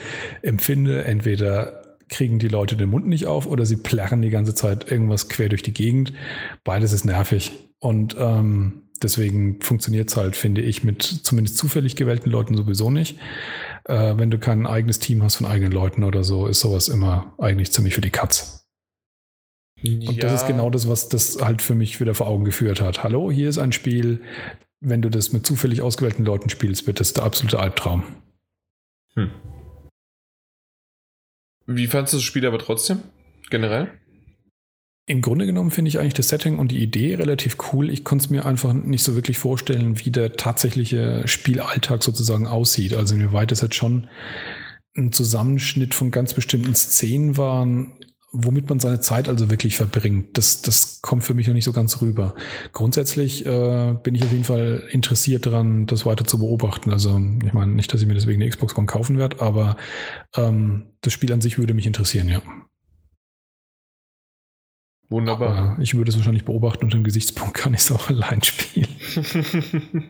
empfinde. Entweder kriegen die Leute den Mund nicht auf oder sie plärren die ganze Zeit irgendwas quer durch die Gegend. Beides ist nervig. Und ähm, deswegen funktioniert es halt, finde ich, mit zumindest zufällig gewählten Leuten sowieso nicht. Äh, wenn du kein eigenes Team hast von eigenen Leuten oder so, ist sowas immer eigentlich ziemlich für die Katz. Ja. Und das ist genau das, was das halt für mich wieder vor Augen geführt hat. Hallo, hier ist ein Spiel, wenn du das mit zufällig ausgewählten Leuten spielst, wird das der absolute Albtraum. Hm. Wie fandest du das Spiel aber trotzdem? Generell? Im Grunde genommen finde ich eigentlich das Setting und die Idee relativ cool. Ich konnte es mir einfach nicht so wirklich vorstellen, wie der tatsächliche Spielalltag sozusagen aussieht. Also inwieweit es jetzt schon ein Zusammenschnitt von ganz bestimmten Szenen waren, womit man seine Zeit also wirklich verbringt, das, das kommt für mich noch nicht so ganz rüber. Grundsätzlich äh, bin ich auf jeden Fall interessiert daran, das weiter zu beobachten. Also ich meine nicht, dass ich mir deswegen eine Xbox One kaufen werde, aber ähm, das Spiel an sich würde mich interessieren, ja. Wunderbar. Aber ich würde es wahrscheinlich beobachten unter dem Gesichtspunkt, kann ich es auch [laughs] allein spielen. [laughs]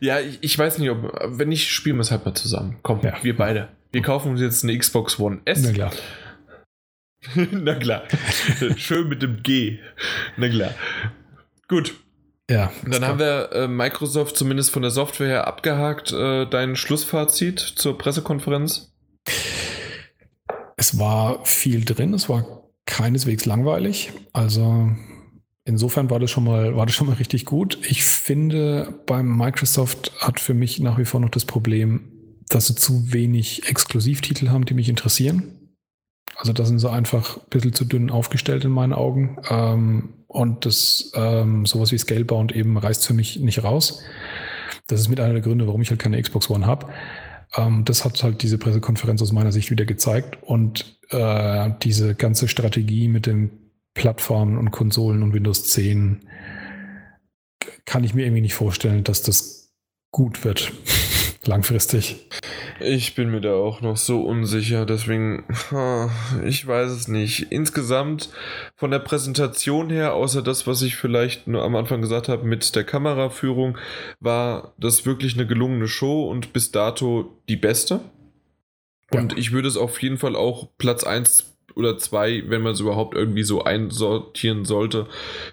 ja, ich, ich, weiß nicht, ob, wenn ich spielen wir es halt mal zusammen. Komm, ja. wir beide. Wir kaufen uns jetzt eine Xbox One S. Na klar. [laughs] Na klar. Schön mit dem G. Na klar. Gut. Ja. Dann haben wir äh, Microsoft zumindest von der Software her abgehakt. Äh, dein Schlussfazit zur Pressekonferenz? Es war viel drin. Es war keineswegs langweilig. Also insofern war das schon mal, war das schon mal richtig gut. Ich finde, beim Microsoft hat für mich nach wie vor noch das Problem, dass sie zu wenig Exklusivtitel haben, die mich interessieren. Also da sind sie einfach ein bisschen zu dünn aufgestellt in meinen Augen. Ähm, und das ähm, sowas wie Scalebound eben reißt für mich nicht raus. Das ist mit einer der Gründe, warum ich halt keine Xbox One habe. Ähm, das hat halt diese Pressekonferenz aus meiner Sicht wieder gezeigt. Und äh, diese ganze Strategie mit den Plattformen und Konsolen und Windows 10 kann ich mir irgendwie nicht vorstellen, dass das gut wird langfristig. Ich bin mir da auch noch so unsicher, deswegen, ich weiß es nicht. Insgesamt von der Präsentation her, außer das, was ich vielleicht nur am Anfang gesagt habe mit der Kameraführung, war das wirklich eine gelungene Show und bis dato die beste. Und ja. ich würde es auf jeden Fall auch Platz 1 oder 2, wenn man es überhaupt irgendwie so einsortieren sollte,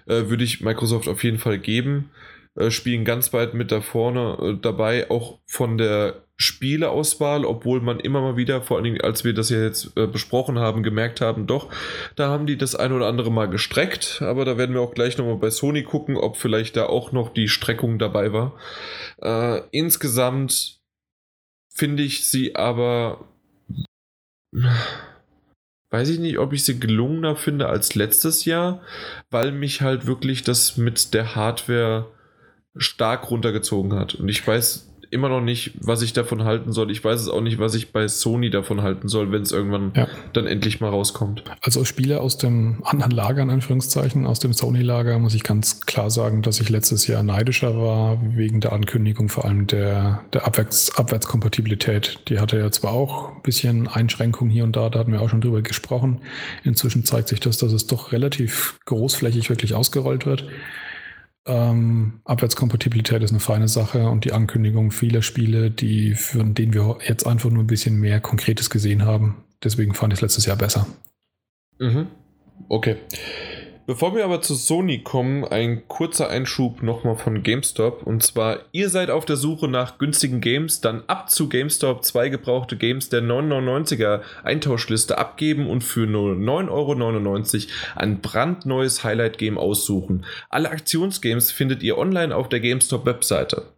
äh, würde ich Microsoft auf jeden Fall geben. Äh, spielen ganz weit mit da vorne äh, dabei, auch von der Spieleauswahl, obwohl man immer mal wieder, vor allen Dingen als wir das ja jetzt äh, besprochen haben, gemerkt haben, doch, da haben die das ein oder andere mal gestreckt, aber da werden wir auch gleich nochmal bei Sony gucken, ob vielleicht da auch noch die Streckung dabei war. Insgesamt finde ich sie aber, weiß ich nicht, ob ich sie gelungener finde als letztes Jahr, weil mich halt wirklich das mit der Hardware stark runtergezogen hat. Und ich weiß immer noch nicht, was ich davon halten soll. Ich weiß es auch nicht, was ich bei Sony davon halten soll, wenn es irgendwann ja. dann endlich mal rauskommt. Also als Spieler aus dem anderen Lager, in Anführungszeichen, aus dem Sony-Lager, muss ich ganz klar sagen, dass ich letztes Jahr neidischer war, wegen der Ankündigung vor allem der, der Abwärts Abwärtskompatibilität. Die hatte ja zwar auch ein bisschen Einschränkungen hier und da, da hatten wir auch schon drüber gesprochen. Inzwischen zeigt sich das, dass es doch relativ großflächig wirklich ausgerollt wird. Ähm, Abwärtskompatibilität ist eine feine Sache und die Ankündigung vieler Spiele, die, von denen wir jetzt einfach nur ein bisschen mehr Konkretes gesehen haben. Deswegen fand ich es letztes Jahr besser. Mhm. Okay. Bevor wir aber zu Sony kommen, ein kurzer Einschub nochmal von GameStop. Und zwar, ihr seid auf der Suche nach günstigen Games, dann ab zu GameStop zwei gebrauchte Games der 999er Eintauschliste abgeben und für nur 9,99 Euro ein brandneues Highlight-Game aussuchen. Alle Aktionsgames findet ihr online auf der GameStop-Webseite.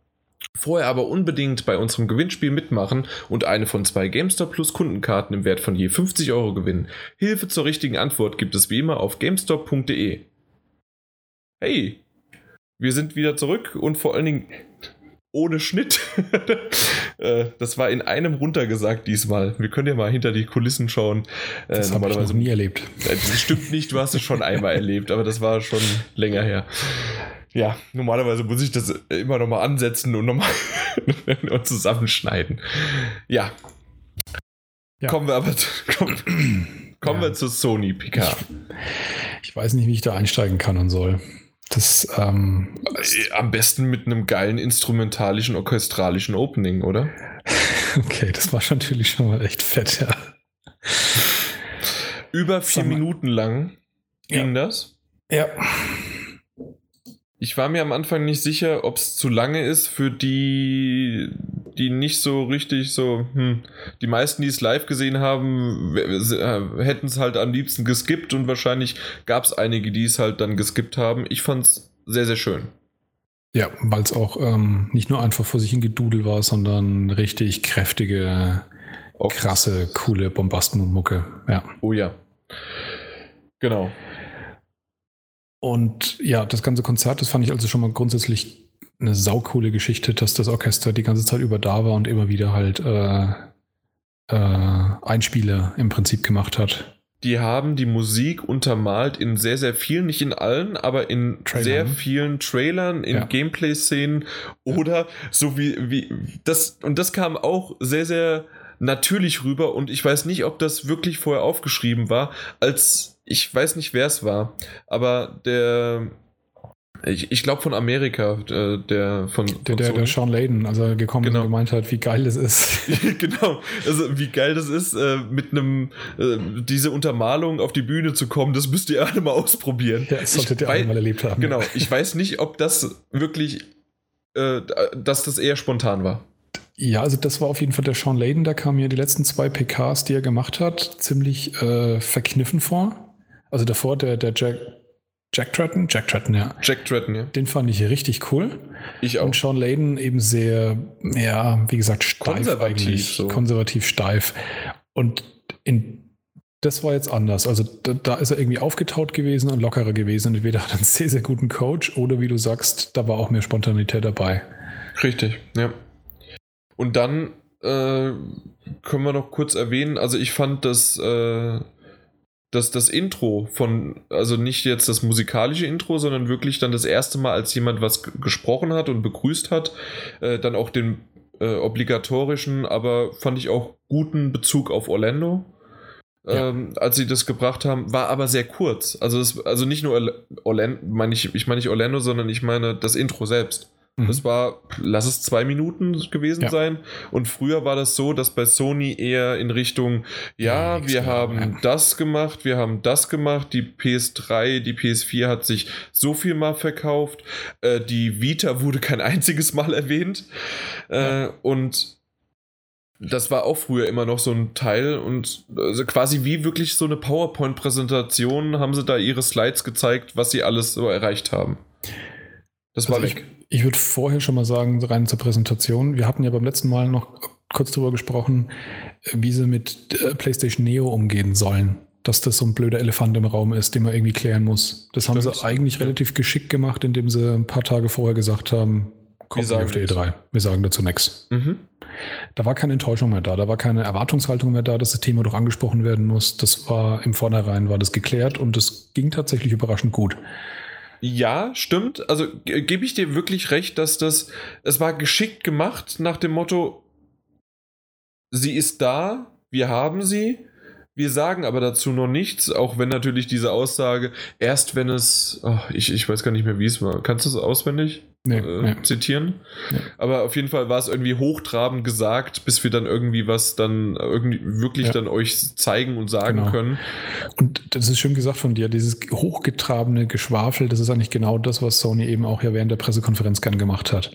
Vorher aber unbedingt bei unserem Gewinnspiel mitmachen und eine von zwei GameStop Plus Kundenkarten im Wert von je 50 Euro gewinnen. Hilfe zur richtigen Antwort gibt es wie immer auf GameStop.de. Hey, wir sind wieder zurück und vor allen Dingen ohne Schnitt. [laughs] Äh, das war in einem runtergesagt diesmal. Wir können ja mal hinter die Kulissen schauen. Äh, das habe ich noch nie erlebt. Das stimmt nicht, du hast es schon einmal erlebt, aber das war schon länger her ja, normalerweise muss ich das immer nochmal ansetzen und nochmal [laughs] zusammenschneiden. Ja. ja. Kommen wir aber zu, kommen, kommen ja. wir zu Sony Picard. Ich, ich, weiß nicht, wie ich da einsteigen kann und soll. Das, ähm, Äh, Am besten mit einem geilen instrumentalischen, orchestralischen Opening, oder? [laughs] okay, das war schon natürlich schon mal echt fett, ja. Über vier. Minuten lang ging das. Ja. Ich war mir am Anfang nicht sicher, ob es zu lange ist für die, die nicht so richtig so, hm, die meisten, die es live gesehen haben, hätten es halt am liebsten geskippt und wahrscheinlich gab es einige, die es halt dann geskippt haben. Ich fand es sehr, sehr schön. Ja, weil es auch ähm, nicht nur einfach vor sich hin gedudel war, sondern richtig kräftige, krasse, coole Bombastenmucke. Ja. Oh ja. Genau. Und ja, das ganze Konzert, das fand ich also schon mal grundsätzlich eine saukoole Geschichte, dass das Orchester die ganze Zeit über da war und immer wieder halt äh, äh, Einspieler im Prinzip gemacht hat. Die haben die Musik untermalt in sehr, sehr vielen, nicht in allen, aber in Trailern. sehr vielen Trailern, in Ja. Gameplay-Szenen oder so wie, wie das, und das kam auch sehr, sehr natürlich rüber und ich weiß nicht, ob das wirklich vorher aufgeschrieben war, als ich weiß nicht, wer es war, aber der, ich, ich glaube von Amerika, der, der von, Der, von der, der. Sean Layden, als er gekommen Genau. und gemeint hat, wie geil das ist. [laughs] genau, also wie geil das ist, äh, mit einem äh, diese Untermalung auf die Bühne zu kommen, das müsst ihr alle mal ausprobieren. Ja, das solltet Ich ihr alle mal erlebt haben. Genau, ich weiß nicht, ob das wirklich, äh, dass das eher spontan war. Ja, also das war auf jeden Fall der Sean Layden, der kam mir die letzten zwei PKs, die er gemacht hat, ziemlich äh, verkniffen vor. Also davor der, der Jack, Jack Tratton, Jack Tratton, ja. Jack Tratton, ja. Den fand ich richtig cool. Ich auch. Und Sean Layden eben sehr, ja, wie gesagt, steif Konservativ eigentlich. so. Konservativ steif. Und in, das war jetzt anders. Also da, da ist er irgendwie aufgetaut gewesen und lockerer gewesen. Entweder hat er einen sehr, sehr guten Coach oder wie du sagst, da war auch mehr Spontanität dabei. Richtig, ja. Und dann äh, können wir noch kurz erwähnen, also ich fand das, äh, das, das Intro von, also nicht jetzt das musikalische Intro, sondern wirklich dann das erste Mal, als jemand was gesprochen hat und begrüßt hat, äh, dann auch den äh, obligatorischen, aber fand ich auch guten Bezug auf Orlando. Ja. Ähm, als sie das gebracht haben, war aber sehr kurz. Also, es, also nicht nur Orla- Orlando, meine ich, ich meine nicht Orlando, sondern ich meine das Intro selbst. Mhm. Das war, lass es zwei Minuten gewesen Ja. sein. Und früher war das so, dass bei Sony eher in Richtung, ja, Ja, wir haben ja. das gemacht, wir haben das gemacht. Die PS3, die PS4 hat sich so viel mal verkauft. Äh, die Vita wurde kein einziges Mal erwähnt. Äh, und das war auch früher immer noch so ein Teil und also quasi wie wirklich so eine PowerPoint-Präsentation haben sie da ihre Slides gezeigt, was sie alles so erreicht haben. Das war Also ich, weg. Ich würde vorher schon mal sagen, rein zur Präsentation. Wir hatten ja beim letzten Mal noch kurz darüber gesprochen, wie sie mit äh, PlayStation Neo umgehen sollen. Dass das so ein blöder Elefant im Raum ist, den man irgendwie klären muss. Das haben Stimmt. sie eigentlich relativ geschickt gemacht, indem sie ein paar Tage vorher gesagt haben, kommt nicht sagen auf der nichts. E3. Wir sagen dazu nichts. Mhm. Da war keine Enttäuschung mehr da, da war keine Erwartungshaltung mehr da, dass das Thema doch angesprochen werden muss. Das war im Vornherein war das geklärt und es ging tatsächlich überraschend gut. Ja, stimmt. Also ge- gebe ich dir wirklich recht, dass das, es war geschickt gemacht nach dem Motto, sie ist da, wir haben sie, wir sagen aber dazu noch nichts, auch wenn natürlich diese Aussage, erst wenn es, oh, ich, ich weiß gar nicht mehr, wie es war. Kannst du es auswendig Nee, äh, nee. zitieren? Nee. Aber auf jeden Fall war es irgendwie hochtrabend gesagt, bis wir dann irgendwie was dann irgendwie wirklich Ja. dann euch zeigen und sagen Genau. können. Und das ist schön gesagt von dir, dieses hochgetrabene Geschwafel, das ist eigentlich genau das, was Sony eben auch ja während der Pressekonferenz gern gemacht hat.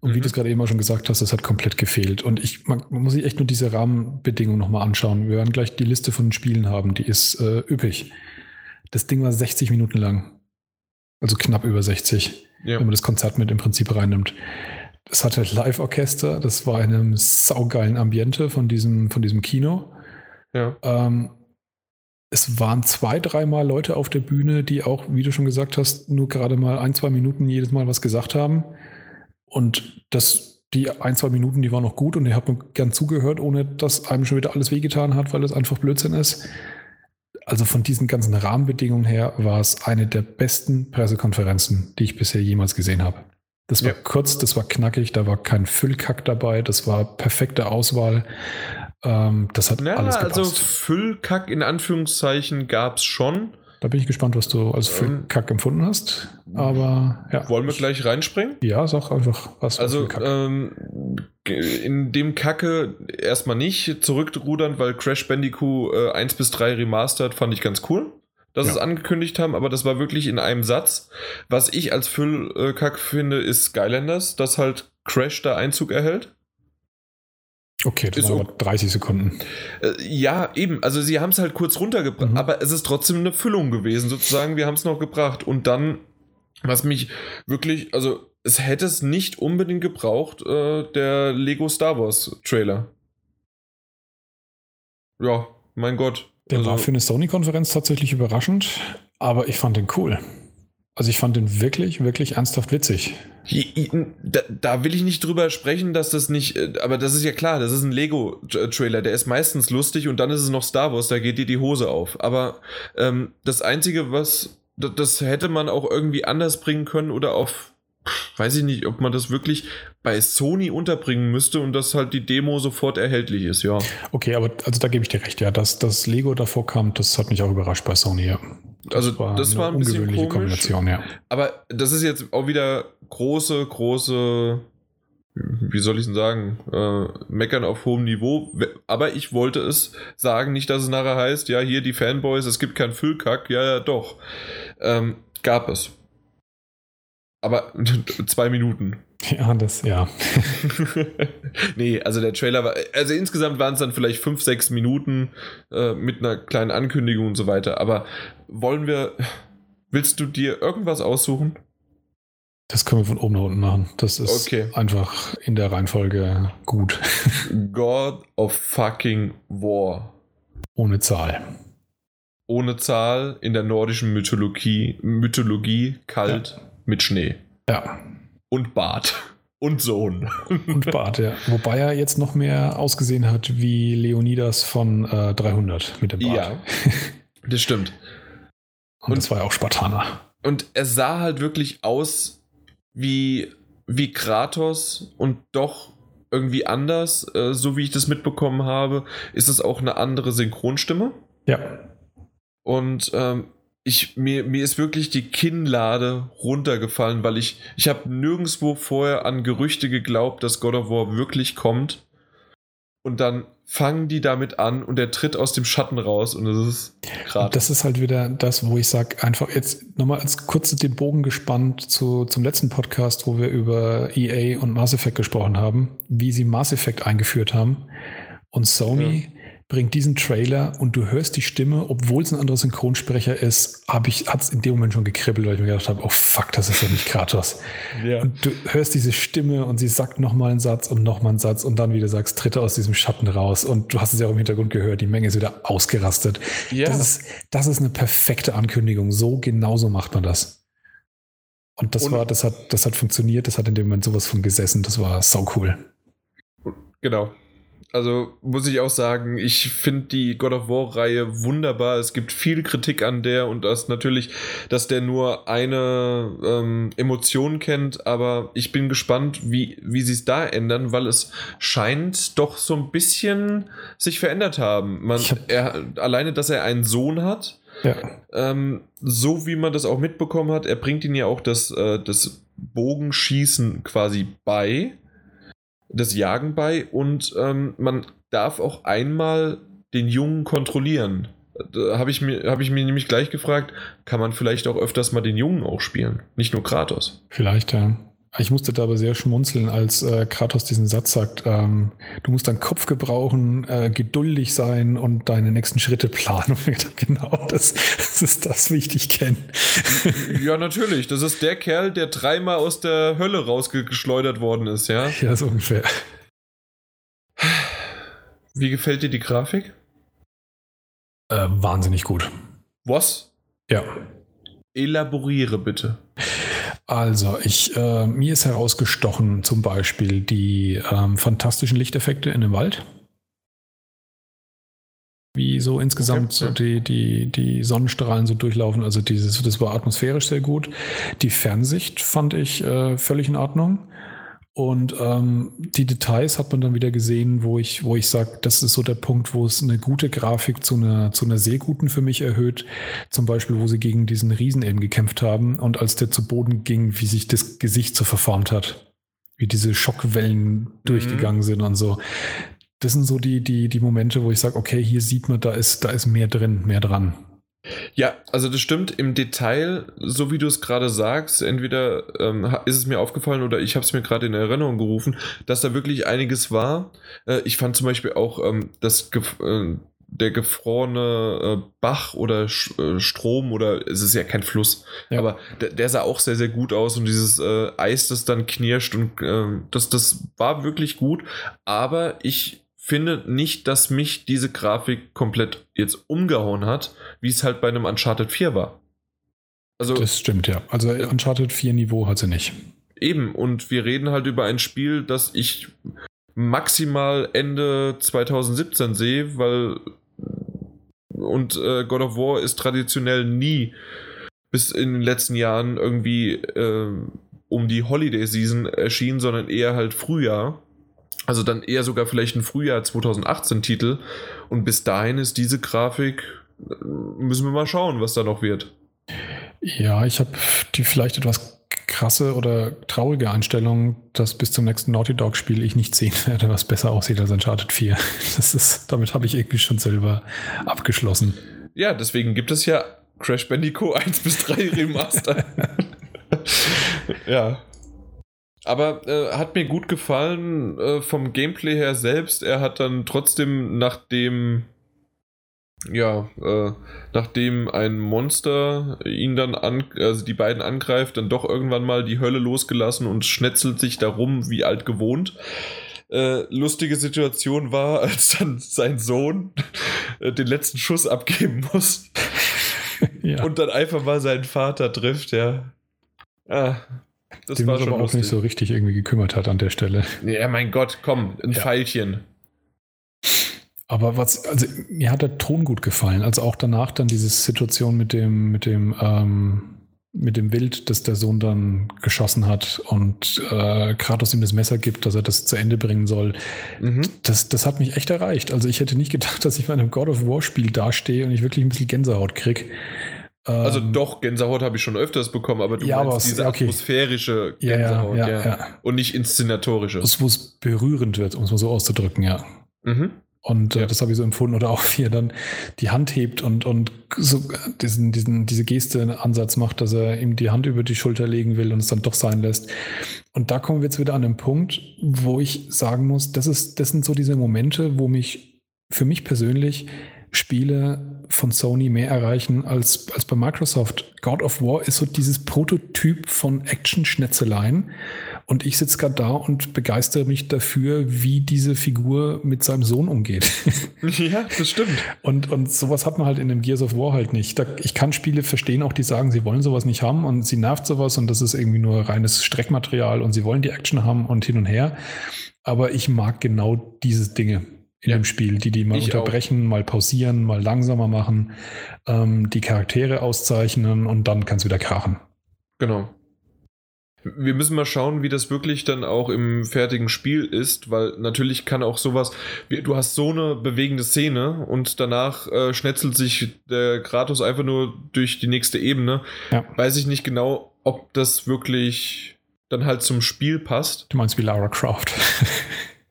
Und wie Mhm. du es gerade eben auch schon gesagt hast, das hat komplett gefehlt. Und ich man, man muss sich echt nur diese Rahmenbedingungen nochmal anschauen. Wir werden gleich die Liste von Spielen haben, die ist äh, üppig. Das Ding war 60 Minuten lang. Also knapp über 60, Ja. wenn man das Konzert mit im Prinzip reinnimmt. Das hatte Live-Orchester, das war in einem saugeilen Ambiente von diesem, von diesem Kino. ja. Ähm, es waren zwei, dreimal Leute auf der Bühne, die auch, wie du schon gesagt hast, nur gerade mal ein, zwei Minuten jedes Mal was gesagt haben. Und das, die ein, zwei Minuten, die waren noch gut und ihr habt mir gern zugehört, ohne dass einem schon wieder alles wehgetan hat, weil es einfach Blödsinn ist. Also von diesen ganzen Rahmenbedingungen her war es eine der besten Pressekonferenzen, die ich bisher jemals gesehen habe. Das war Ja. kurz, das war knackig, da war kein Füllkack dabei, das war perfekte Auswahl. Ähm, das hat Ja, alles gepasst. also Füllkack in Anführungszeichen gab es schon. Da bin ich gespannt, was du als für Ähm, Kack empfunden hast. Aber ja. Wollen wir gleich reinspringen? Ja, sag einfach was. Also für Kack. ähm, in dem Kacke erstmal nicht zurückrudern, weil Crash Bandicoot äh, 1 bis 3 remastered fand ich ganz cool, dass Ja. sie es angekündigt haben, aber das war wirklich in einem Satz. Was ich als Füllkack finde, ist Skylanders, dass halt Crash da Einzug erhält. Okay, das ist aber 30 Sekunden. Äh, ja, eben. Also sie haben es halt kurz runtergebracht, Mhm. aber es ist trotzdem eine Füllung gewesen, sozusagen. Wir haben es noch gebracht. Und dann, was mich wirklich, also es hätte es nicht unbedingt gebraucht, äh, der Lego Star Wars Trailer. Ja, mein Gott. Der Also, war für eine Sony-Konferenz tatsächlich überraschend, aber ich fand den cool. Also ich fand den wirklich, wirklich ernsthaft witzig. da, da will ich nicht drüber sprechen, dass das nicht, äh, aber das ist ja klar, das ist ein Lego-Trailer, der ist meistens lustig und dann ist es noch Star Wars, da geht dir die Hose auf. Aber ähm, das Einzige, was, das, das hätte man auch irgendwie anders bringen können oder auf, weiß ich nicht, ob man das wirklich bei Sony unterbringen müsste und dass halt die Demo sofort erhältlich ist, ja. Okay, aber also da gebe ich dir recht, ja, dass das Lego davor kam, das hat mich auch überrascht bei Sony, ja. Also das war ein bisschen ungewöhnliche komisch. Kombination, ja. Aber das ist jetzt auch wieder große, große, wie soll ich denn sagen, äh, meckern auf hohem Niveau. Aber ich wollte es sagen, nicht, dass es nachher heißt, ja, hier die Fanboys, es gibt keinen Füllkack. Ja, ja, doch. Ähm, gab es. Aber [laughs] zwei Minuten. Ja, das, ja. [laughs] nee, also der Trailer war, also insgesamt waren es dann vielleicht fünf, sechs Minuten äh, mit einer kleinen Ankündigung und so weiter. Aber wollen wir, willst du dir irgendwas aussuchen? Das können wir von oben nach unten machen. Das ist Okay. einfach in der Reihenfolge gut. God of fucking War. Ohne Zahl. Ohne Zahl in der nordischen Mythologie, Mythologie kalt mit Schnee. Ja. Und Bart. Und Sohn. Und Bart, ja. Wobei er jetzt noch mehr ausgesehen hat wie Leonidas von äh, 300 mit dem Bart. Ja. [laughs] Das stimmt. Und, das war ja auch Spartaner. Und er sah halt wirklich aus wie, wie Kratos und doch irgendwie anders. Äh, so wie ich das mitbekommen habe, ist es auch eine andere Synchronstimme. Ja. Und ähm, ich, mir, mir ist wirklich die Kinnlade runtergefallen, weil ich, ich habe nirgendwo vorher an Gerüchte geglaubt, dass God of War wirklich kommt. Und dann fangen die damit an und er tritt aus dem Schatten raus und das ist gerade. Das ist halt wieder das, wo ich sage, einfach jetzt nochmal als kurz den Bogen gespannt zu, zum letzten Podcast, wo wir über EA und Mass Effect gesprochen haben, wie sie Mass Effect eingeführt haben. Und Sony bringt diesen Trailer und du hörst die Stimme, obwohl es ein anderer Synchronsprecher ist, habe ich, hat es in dem Moment schon gekribbelt, weil ich mir gedacht habe, oh fuck, das ist ja nicht Kratos. Ja. Und du hörst diese Stimme und sie sagt nochmal einen Satz und nochmal einen Satz und dann, wie du sagst, tritt er aus diesem Schatten raus und du hast es ja auch im Hintergrund gehört, die Menge ist wieder ausgerastet. Ja. Das, ist, das ist eine perfekte Ankündigung. So genauso macht man das. Und das Und- war, das hat, das hat funktioniert, das hat in dem Moment sowas von gesessen, das war sau cool. Genau. Also muss ich auch sagen, ich finde die God of War-Reihe wunderbar. Es gibt viel Kritik an der und das natürlich, dass der nur eine ähm, Emotion kennt, aber ich bin gespannt, wie, wie sie es da ändern, weil es scheint doch so ein bisschen sich verändert haben. Man, hab- er, alleine, dass er einen Sohn hat, Ja, ähm, so wie man das auch mitbekommen hat, er bringt ihn ja auch das, äh, das Bogenschießen quasi bei, das Jagen bei und ähm, man darf auch einmal den Jungen kontrollieren. Da habe ich, hab ich mir nämlich gleich gefragt, kann man vielleicht auch öfters mal den Jungen auch spielen, nicht nur Kratos. vielleicht, ja. Ich musste da aber sehr schmunzeln, als äh, Kratos diesen Satz sagt, ähm, du musst deinen Kopf gebrauchen, äh, geduldig sein und deine nächsten Schritte planen. [laughs] Und ich dachte, genau, das, das ist das, wie ich dich kenne. [laughs] ja, natürlich, das ist der Kerl, der dreimal aus der Hölle rausgeschleudert worden ist, ja. ja, so ungefähr. Wie gefällt dir die Grafik? Äh, wahnsinnig gut. Was? Ja. Elaboriere bitte. Also, ich, äh, mir ist herausgestochen zum Beispiel die ähm, fantastischen Lichteffekte in dem Wald. Wie so insgesamt Okay, so die, die, die Sonnenstrahlen so durchlaufen. Also dieses, das war atmosphärisch sehr gut. Die Fernsicht fand ich äh, völlig in Ordnung. Und ähm, die Details hat man dann wieder gesehen, wo ich, wo ich sage, das ist so der Punkt, wo es eine gute Grafik zu einer, zu einer sehr guten für mich erhöht. Zum Beispiel, wo sie gegen diesen Riesen eben gekämpft haben und als der zu Boden ging, wie sich das Gesicht so verformt hat. Wie diese Schockwellen mhm. durchgegangen sind und so. Das sind so die, die, die Momente, wo ich sage, okay, hier sieht man, da ist, da ist mehr drin, mehr dran. Ja, also das stimmt im Detail, so wie du es gerade sagst, entweder ähm, ist es mir aufgefallen oder ich habe es mir gerade in Erinnerung gerufen, dass da wirklich einiges war. Äh, ich fand zum Beispiel auch ähm, das äh, der gefrorene äh, Bach oder Sch äh, Strom oder es ist ja kein Fluss, ja. aber der, der, sah auch sehr, sehr gut aus und dieses äh, Eis, das dann knirscht und äh, das, das war wirklich gut, aber ich finde nicht, dass mich diese Grafik komplett jetzt umgehauen hat, wie es halt bei einem Uncharted 4 war. Also, das stimmt, ja. Also Uncharted 4 Niveau hat sie nicht. Eben, und wir reden halt über ein Spiel, das ich maximal Ende 2017 sehe, weil und äh, God of War ist traditionell nie bis in den letzten Jahren irgendwie äh, um die Holiday Season erschienen, sondern eher halt Frühjahr. Also dann eher sogar vielleicht ein Frühjahr 2018 Titel. Und bis dahin ist diese Grafik, müssen wir mal schauen, was da noch wird. Ja, ich habe die vielleicht etwas krasse oder traurige Einstellung, dass bis zum nächsten Naughty Dog Spiel ich nicht sehen werde, was besser aussieht als Uncharted 4. [laughs] Das ist, damit habe ich irgendwie schon selber abgeschlossen. Ja, deswegen gibt es ja Crash Bandicoot 1 bis 3 [laughs] Remaster. [laughs] ja. Aber äh, hat mir gut gefallen äh, vom Gameplay her selbst. Er hat dann trotzdem, nachdem ja, äh, nachdem ein Monster ihn dann an, also die beiden angreift, dann doch irgendwann mal die Hölle losgelassen und schnetzelt sich darum wie alt gewohnt. Äh, lustige Situation war, [laughs] als dann sein Sohn äh, den letzten Schuss abgeben muss [laughs] ja. und dann einfach mal seinen Vater trifft, ja. Ah, das Den war schon aber lustig. auch nicht so richtig irgendwie gekümmert hat an der Stelle. Ja, mein Gott, komm, ein ja. Pfeilchen. Aber was, also mir hat der Ton gut gefallen. Also auch danach dann diese Situation mit dem, mit dem, ähm, mit dem Wild, das der Sohn dann geschossen hat und äh, Kratos ihm das Messer gibt, dass er das zu Ende bringen soll. Mhm. Das, das hat mich echt erreicht. Also ich hätte nicht gedacht, dass ich bei einem God of War Spiel dastehe und ich wirklich ein bisschen Gänsehaut kriege. Also ähm, doch, Gänsehaut habe ich schon öfters bekommen, aber du ja, meinst diese okay. atmosphärische Gänsehaut, ja, ja, ja, Und nicht inszenatorische. Wo es berührend wird, um es mal so auszudrücken, ja. Mhm. Und äh, das habe ich so empfunden. Oder auch [laughs] wie er dann die Hand hebt und, und so diesen, diesen, diese Geste Ansatz macht, dass er ihm die Hand über die Schulter legen will und es dann doch sein lässt. Und da kommen wir jetzt wieder an den Punkt, wo ich sagen muss, das, ist, das sind so diese Momente, wo mich für mich persönlich Spiele von Sony mehr erreichen als, als bei Microsoft. God of War ist so dieses Prototyp von Action-Schnetzeleien. Und ich sitze gerade da und begeistere mich dafür, wie diese Figur mit seinem Sohn umgeht. [laughs] Ja, das stimmt. Und, und sowas hat man halt in dem Gears of War halt nicht. Da, ich kann Spiele verstehen, auch die sagen, sie wollen sowas nicht haben und sie nervt sowas und das ist irgendwie nur reines Streckmaterial und sie wollen die Action haben und hin und her. Aber ich mag genau diese Dinge in ja. dem Spiel, die die mal ich unterbrechen, auch. mal pausieren, mal langsamer machen, ähm, die Charaktere auszeichnen und dann kann es wieder krachen. Genau. Wir müssen mal schauen, wie das wirklich dann auch im fertigen Spiel ist, weil natürlich kann auch sowas, du hast so eine bewegende Szene und danach äh, schnetzelt sich der Kratos einfach nur durch die nächste Ebene. Ja. Weiß ich nicht genau, ob das wirklich dann halt zum Spiel passt. Du meinst wie Lara Croft. [laughs]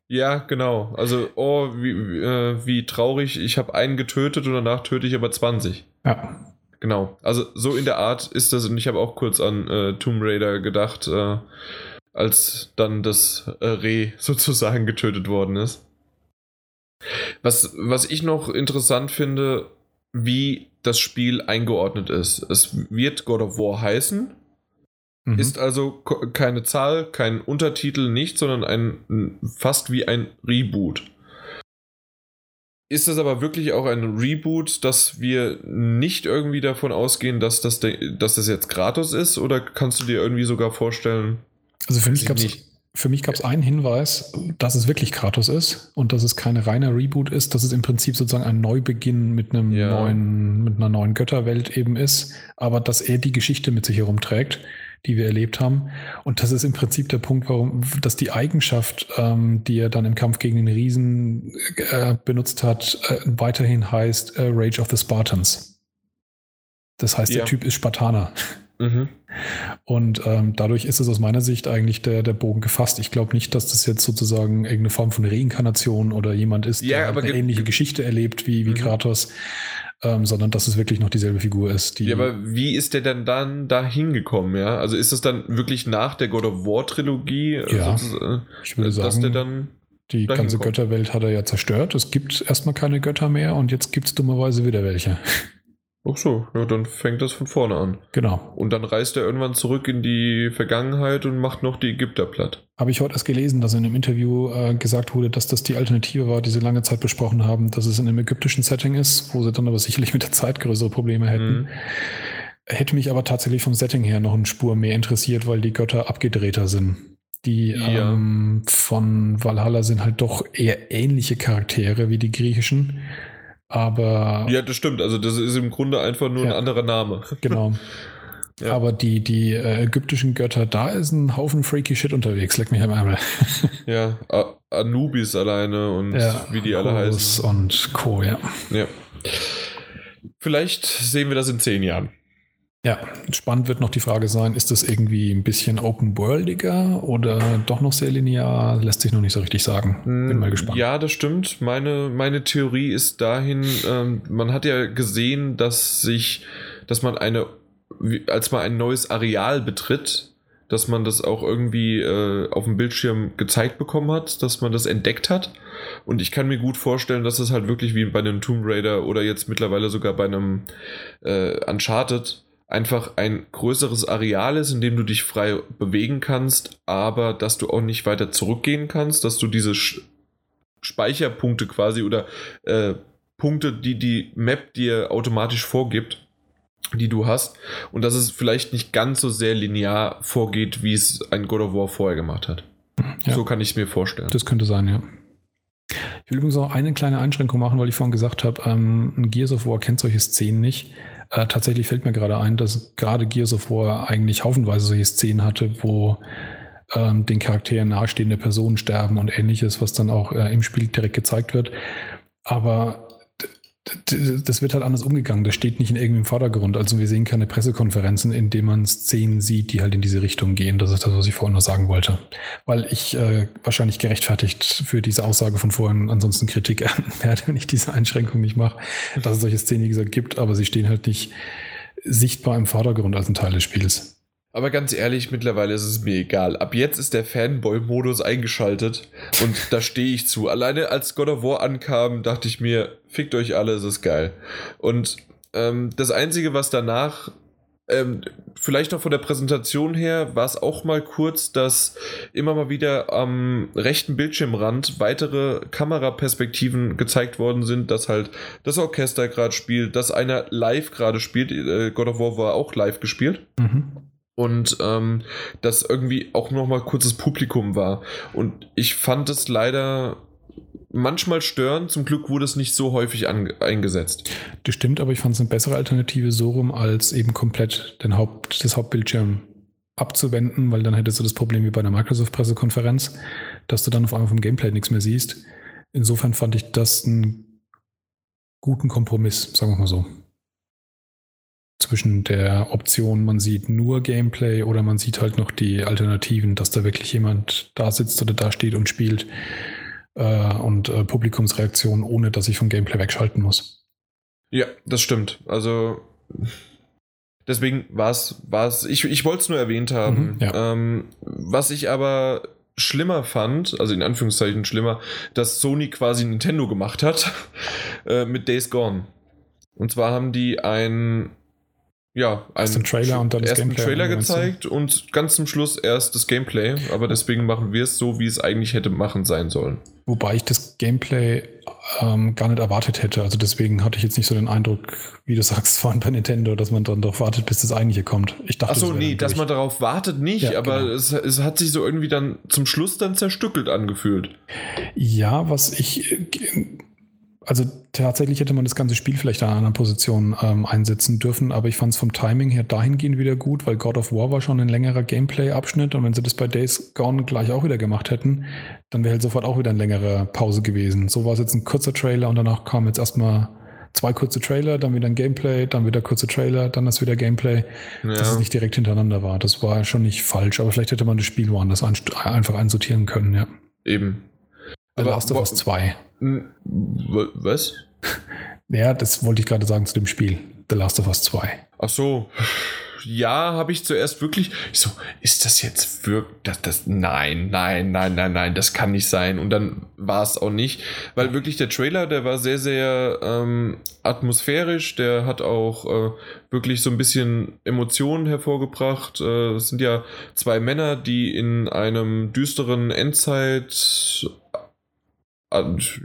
Ja, genau. Also, oh, wie, äh, wie traurig, ich habe einen getötet und danach töte ich aber 20. Ja. Genau. Also, so in der Art ist das und ich habe auch kurz an äh, Tomb Raider gedacht, äh, als dann das äh, Reh [laughs] sozusagen getötet worden ist. Was, was ich noch interessant finde, wie das Spiel eingeordnet ist. Es wird God of War heißen, Mhm. Ist also keine Zahl, kein Untertitel, nicht, sondern ein fast wie ein Reboot. Ist das aber wirklich auch ein Reboot, dass wir nicht irgendwie davon ausgehen, dass das, dass das jetzt gratis ist? Oder kannst du dir irgendwie sogar vorstellen? Also für mich gab es für mich gab es einen Hinweis, dass es wirklich Kratos ist und dass es kein reiner Reboot ist, dass es im Prinzip sozusagen ein Neubeginn mit einem ja. neuen, mit einer neuen Götterwelt eben ist, aber dass er die Geschichte mit sich herumträgt die wir erlebt haben. Und das ist im Prinzip der Punkt, warum, dass die Eigenschaft, ähm, die er dann im Kampf gegen den Riesen äh, benutzt hat, äh, weiterhin heißt äh, Rage of the Spartans. Das heißt, ja. der Typ ist Spartaner. Mhm. Und ähm, dadurch ist es aus meiner Sicht eigentlich der, der Bogen gefasst. Ich glaube nicht, dass das jetzt sozusagen irgendeine Form von Reinkarnation oder jemand ist, ja, der eine ähnliche Geschichte erlebt wie, wie mhm. Kratos, ähm, sondern dass es wirklich noch dieselbe Figur ist. ja, aber wie ist der denn dann da hingekommen, ja? Also ist das dann wirklich nach der God of War Trilogie? Ja, äh, ich würde sagen, dass der dann die ganze. Götterwelt hat er ja zerstört. Es gibt erstmal keine Götter mehr und jetzt gibt es dummerweise wieder welche. Ach so, ja, dann fängt das von vorne an. Genau. Und dann reist er irgendwann zurück in die Vergangenheit und macht noch die Ägypter platt. Habe ich heute erst gelesen, dass in einem Interview äh, gesagt wurde, dass das die Alternative war, die sie lange Zeit besprochen haben, dass es in einem ägyptischen Setting ist, wo sie dann aber sicherlich mit der Zeit größere Probleme hätten. Mhm. Hätte mich aber tatsächlich vom Setting her noch eine Spur mehr interessiert, weil die Götter abgedrehter sind. Die ja. ähm, von Valhalla sind halt doch eher ähnliche Charaktere wie die griechischen. Aber. Ja, das stimmt. Also, das ist im Grunde einfach nur ja, ein anderer Name. [laughs] Genau. ja. Aber die, die äh, ägyptischen Götter, da ist ein Haufen freaky Shit unterwegs. Leck mich am Ärmel. [laughs] ja, Anubis alleine und ja, wie die alle heißen. Und Co., ja. Ja. Vielleicht sehen wir das in zehn Jahren. Ja, spannend wird noch die Frage sein, ist das irgendwie ein bisschen open-worldiger oder doch noch sehr linear? Lässt sich noch nicht so richtig sagen. Bin mal gespannt. Ja, das stimmt. Meine, meine Theorie ist dahin, ähm, man hat ja gesehen, dass sich, dass man eine, als man ein neues Areal betritt, dass man das auch irgendwie äh, auf dem Bildschirm gezeigt bekommen hat, dass man das entdeckt hat. Und ich kann mir gut vorstellen, dass es halt wirklich wie bei einem Tomb Raider oder jetzt mittlerweile sogar bei einem äh, Uncharted einfach ein größeres Areal ist, in dem du dich frei bewegen kannst, aber dass du auch nicht weiter zurückgehen kannst, dass du diese Speicherpunkte quasi oder äh, Punkte, die die Map dir automatisch vorgibt, die du hast und dass es vielleicht nicht ganz so sehr linear vorgeht, wie es ein God of War vorher gemacht hat. Ja. So kann ich es mir vorstellen. Das könnte sein, ja. Ich will übrigens auch eine kleine Einschränkung machen, weil ich vorhin gesagt habe, ähm, Gears of War kennt solche Szenen nicht. Äh, tatsächlich fällt mir gerade ein, dass gerade Gears of War eigentlich haufenweise solche Szenen hatte, wo ähm, den Charakteren nahestehende Personen sterben und ähnliches, was dann auch äh, im Spiel direkt gezeigt wird. Aber das wird halt anders umgegangen. Das steht nicht in irgendeinem Vordergrund. Also wir sehen keine Pressekonferenzen, in denen man Szenen sieht, die halt in diese Richtung gehen. Das ist das, was ich vorhin noch sagen wollte. Weil ich äh, wahrscheinlich gerechtfertigt für diese Aussage von vorhin ansonsten Kritik [laughs] werde, wenn ich diese Einschränkung nicht mache, dass es solche Szenen, wie gesagt, gibt, aber sie stehen halt nicht sichtbar im Vordergrund als ein Teil des Spiels. Aber ganz ehrlich, mittlerweile ist es mir egal. Ab jetzt ist der Fanboy-Modus eingeschaltet und da stehe ich zu. Alleine als God of War ankam, dachte ich mir, fickt euch alle, es ist geil. Und ähm, das Einzige, was danach, ähm, vielleicht noch von der Präsentation her, war es auch mal kurz, dass immer mal wieder am rechten Bildschirmrand weitere Kameraperspektiven gezeigt worden sind, dass halt das Orchester gerade spielt, dass einer live gerade spielt. Äh, God of War war auch live gespielt. Mhm und ähm, das irgendwie auch nochmal kurzes Publikum war. Und ich fand es leider manchmal störend. Zum Glück wurde es nicht so häufig eingesetzt. Das stimmt, aber ich fand es eine bessere Alternative so rum, als eben komplett den Haupt, das Hauptbildschirm abzuwenden, weil dann hättest du das Problem wie bei einer Microsoft-Pressekonferenz, dass du dann auf einmal vom Gameplay nichts mehr siehst. Insofern fand ich das einen guten Kompromiss, sagen wir mal so zwischen der Option, man sieht nur Gameplay oder man sieht halt noch die Alternativen, dass da wirklich jemand da sitzt oder da steht und spielt äh, und äh, Publikumsreaktionen, ohne dass ich vom Gameplay wegschalten muss. Ja, das stimmt. Also deswegen war es, ich, ich wollte es nur erwähnt haben. Mhm, ja. ähm, was ich aber schlimmer fand, also in Anführungszeichen schlimmer, dass Sony quasi Nintendo gemacht hat [laughs] äh, mit Days Gone. Und zwar haben die ein ja, einen erst Trailer und dann das Gameplay. Trailer gezeigt und ganz zum Schluss erst das Gameplay. Aber deswegen machen wir es so, wie es eigentlich hätte machen sein sollen. Wobei ich das Gameplay ähm, gar nicht erwartet hätte. Also deswegen hatte ich jetzt nicht so den Eindruck, wie du [laughs] sagst, vorhin bei Nintendo, dass man dann darauf wartet, bis das eigentliche kommt. Ich dachte, Ach so, nee, dass man darauf wartet nicht, ja, aber genau. es, es hat sich so irgendwie dann zum Schluss dann zerstückelt angefühlt. Ja, was ich also tatsächlich hätte man das ganze Spiel vielleicht an einer anderen Position ähm, einsetzen dürfen, aber ich fand es vom Timing her dahingehend wieder gut, weil God of War war schon ein längerer Gameplay-Abschnitt und wenn sie das bei Days Gone gleich auch wieder gemacht hätten, dann wäre halt sofort auch wieder eine längere Pause gewesen. So war es jetzt ein kurzer Trailer und danach kam jetzt erstmal zwei kurze Trailer, dann wieder ein Gameplay, dann wieder kurze Trailer, dann ist wieder Gameplay, ja. dass es nicht direkt hintereinander war. Das war schon nicht falsch, aber vielleicht hätte man das Spiel woanders einfach einsortieren können, ja. Eben. The Last of Us 2. Was? [laughs] Ja, das wollte ich gerade sagen zu dem Spiel. The Last of Us 2. Ach so. Ja, habe ich zuerst wirklich. Ich so, ist das jetzt wirklich. Das, das, nein, nein, nein, nein, nein, das kann nicht sein. Und dann war es auch nicht. Weil wirklich der Trailer, der war sehr, sehr ähm, atmosphärisch. Der hat auch äh, wirklich so ein bisschen Emotionen hervorgebracht. Äh, es sind ja zwei Männer, die in einem düsteren Endzeit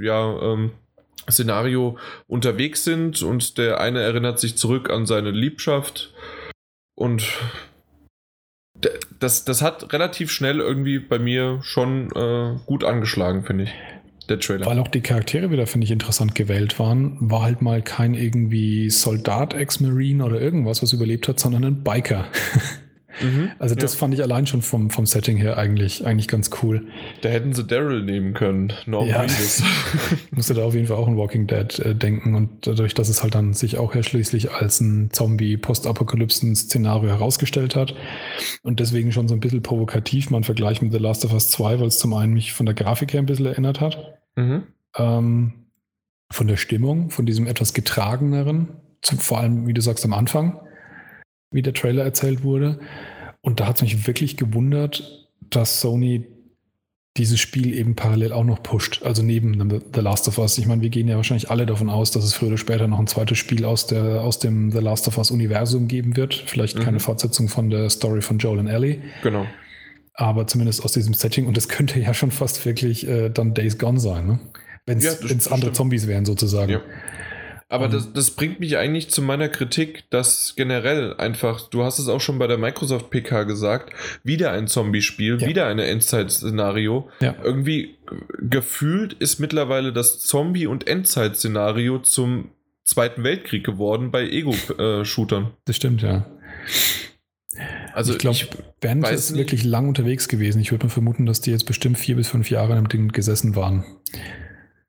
ja, ähm, Szenario unterwegs sind und der eine erinnert sich zurück an seine Liebschaft und das, das hat relativ schnell irgendwie bei mir schon äh, gut angeschlagen, finde ich. Der Trailer. Weil auch die Charaktere wieder, finde ich, interessant gewählt waren. War halt mal kein irgendwie Soldat, Ex-Marine oder irgendwas, was überlebt hat, sondern ein Biker. [laughs] Mhm, also das ja. fand ich allein schon vom, vom Setting her eigentlich, eigentlich ganz cool. Da hätten sie Daryl nehmen können. Norman ja. [laughs] musste da auf jeden Fall auch an Walking Dead äh, denken und dadurch, dass es halt dann sich auch ja schließlich als ein Zombie-Postapokalypsen-Szenario herausgestellt hat und deswegen schon so ein bisschen provokativ mal im Vergleich mit The Last of Us 2, weil es zum einen mich von der Grafik her ein bisschen erinnert hat, mhm. ähm, von der Stimmung, von diesem etwas getrageneren, zum, vor allem, wie du sagst, am Anfang wie der Trailer erzählt wurde. Und da hat es mich wirklich gewundert, dass Sony dieses Spiel eben parallel auch noch pusht, also neben The Last of Us. Ich meine, wir gehen ja wahrscheinlich alle davon aus, dass es früher oder später noch ein zweites Spiel aus, der, aus dem The Last of Us Universum geben wird. Vielleicht mhm. keine Fortsetzung von der Story von Joel und Ellie. Genau. Aber zumindest aus diesem Setting. Und das könnte ja schon fast wirklich äh, dann Days Gone sein, ne? wenn es ja, andere stimmt. Zombies wären sozusagen. Ja. Aber das, das bringt mich eigentlich zu meiner Kritik, dass generell einfach, du hast es auch schon bei der Microsoft PK gesagt, wieder ein Zombie-Spiel, ja. wieder ein Endzeit-Szenario. Ja. Irgendwie gefühlt ist mittlerweile das Zombie- und Endzeit-Szenario zum Zweiten Weltkrieg geworden bei Ego-Shootern. [laughs] Das stimmt, ja. Also ich glaube, Band ist wirklich lang unterwegs gewesen. Ich würde mal vermuten, dass die jetzt bestimmt vier bis fünf Jahre im Ding gesessen waren.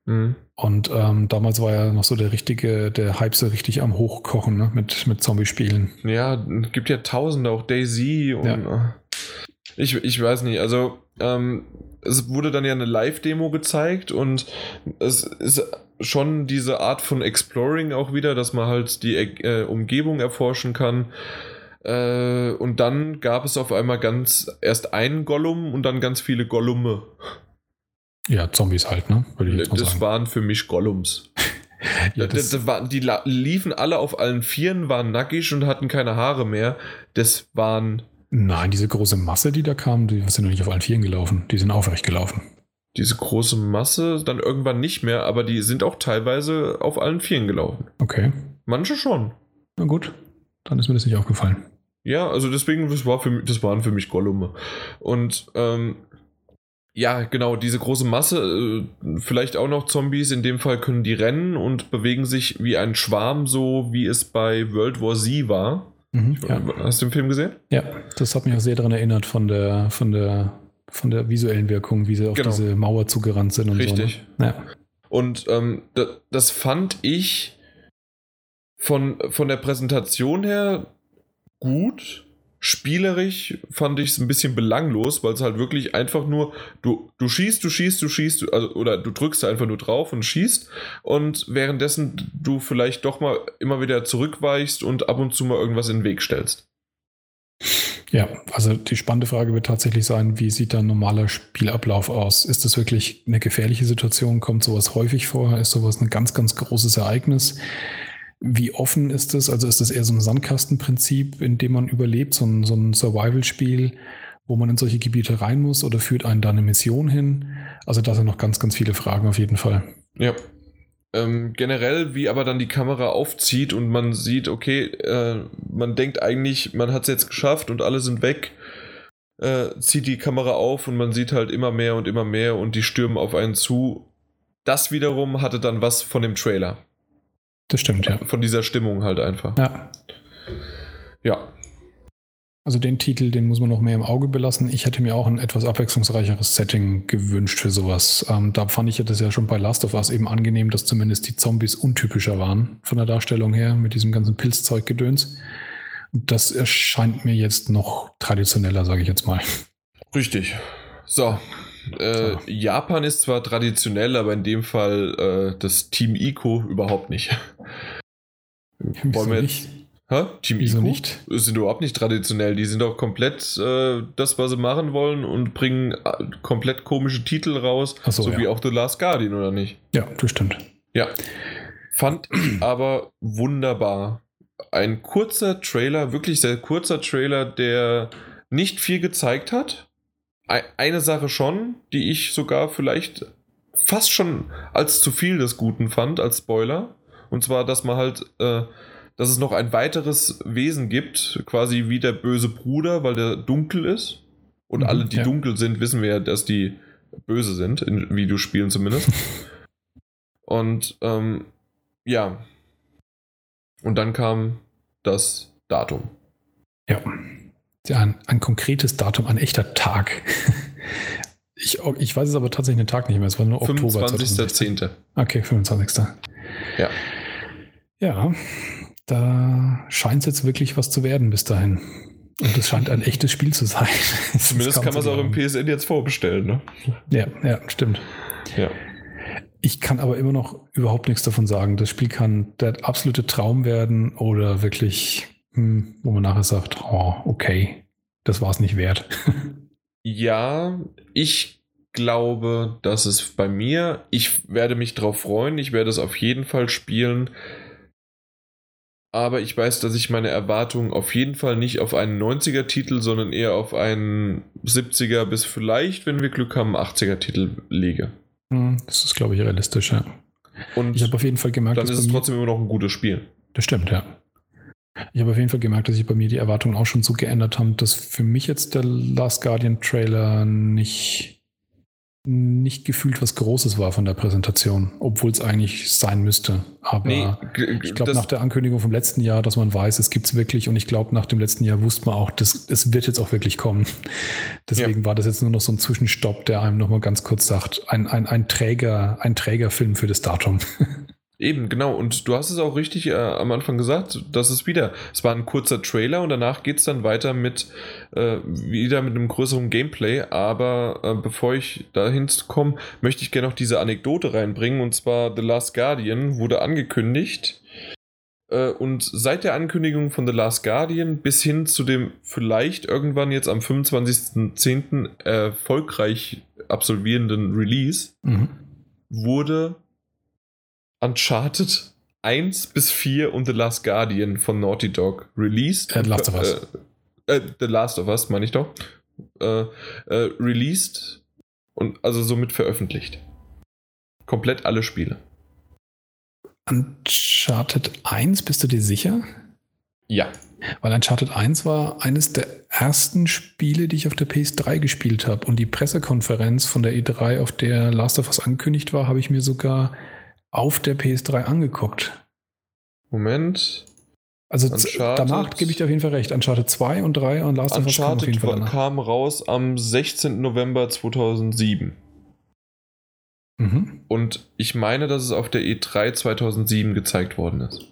Mhm. Und ähm, damals war ja noch so der richtige, der Hype so richtig am Hochkochen ne? mit, mit Zombie-Spielen. Ja, gibt ja tausende, auch Daisy und ja. ich, ich weiß nicht, also ähm, es wurde dann ja eine Live-Demo gezeigt und es ist schon diese Art von Exploring auch wieder, dass man halt die äh, Umgebung erforschen kann. Äh, und dann gab es auf einmal ganz erst einen Gollum und dann ganz viele Gollume. Ja, Zombies halt, ne? das sagen. waren für mich Gollums. [laughs] ja, das, das war, die liefen alle auf allen Vieren, waren nackig und hatten keine Haare mehr. Das waren. Nein, diese große Masse, die da kam, die sind noch nicht auf allen Vieren gelaufen. Die sind aufrecht gelaufen. Diese große Masse dann irgendwann nicht mehr, aber die sind auch teilweise auf allen Vieren gelaufen. Okay. Manche schon. Na gut, dann ist mir das nicht aufgefallen. Ja, also deswegen, das, war für, das waren für mich Gollume. Und ähm, ja, genau, diese große Masse, äh, vielleicht auch noch Zombies, in dem Fall können die rennen und bewegen sich wie ein Schwarm, so wie es bei World War Z war. Mhm, ja. Hast du den Film gesehen? Ja, das hat mich auch sehr daran erinnert von der, von der, von der visuellen Wirkung, wie sie auf genau. diese Mauer zugerannt sind und Richtig. so. Ne? Ja. Und ähm, das, das fand ich von, von der Präsentation her gut Spielerisch fand ich es ein bisschen belanglos, weil es halt wirklich einfach nur, du, du schießt, du schießt, du schießt, also, oder du drückst einfach nur drauf und schießt und währenddessen du vielleicht doch mal immer wieder zurückweichst und ab und zu mal irgendwas in den Weg stellst. Ja, also die spannende Frage wird tatsächlich sein, wie sieht da ein normaler Spielablauf aus? Ist das wirklich eine gefährliche Situation? Kommt sowas häufig vor? Ist sowas ein ganz, ganz großes Ereignis? Wie offen ist es? Also ist das eher so ein Sandkastenprinzip, in dem man überlebt, so ein, so ein Survival-Spiel, wo man in solche Gebiete rein muss oder führt einen da eine Mission hin? Also da sind noch ganz, ganz viele Fragen auf jeden Fall. Ja. Ähm, generell, wie aber dann die Kamera aufzieht und man sieht, okay, äh, man denkt eigentlich, man hat es jetzt geschafft und alle sind weg, äh, zieht die Kamera auf und man sieht halt immer mehr und immer mehr und die stürmen auf einen zu das wiederum hatte dann was von dem Trailer. Das stimmt, ja. Von dieser Stimmung halt einfach. Ja. Ja. Also den Titel, den muss man noch mehr im Auge belassen. Ich hätte mir auch ein etwas abwechslungsreicheres Setting gewünscht für sowas. Ähm, da fand ich das ja schon bei Last of Us eben angenehm, dass zumindest die Zombies untypischer waren von der Darstellung her mit diesem ganzen Pilzzeug-Gedöns. Das erscheint mir jetzt noch traditioneller, sage ich jetzt mal. Richtig. So. Äh. Japan ist zwar traditionell, aber in dem Fall äh, das Team Ico überhaupt nicht. Wollen wir jetzt. Hä? Team Wieso Ico? nicht? Sind überhaupt nicht traditionell. Die sind doch komplett äh, das, was sie machen wollen und bringen äh, komplett komische Titel raus. Ach so, so ja. wie auch The Last Guardian, oder nicht? Ja, das stimmt. Ja. Fand ich [clears throat] aber wunderbar. Ein kurzer Trailer, wirklich sehr kurzer Trailer, der nicht viel gezeigt hat. Ei- Eine Sache schon, die ich sogar vielleicht fast schon als zu viel des Guten fand, als Spoiler. Und zwar, dass man halt, äh, dass es noch ein weiteres Wesen gibt, quasi wie der böse Bruder, weil der dunkel ist. Und Mhm, alle, die ja. dunkel sind, wissen wir ja, dass die böse sind, in Videospielen zumindest. [laughs] Und ähm, ja. Und dann kam das Datum. Ja. Ein, ein konkretes Datum, ein echter Tag. Ich, ich weiß es aber tatsächlich den Tag nicht mehr. Es war nur Oktober 2016. 25.10. Okay, 25. Ja. Ja, da scheint es jetzt wirklich was zu werden bis dahin. Und es scheint ein echtes Spiel zu sein. [laughs] Zumindest kann man es auch im. PSN jetzt vorbestellen, ne? Ja, ja, stimmt. Ja. Ich kann aber immer noch überhaupt nichts davon sagen. Das Spiel kann der absolute Traum werden oder wirklich, wo man nachher sagt, oh, okay, das war es nicht wert. [laughs] Ja, ich glaube, dass es bei mir, ich werde mich drauf freuen, ich werde es auf jeden Fall spielen. Aber ich weiß, dass ich meine Erwartungen auf jeden Fall nicht auf einen 90er-Titel, sondern eher auf einen 70er bis vielleicht, wenn wir Glück haben, 80er-Titel lege. Hm, Das ist, glaube ich, realistisch, ja. Und Ich habe auf jeden Fall gemerkt, dann ist dass es trotzdem immer noch ein gutes Spiel. Das stimmt, ja. Ich habe auf jeden Fall gemerkt, dass sich bei mir die Erwartungen auch schon so geändert haben, dass für mich jetzt der Last Guardian Trailer nicht, nicht gefühlt was Großes war von der Präsentation, obwohl es eigentlich sein müsste. Aber g- ich glaube, nach der Ankündigung vom letzten Jahr, dass man weiß, es gibt es wirklich und ich glaube, nach dem letzten Jahr wusste man auch, das, es wird jetzt auch wirklich kommen. [laughs] Deswegen war das jetzt nur noch so ein Zwischenstopp, der einem nochmal ganz kurz sagt, ein, ein, ein Träger, ein Trägerfilm für das Datum. [laughs] Eben, genau. Und du hast es auch richtig äh, am Anfang gesagt, das ist wieder, es war ein kurzer Trailer und danach geht es dann weiter mit, äh, wieder mit einem größeren Gameplay. Aber äh, bevor ich dahin komme, möchte ich gerne noch diese Anekdote reinbringen. Und zwar The Last Guardian wurde angekündigt. Äh, und seit der Ankündigung von The Last Guardian bis hin zu dem vielleicht irgendwann jetzt am 25.10. erfolgreich absolvierenden Release Mhm. wurde Uncharted 1 bis 4 und The Last Guardian von Naughty Dog released. Äh, Last of Us. Äh, äh, The Last of Us, meine ich doch. Äh, äh, released und also somit veröffentlicht. Komplett alle Spiele. Uncharted 1, bist du dir sicher? Ja. Weil Uncharted 1 war eines der ersten Spiele, die ich auf der PS3 gespielt habe. Und die Pressekonferenz von der E3, auf der Last of Us angekündigt war, habe ich mir sogar auf der PS3 angeguckt. Moment. Also danach gebe ich dir auf jeden Fall recht. Uncharted 2 und 3 und Last of Us kam auf jeden Fall danach. kam raus am 16. November 2007. Mhm. Und ich meine, dass es auf der E3 2007 gezeigt worden ist.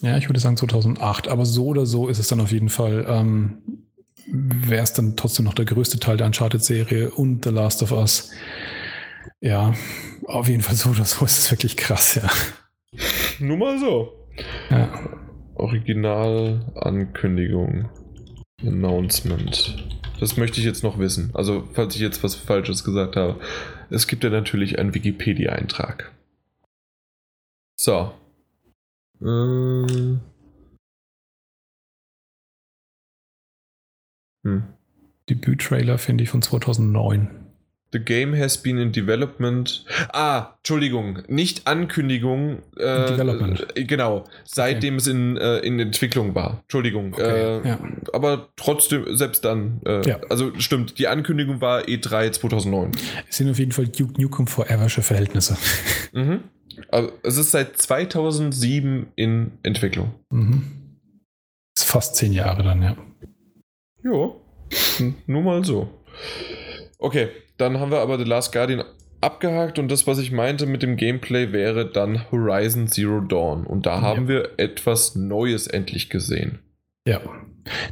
Ja, ich würde sagen 2008. Aber so oder so ist es dann auf jeden Fall, ähm, wäre es dann trotzdem noch der größte Teil der Uncharted-Serie und The Last of Us. Ja, auf jeden Fall so oder so ist es wirklich krass, ja. Nur mal so. ja. Originalankündigung. Announcement. Das möchte ich jetzt noch wissen. Also, falls ich jetzt was Falsches gesagt habe. Es gibt ja natürlich einen Wikipedia-Eintrag. So. Ähm. Hm. Debüt-Trailer finde ich von 2009. The game has been in development. Ah, Entschuldigung, nicht Ankündigung. Äh, Development. Äh, genau, seitdem es in, äh, in Entwicklung war. Entschuldigung. Okay, äh, ja. Aber trotzdem, selbst dann. Äh, Ja. Also stimmt, die Ankündigung war E3 2009. Es sind auf jeden Fall Duke Nukem Foreversche Verhältnisse. Mhm. Aber es ist seit 2007 in Entwicklung. Mhm. Ist fast zehn Jahre dann, ja. Hm, nur mal so. Okay, dann haben wir aber The Last Guardian abgehakt und das, was ich meinte mit dem Gameplay, wäre dann Horizon Zero Dawn. Und da haben Ja. wir etwas Neues endlich gesehen. Ja.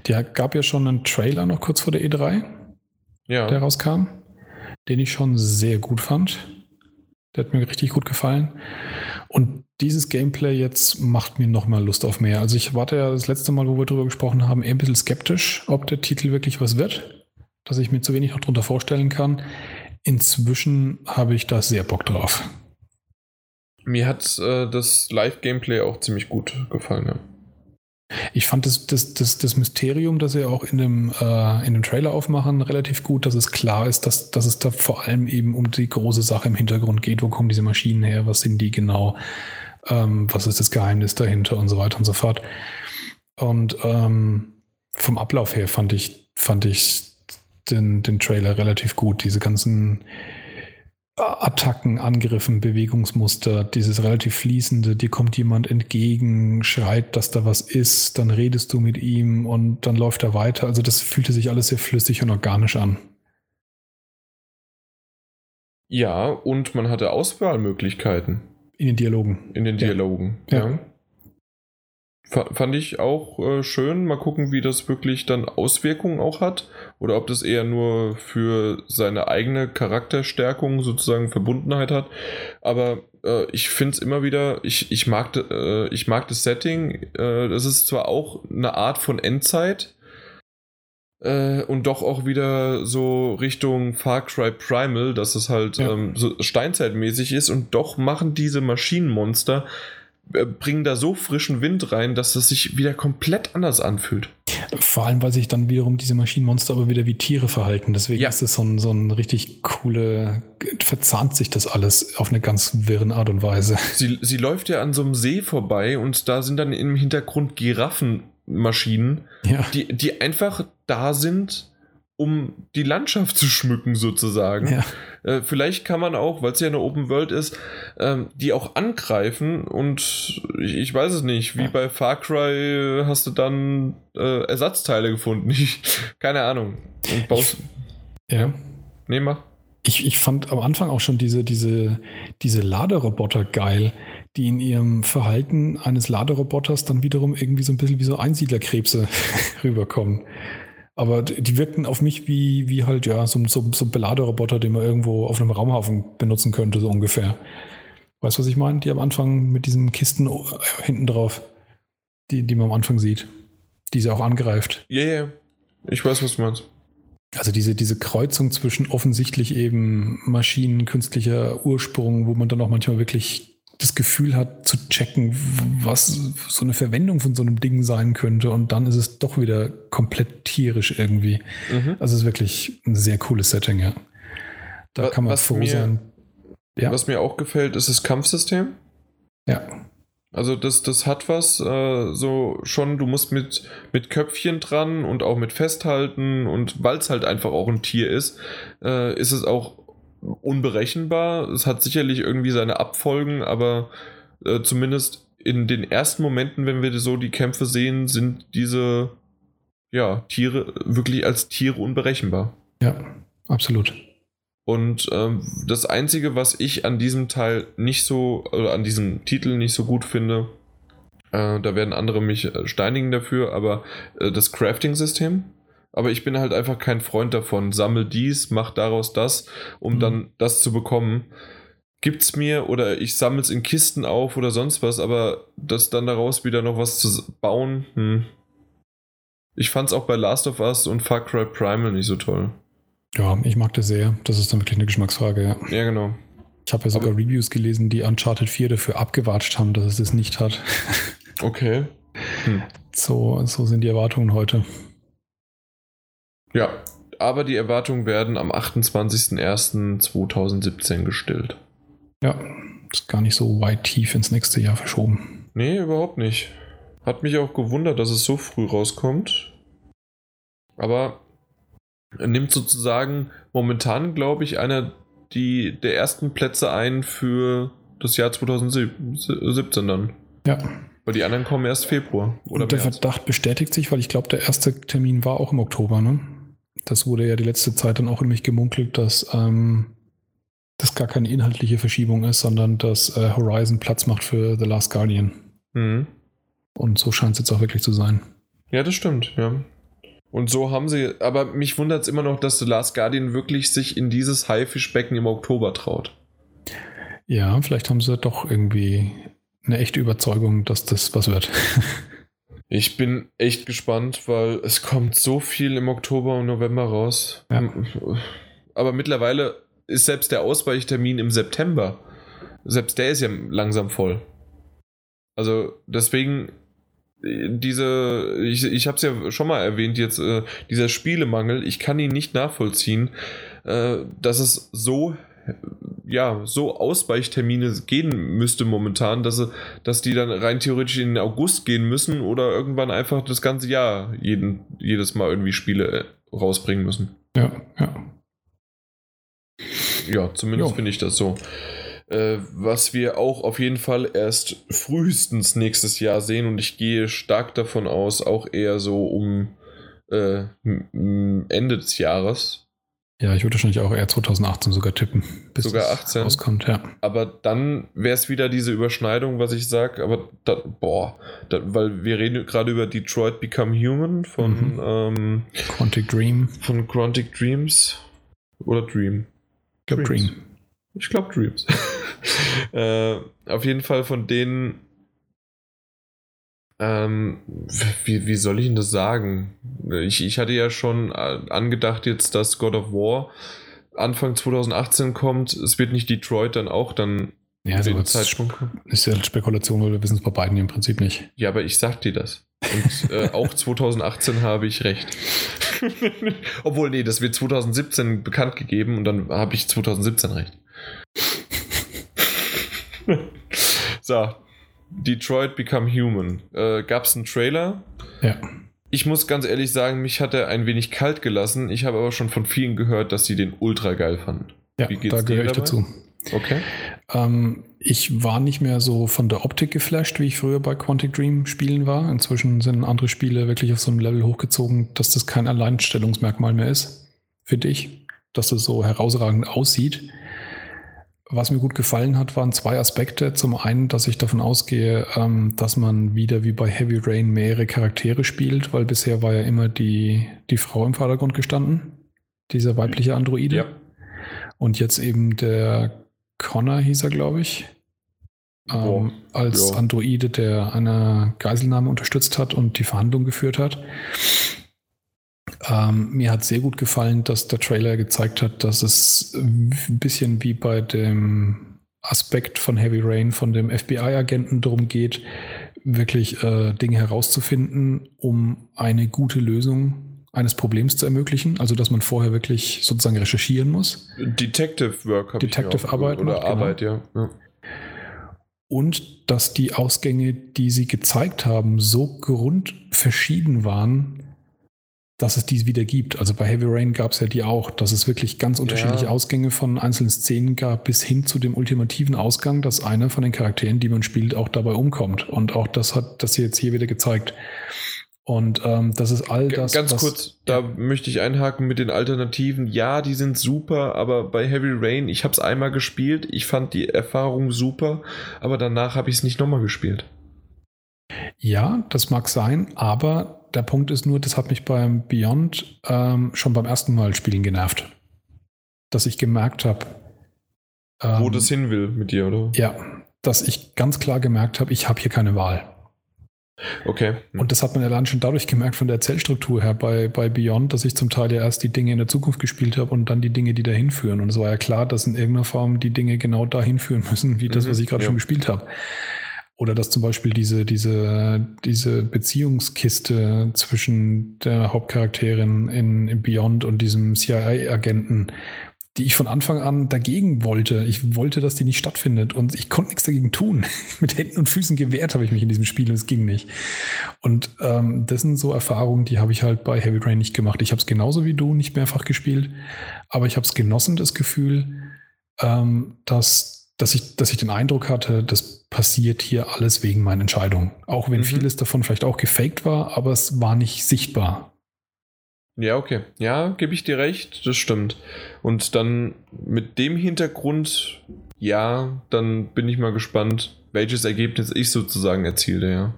Der gab ja schon einen Trailer noch kurz vor der E3, Ja, der rauskam, den ich schon sehr gut fand. Der hat mir richtig gut gefallen. Und dieses Gameplay jetzt macht mir nochmal Lust auf mehr. Also ich warte ja das letzte Mal, wo wir darüber gesprochen haben, eher ein bisschen skeptisch, ob der Titel wirklich was wird. Dass ich mir zu wenig noch drunter vorstellen kann. Inzwischen habe ich da sehr Bock drauf. mir hat äh, das Live-Gameplay auch ziemlich gut gefallen. Ja. Ich fand das, das, das, das Mysterium, das sie auch in dem, äh, in dem Trailer aufmachen, relativ gut, dass es klar ist, dass, dass es da vor allem eben um die große Sache im Hintergrund geht. Wo kommen diese Maschinen her? Was sind die genau? Ähm, was ist das Geheimnis dahinter und so weiter und so fort. Und ähm, vom Ablauf her fand ich, fand ich den, den Trailer relativ gut. Diese ganzen Attacken, Angriffen, Bewegungsmuster, dieses relativ fließende, dir kommt jemand entgegen, schreit, dass da was ist, dann redest du mit ihm und dann läuft er weiter. Also das fühlte sich alles sehr flüssig und organisch an. ja, und man hatte Auswahlmöglichkeiten In den Dialogen. in den. Dialogen. Ja. Ja. Fa- Fand ich auch äh, schön. Mal gucken, wie das wirklich dann Auswirkungen auch hat. Oder ob das eher nur für seine eigene Charakterstärkung sozusagen Verbundenheit hat. Aber äh, ich finde es immer wieder, ich, ich, mag, äh, ich mag das Setting. Äh, das ist zwar auch eine Art von Endzeit. Äh, und doch auch wieder so Richtung Far Cry Primal, dass es halt Ja. ähm, so steinzeitmäßig ist. Und doch machen diese Maschinenmonster bringen da so frischen Wind rein, dass es sich wieder komplett anders anfühlt. Vor allem, weil sich dann wiederum diese Maschinenmonster aber wieder wie Tiere verhalten. Deswegen Ja. ist es so ein, so ein richtig coole, verzahnt sich das alles auf eine ganz wirren Art und Weise. Sie, sie läuft ja an so einem See vorbei und da sind dann im Hintergrund Giraffenmaschinen, Ja. die, die einfach da sind, um die Landschaft zu schmücken sozusagen. ja. Äh, vielleicht kann man auch, weil es ja eine Open World ist, ähm, die auch angreifen und ich, ich weiß es nicht, wie Ja. bei Far Cry hast du dann äh, Ersatzteile gefunden. [laughs] Ich, keine Ahnung. Und baust. ja. nee, mach. Ich, ich fand am Anfang auch schon diese, diese, diese Laderoboter geil, die in ihrem Verhalten eines Laderoboters dann wiederum irgendwie so ein bisschen wie so Einsiedlerkrebse [laughs] rüberkommen. Aber die wirkten auf mich wie, wie halt, ja, so, so, so ein Beladeroboter, den man irgendwo auf einem Raumhafen benutzen könnte, so ungefähr. Weißt du, was ich meine? Die am Anfang mit diesen Kisten äh, hinten drauf, die, die man am Anfang sieht, die sie auch angreift. Ja, ja. Ich weiß, was du meinst. Also diese, diese Kreuzung zwischen offensichtlich eben Maschinen, künstlicher Ursprung, wo man dann auch manchmal wirklich das Gefühl hat zu checken, was so eine Verwendung von so einem Ding sein könnte und dann ist es doch wieder komplett tierisch irgendwie. Mhm. Also es ist wirklich ein sehr cooles Setting, ja. Da Wa- kann man was froh mir- sein. Ja, Was mir auch gefällt, ist das Kampfsystem. ja, Also das, das hat was, äh, so schon, du musst mit, mit Köpfchen dran und auch mit festhalten und weil es halt einfach auch ein Tier ist, äh, ist es auch unberechenbar. Es hat sicherlich irgendwie seine Abfolgen, aber äh, zumindest in den ersten Momenten, wenn wir so die Kämpfe sehen, sind diese ja, Tiere wirklich als Tiere unberechenbar. ja, absolut. Und ähm, das Einzige, was ich an diesem Teil nicht so, oder an diesem Titel nicht so gut finde, äh, da werden andere mich äh, steinigen dafür, aber äh, das Crafting-System. Aber ich bin halt einfach kein Freund davon. Sammel dies, mach daraus das, um Mhm. dann das zu bekommen. Gibt's mir oder ich sammle es in Kisten auf oder sonst was, aber das dann daraus wieder noch was zu bauen, hm. Ich fand's auch bei Last of Us und Far Cry Primal nicht so toll. Ja, ich mag das sehr. Das ist dann wirklich eine Geschmacksfrage, ja. Ja, genau. Ich habe ja sogar Aber- Reviews gelesen, die Uncharted 4 dafür abgewatscht haben, dass es das nicht hat. Okay. [laughs] Hm. So, so sind die Erwartungen heute. Ja, aber die Erwartungen werden am 28.01.2017 gestillt. Ja, ist gar nicht so weit tief ins nächste Jahr verschoben. Nee, überhaupt nicht. Hat mich auch gewundert, dass es so früh rauskommt. Aber nimmt sozusagen momentan, glaube ich, einer die, der ersten Plätze ein für das Jahr 2017 dann. Ja. Weil die anderen kommen erst Februar. Oder Und der März. Verdacht bestätigt sich, weil ich glaube, der erste Termin war auch im Oktober, ne? Das wurde ja die letzte Zeit dann auch nämlich gemunkelt, dass ähm, das gar keine inhaltliche Verschiebung ist, sondern dass äh, Horizon Platz macht für The Last Guardian. Mhm. Und so scheint es jetzt auch wirklich zu sein. Ja, das stimmt, ja. Und so haben sie, aber mich wundert es immer noch, dass The Last Guardian wirklich sich in dieses Haifischbecken im Oktober traut. Ja, vielleicht haben sie doch irgendwie eine echte Überzeugung, dass das was wird. [laughs] ich bin echt gespannt, weil es kommt so viel im Oktober und November raus. Ja. Aber mittlerweile ist selbst der Ausweichtermin im September, selbst der ist ja langsam voll. Also deswegen diese, ich, ich habe es ja schon mal erwähnt jetzt, äh, dieser Spielemangel, ich kann ihn nicht nachvollziehen, äh, dass es so ja, so Ausweichtermine gehen müsste momentan, dass, sie, dass die dann rein theoretisch in den August gehen müssen oder irgendwann einfach das ganze Jahr jeden, jedes Mal irgendwie Spiele äh, rausbringen müssen. Ja, ja. Ja, zumindest finde ich das so. Äh, was wir auch auf jeden Fall erst frühestens nächstes Jahr sehen und ich gehe stark davon aus, auch eher so um äh, Ende des Jahres, ja, ich würde wahrscheinlich auch eher 2018 sogar tippen, bis sogar 18 rauskommt, ja. Aber dann wäre es wieder diese Überschneidung, was ich sage, aber da, boah, da, weil wir reden gerade über Detroit Become Human von mhm. ähm, Quantic Dream. Von Quantic Dreams oder Dream. Ich glaube Dream. Ich glaube Dreams. [laughs] äh, auf jeden Fall von denen ähm, wie, wie soll ich denn das sagen? Ich, ich hatte ja schon äh, angedacht jetzt, dass God of War Anfang 2018 kommt. Es wird nicht Detroit dann auch dann ja, also Zeitpunkt Ist ja Spekulation, weil wir wissen es bei beiden im Prinzip nicht. Ja, aber ich sag dir das. Und äh, auch [laughs] 2018 habe ich recht. [laughs] Obwohl, nee, das wird 2017 bekannt gegeben und dann habe ich 2017 recht. [laughs] so, Detroit Become Human. Äh, Gab es einen Trailer? Ja. Ich muss ganz ehrlich sagen, mich hat er ein wenig kalt gelassen. Ich habe aber schon von vielen gehört, dass sie den ultra geil fanden. Ja, Wie geht's da gehöre ich dazu. Okay. Ähm, ich war nicht mehr so von der Optik geflasht, wie ich früher bei Quantic Dream Spielen war. Inzwischen sind andere Spiele wirklich auf so einem Level hochgezogen, dass das kein Alleinstellungsmerkmal mehr ist für dich, dass das so herausragend aussieht. Was mir gut gefallen hat, waren zwei Aspekte. Zum einen, dass ich davon ausgehe, ähm, dass man wieder wie bei Heavy Rain mehrere Charaktere spielt, weil bisher war ja immer die, die Frau im Vordergrund gestanden, dieser weibliche Androide. Ja. Und jetzt eben der Connor hieß er, glaube ich, ähm, als ja. Androide, der eine Geiselnahme unterstützt hat und die Verhandlung geführt hat. Ähm, mir hat sehr gut gefallen, dass der Trailer gezeigt hat, dass es ein bisschen wie bei dem Aspekt von Heavy Rain, von dem FBI-Agenten darum geht, wirklich äh, Dinge herauszufinden, um eine gute Lösung eines Problems zu ermöglichen. Also, dass man vorher wirklich sozusagen recherchieren muss. Detective Work Detective Arbeit. Oder macht, genau. Arbeit, genau. ja. ja. Und dass die Ausgänge, die sie gezeigt haben, so grundverschieden waren, dass es dies wieder gibt. Also bei Heavy Rain gab es ja die auch, dass es wirklich ganz unterschiedliche ja. Ausgänge von einzelnen Szenen gab, bis hin zu dem ultimativen Ausgang, dass einer von den Charakteren, die man spielt, auch dabei umkommt. Und auch das hat das jetzt hier wieder gezeigt. Und ähm, das ist all das. Ganz was, kurz, da möchte ich einhaken mit den Alternativen. Ja, die sind super, aber bei Heavy Rain, ich habe es einmal gespielt, ich fand die Erfahrung super, aber danach habe ich es nicht nochmal gespielt. Ja, das mag sein, aber der Punkt ist nur, das hat mich beim Beyond ähm, schon beim ersten Mal spielen genervt. Dass ich gemerkt habe. Ähm, Wo das hin will mit dir, oder? Ja, dass ich ganz klar gemerkt habe, ich habe hier keine Wahl. Okay. Hm. Und das hat man ja dann schon dadurch gemerkt von der Erzählstruktur her bei, bei Beyond, dass ich zum Teil ja erst die Dinge in der Zukunft gespielt habe und dann die Dinge, die dahin führen. Und es war ja klar, dass in irgendeiner Form die Dinge genau dahin führen müssen, wie das, mhm, was ich gerade ja. schon gespielt habe. Oder dass zum Beispiel diese, diese, diese Beziehungskiste zwischen der Hauptcharakterin in, in Beyond und diesem CIA-Agenten, die ich von Anfang an dagegen wollte. Ich wollte, dass die nicht stattfindet und ich konnte nichts dagegen tun. [laughs] Mit Händen und Füßen gewehrt habe ich mich in diesem Spiel und es ging nicht. Und ähm, das sind so Erfahrungen, die habe ich halt bei Heavy Rain nicht gemacht. Ich habe es genauso wie du nicht mehrfach gespielt, aber ich habe es genossen, das Gefühl, ähm, dass, dass, ich, dass ich den Eindruck hatte, das passiert hier alles wegen meiner Entscheidung. Auch wenn mhm. vieles davon vielleicht auch gefaked war, aber es war nicht sichtbar. Ja, okay. Ja, gebe ich dir recht, das stimmt. Und dann mit dem Hintergrund, ja, dann bin ich mal gespannt, welches Ergebnis ich sozusagen erziele, ja.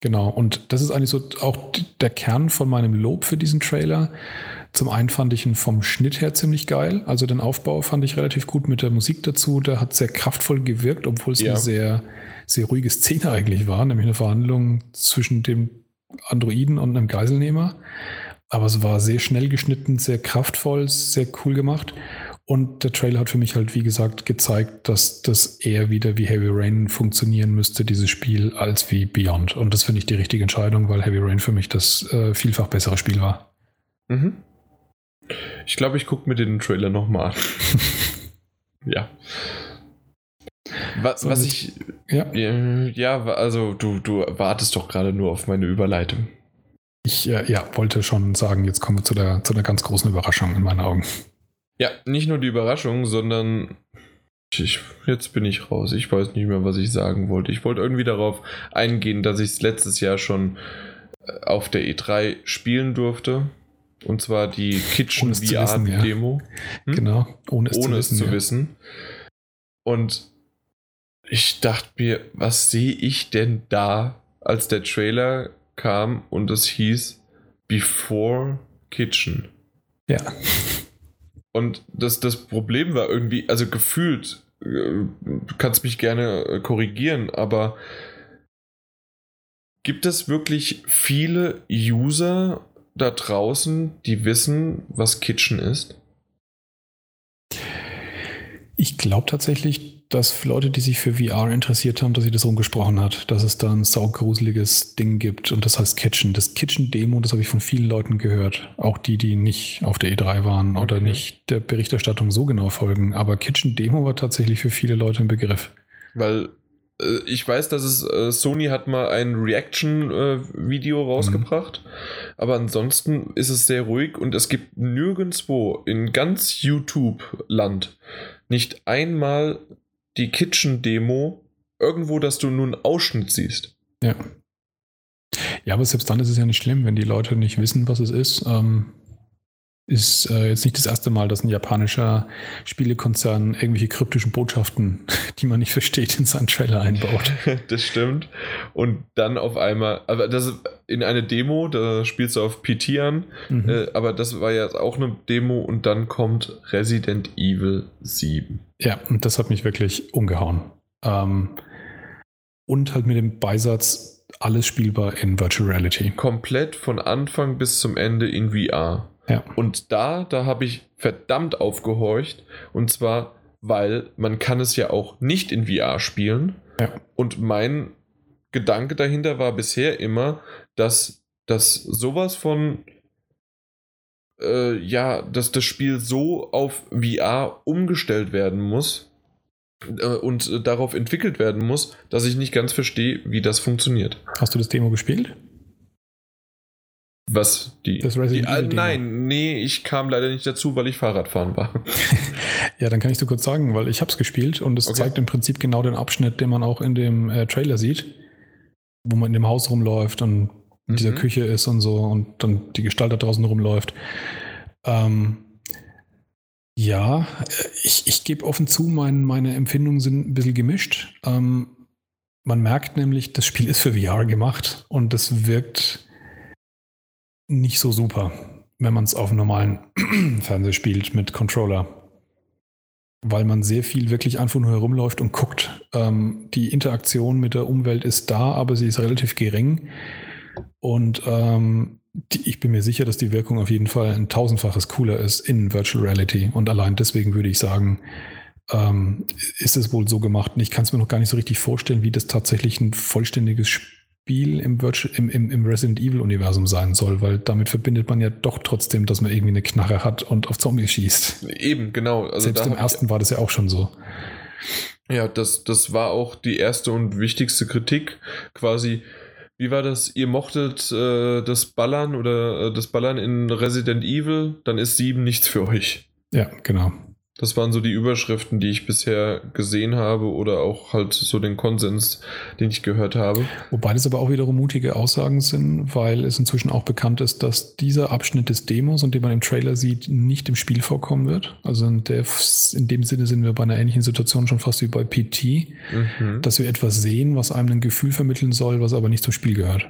Genau, und das ist eigentlich so auch der Kern von meinem Lob für diesen Trailer. Zum einen fand ich ihn vom Schnitt her ziemlich geil. Also den Aufbau fand ich relativ gut mit der Musik dazu. Der hat sehr kraftvoll gewirkt, obwohl es ja. eine sehr, sehr ruhige Szene eigentlich war, nämlich eine Verhandlung zwischen dem Androiden und einem Geiselnehmer. Aber es war sehr schnell geschnitten, sehr kraftvoll, sehr cool gemacht. Und der Trailer hat für mich halt, wie gesagt, gezeigt, dass das eher wieder wie Heavy Rain funktionieren müsste, dieses Spiel, als wie Beyond. Und das finde ich die richtige Entscheidung, weil Heavy Rain für mich das äh, vielfach bessere Spiel war. Mhm. Ich glaube, ich gucke mir den Trailer nochmal an. [laughs] ja. Was, was ich. Ja. ja, also du, du wartest doch gerade nur auf meine Überleitung. Ich äh, ja, wollte schon sagen, jetzt kommen wir zu der, zu der ganz großen Überraschung in meinen Augen. Ja, nicht nur die Überraschung, sondern ich, jetzt bin ich raus. Ich weiß nicht mehr, was ich sagen wollte. Ich wollte irgendwie darauf eingehen, dass ich es letztes Jahr schon äh, auf der E3 spielen durfte. Und zwar die Kitchen VR-Demo. Ja. Hm? Genau, ohne es, ohne zu, wissen, es zu ja. wissen. Und ich dachte mir, was sehe ich denn da, als der Trailer kam und es hieß Before Kitchen. Ja. Und das, das Problem war irgendwie, also gefühlt, du äh, kannst mich gerne äh, korrigieren, aber gibt es wirklich viele User da draußen, die wissen, was Kitchen ist? Ich glaube tatsächlich, dass für Leute, die sich für VR interessiert haben, dass sich das rumgesprochen hat, dass es da ein saugruseliges Ding gibt und das heißt Kitchen. Das Kitchen-Demo, das habe ich von vielen Leuten gehört. Auch die, die nicht auf der E3 waren okay. oder nicht der Berichterstattung so genau folgen. Aber Kitchen-Demo war tatsächlich für viele Leute ein Begriff. Weil ich weiß, dass es äh, Sony hat mal ein Reaction-Video äh, rausgebracht, mhm. aber ansonsten ist es sehr ruhig und es gibt nirgendwo in ganz YouTube-Land nicht einmal die Kitchen-Demo irgendwo, dass du nun einen Ausschnitt siehst. Ja. Ja, aber selbst dann ist es ja nicht schlimm, wenn die Leute nicht wissen, was es ist. Ähm, ist äh, jetzt nicht das erste Mal, dass ein japanischer Spielekonzern irgendwelche kryptischen Botschaften, [laughs] die man nicht versteht, in seinen Trailer einbaut. [laughs] das stimmt. Und dann auf einmal, aber das ist in eine Demo, da spielst du auf PT an, mhm. äh, aber das war ja auch eine Demo und dann kommt Resident Evil 7. Ja, und das hat mich wirklich umgehauen. Ähm, und halt mit dem Beisatz, alles spielbar in Virtual Reality. Komplett von Anfang bis zum Ende in VR. Ja. Und da, da habe ich verdammt aufgehorcht. Und zwar, weil man kann es ja auch nicht in VR spielen. Ja. Und mein Gedanke dahinter war bisher immer, dass, dass sowas von äh, ja, dass das Spiel so auf VR umgestellt werden muss äh, und äh, darauf entwickelt werden muss, dass ich nicht ganz verstehe, wie das funktioniert. Hast du das Demo gespielt? Was? Die, das Resident die, Evil Nein, nee, ich kam leider nicht dazu, weil ich Fahrradfahren war. [laughs] ja, dann kann ich dir kurz sagen, weil ich habe es gespielt und es okay. zeigt im Prinzip genau den Abschnitt, den man auch in dem äh, Trailer sieht, wo man in dem Haus rumläuft und in dieser mhm. Küche ist und so und dann die Gestalt da draußen rumläuft. Ähm, ja, ich, ich gebe offen zu, mein, meine Empfindungen sind ein bisschen gemischt. Ähm, man merkt nämlich, das Spiel ist für VR gemacht und das wirkt nicht so super, wenn man es auf einem normalen [clears throat] Fernseher spielt mit Controller. Weil man sehr viel wirklich einfach nur herumläuft und guckt. Ähm, die Interaktion mit der Umwelt ist da, aber sie ist relativ gering. Und ähm, die, ich bin mir sicher, dass die Wirkung auf jeden Fall ein tausendfaches cooler ist in Virtual Reality. Und allein deswegen würde ich sagen, ähm, ist es wohl so gemacht. Und ich kann es mir noch gar nicht so richtig vorstellen, wie das tatsächlich ein vollständiges Spiel im, Virtual, im, im, im Resident Evil-Universum sein soll, weil damit verbindet man ja doch trotzdem, dass man irgendwie eine Knarre hat und auf Zombies schießt. Eben, genau. Also Selbst im ersten war das ja auch schon so. Ja, das, das war auch die erste und wichtigste Kritik. Quasi, wie war das? Ihr mochtet äh, das Ballern oder äh, das Ballern in Resident Evil, dann ist 7 nichts für euch. Ja, genau. Das waren so die Überschriften, die ich bisher gesehen habe oder auch halt so den Konsens, den ich gehört habe. Wobei das aber auch wiederum mutige Aussagen sind, weil es inzwischen auch bekannt ist, dass dieser Abschnitt des Demos und den man im Trailer sieht, nicht im Spiel vorkommen wird. Also in, der, in dem Sinne sind wir bei einer ähnlichen Situation schon fast wie bei PT, mhm. dass wir etwas sehen, was einem ein Gefühl vermitteln soll, was aber nicht zum Spiel gehört.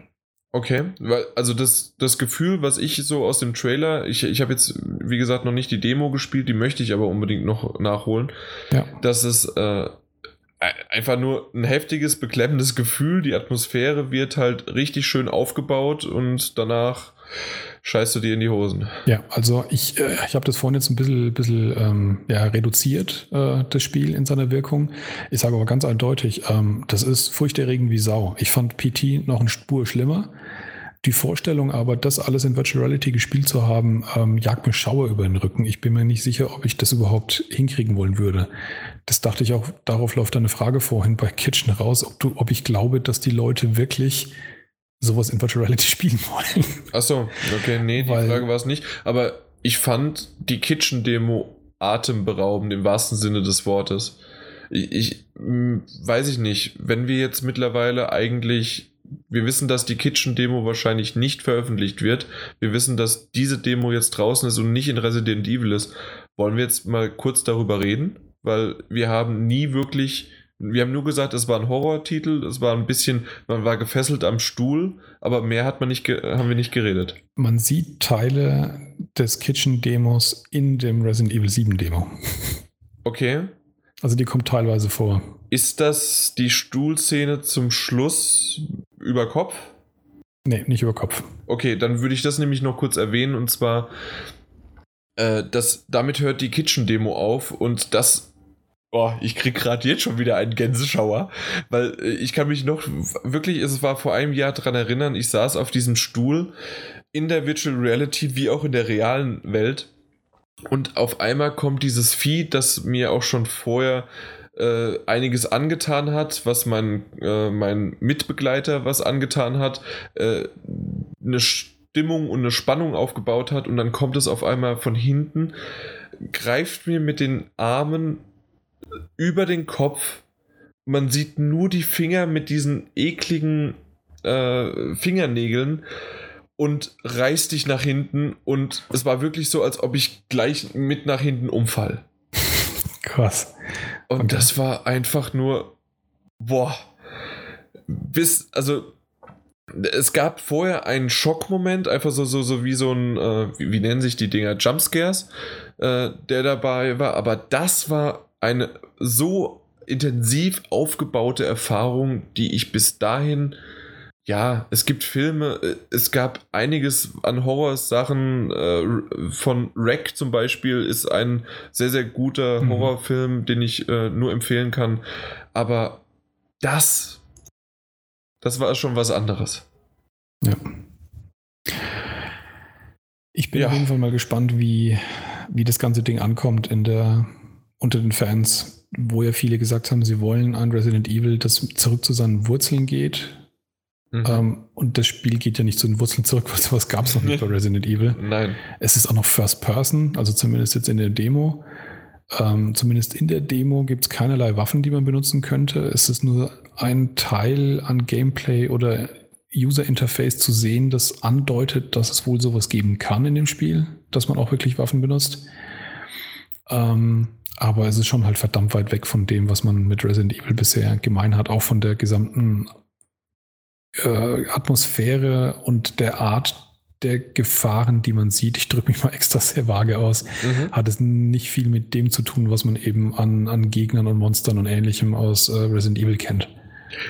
Okay, weil, also das, das Gefühl, was ich so aus dem Trailer, ich, ich habe jetzt, wie gesagt, noch nicht die Demo gespielt, die möchte ich aber unbedingt noch nachholen, ja. dass es äh, einfach nur ein heftiges, beklemmendes Gefühl, die Atmosphäre wird halt richtig schön aufgebaut und danach scheißt du dir in die Hosen. Ja, also ich, äh, ich habe das vorhin jetzt ein bisschen, bisschen ähm, ja, reduziert, äh, das Spiel in seiner Wirkung. Ich sage aber ganz eindeutig, ähm, das ist furchterregend wie Sau. Ich fand PT noch eine Spur schlimmer. Die Vorstellung aber, das alles in Virtual Reality gespielt zu haben, ähm, jagt mir Schauer über den Rücken. Ich bin mir nicht sicher, ob ich das überhaupt hinkriegen wollen würde. Das dachte ich auch, darauf läuft eine Frage vorhin bei Kitchen raus, ob, du, ob ich glaube, dass die Leute wirklich sowas in Virtual Reality [laughs] spielen wollen. Achso, okay, nee, die Weil, Frage war es nicht. Aber ich fand die Kitchen-Demo atemberaubend im wahrsten Sinne des Wortes. Ich, ich hm, weiß ich nicht, wenn wir jetzt mittlerweile eigentlich wir wissen, dass die Kitchen-Demo wahrscheinlich nicht veröffentlicht wird. Wir wissen, dass diese Demo jetzt draußen ist und nicht in Resident Evil ist. Wollen wir jetzt mal kurz darüber reden? Weil wir haben nie wirklich wir haben nur gesagt, es war ein Horrortitel, es war ein bisschen, man war gefesselt am Stuhl, aber mehr hat man nicht, haben wir nicht geredet. Man sieht Teile des Kitchen-Demos in dem Resident Evil 7 Demo. Okay. Also die kommt teilweise vor. Ist das die Stuhlszene zum Schluss über Kopf? Nee, nicht über Kopf. Okay, dann würde ich das nämlich noch kurz erwähnen und zwar, äh, das, damit hört die Kitchen-Demo auf und das Boah, ich krieg gerade jetzt schon wieder einen Gänseschauer, weil äh, ich kann mich noch wirklich, es war vor einem Jahr dran erinnern, ich saß auf diesem Stuhl in der Virtual Reality wie auch in der realen Welt und auf einmal kommt dieses Vieh, das mir auch schon vorher äh, einiges angetan hat, was mein, äh, mein Mitbegleiter was angetan hat, äh, eine Stimmung und eine Spannung aufgebaut hat und dann kommt es auf einmal von hinten, greift mir mit den Armen über den Kopf. Man sieht nur die Finger mit diesen ekligen äh, Fingernägeln und reißt dich nach hinten. Und es war wirklich so, als ob ich gleich mit nach hinten umfall. [laughs] Krass. Und okay. das war einfach nur, boah. Bis, also es gab vorher einen Schockmoment, einfach so, so, so wie so ein, äh, wie, wie, nennen sich die Dinger, Jumpscares, äh, der dabei war. Aber das war eine so intensiv aufgebaute Erfahrung, die ich bis dahin, ja, es gibt Filme, äh, es gab einiges an Horrorsachen, äh, von Wreck zum Beispiel ist ein sehr, sehr guter mhm. Horrorfilm, den ich äh, nur empfehlen kann, aber das, das war schon was anderes. Ja. Ich bin ja. auf jeden Fall mal gespannt, wie, wie das ganze Ding ankommt in der unter den Fans, wo ja viele gesagt haben, sie wollen an Resident Evil, das zurück zu seinen Wurzeln geht. Mhm. Ähm, und das Spiel geht ja nicht zu den Wurzeln zurück, weil sowas gab es noch nicht bei Resident Evil. Nein. Es ist auch noch First Person, also zumindest jetzt in der Demo. Ähm, zumindest in der Demo gibt es keinerlei Waffen, die man benutzen könnte. Es ist nur ein Teil an Gameplay oder User Interface zu sehen, das andeutet, dass es wohl sowas geben kann in dem Spiel, dass man auch wirklich Waffen benutzt. Ähm, aber es ist schon halt verdammt weit weg von dem, was man mit Resident Evil bisher gemein hat, auch von der gesamten äh, Atmosphäre und der Art der Gefahren, die man sieht. Ich drücke mich mal extra sehr vage aus. Mhm. Hat es nicht viel mit dem zu tun, was man eben an, an Gegnern und Monstern und ähnlichem aus äh, Resident Evil kennt.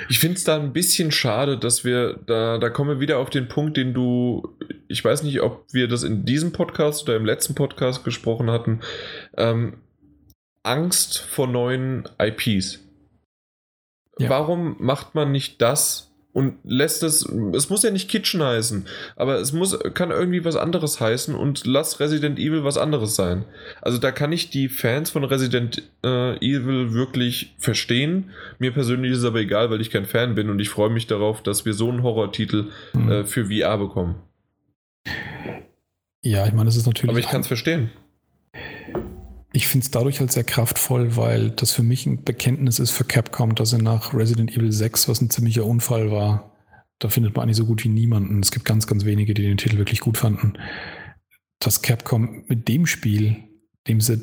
Ich finde es da ein bisschen schade, dass wir, da, da kommen wir wieder auf den Punkt, den du, ich weiß nicht, ob wir das in diesem Podcast oder im letzten Podcast gesprochen hatten. Ähm, Angst vor neuen IPs. Ja. Warum macht man nicht das und lässt es, es muss ja nicht Kitchen heißen, aber es muss, kann irgendwie was anderes heißen und lass Resident Evil was anderes sein. Also da kann ich die Fans von Resident äh, Evil wirklich verstehen. Mir persönlich ist es aber egal, weil ich kein Fan bin und ich freue mich darauf, dass wir so einen Horrortitel Mhm. äh, für VR bekommen. Ja, ich meine, das ist natürlich. Aber ich kann es verstehen. Ich finde es dadurch halt sehr kraftvoll, weil das für mich ein Bekenntnis ist für Capcom, dass sie nach Resident Evil 6, was ein ziemlicher Unfall war, da findet man eigentlich so gut wie niemanden. Es gibt ganz, ganz wenige, die den Titel wirklich gut fanden. Dass Capcom mit dem Spiel, dem sie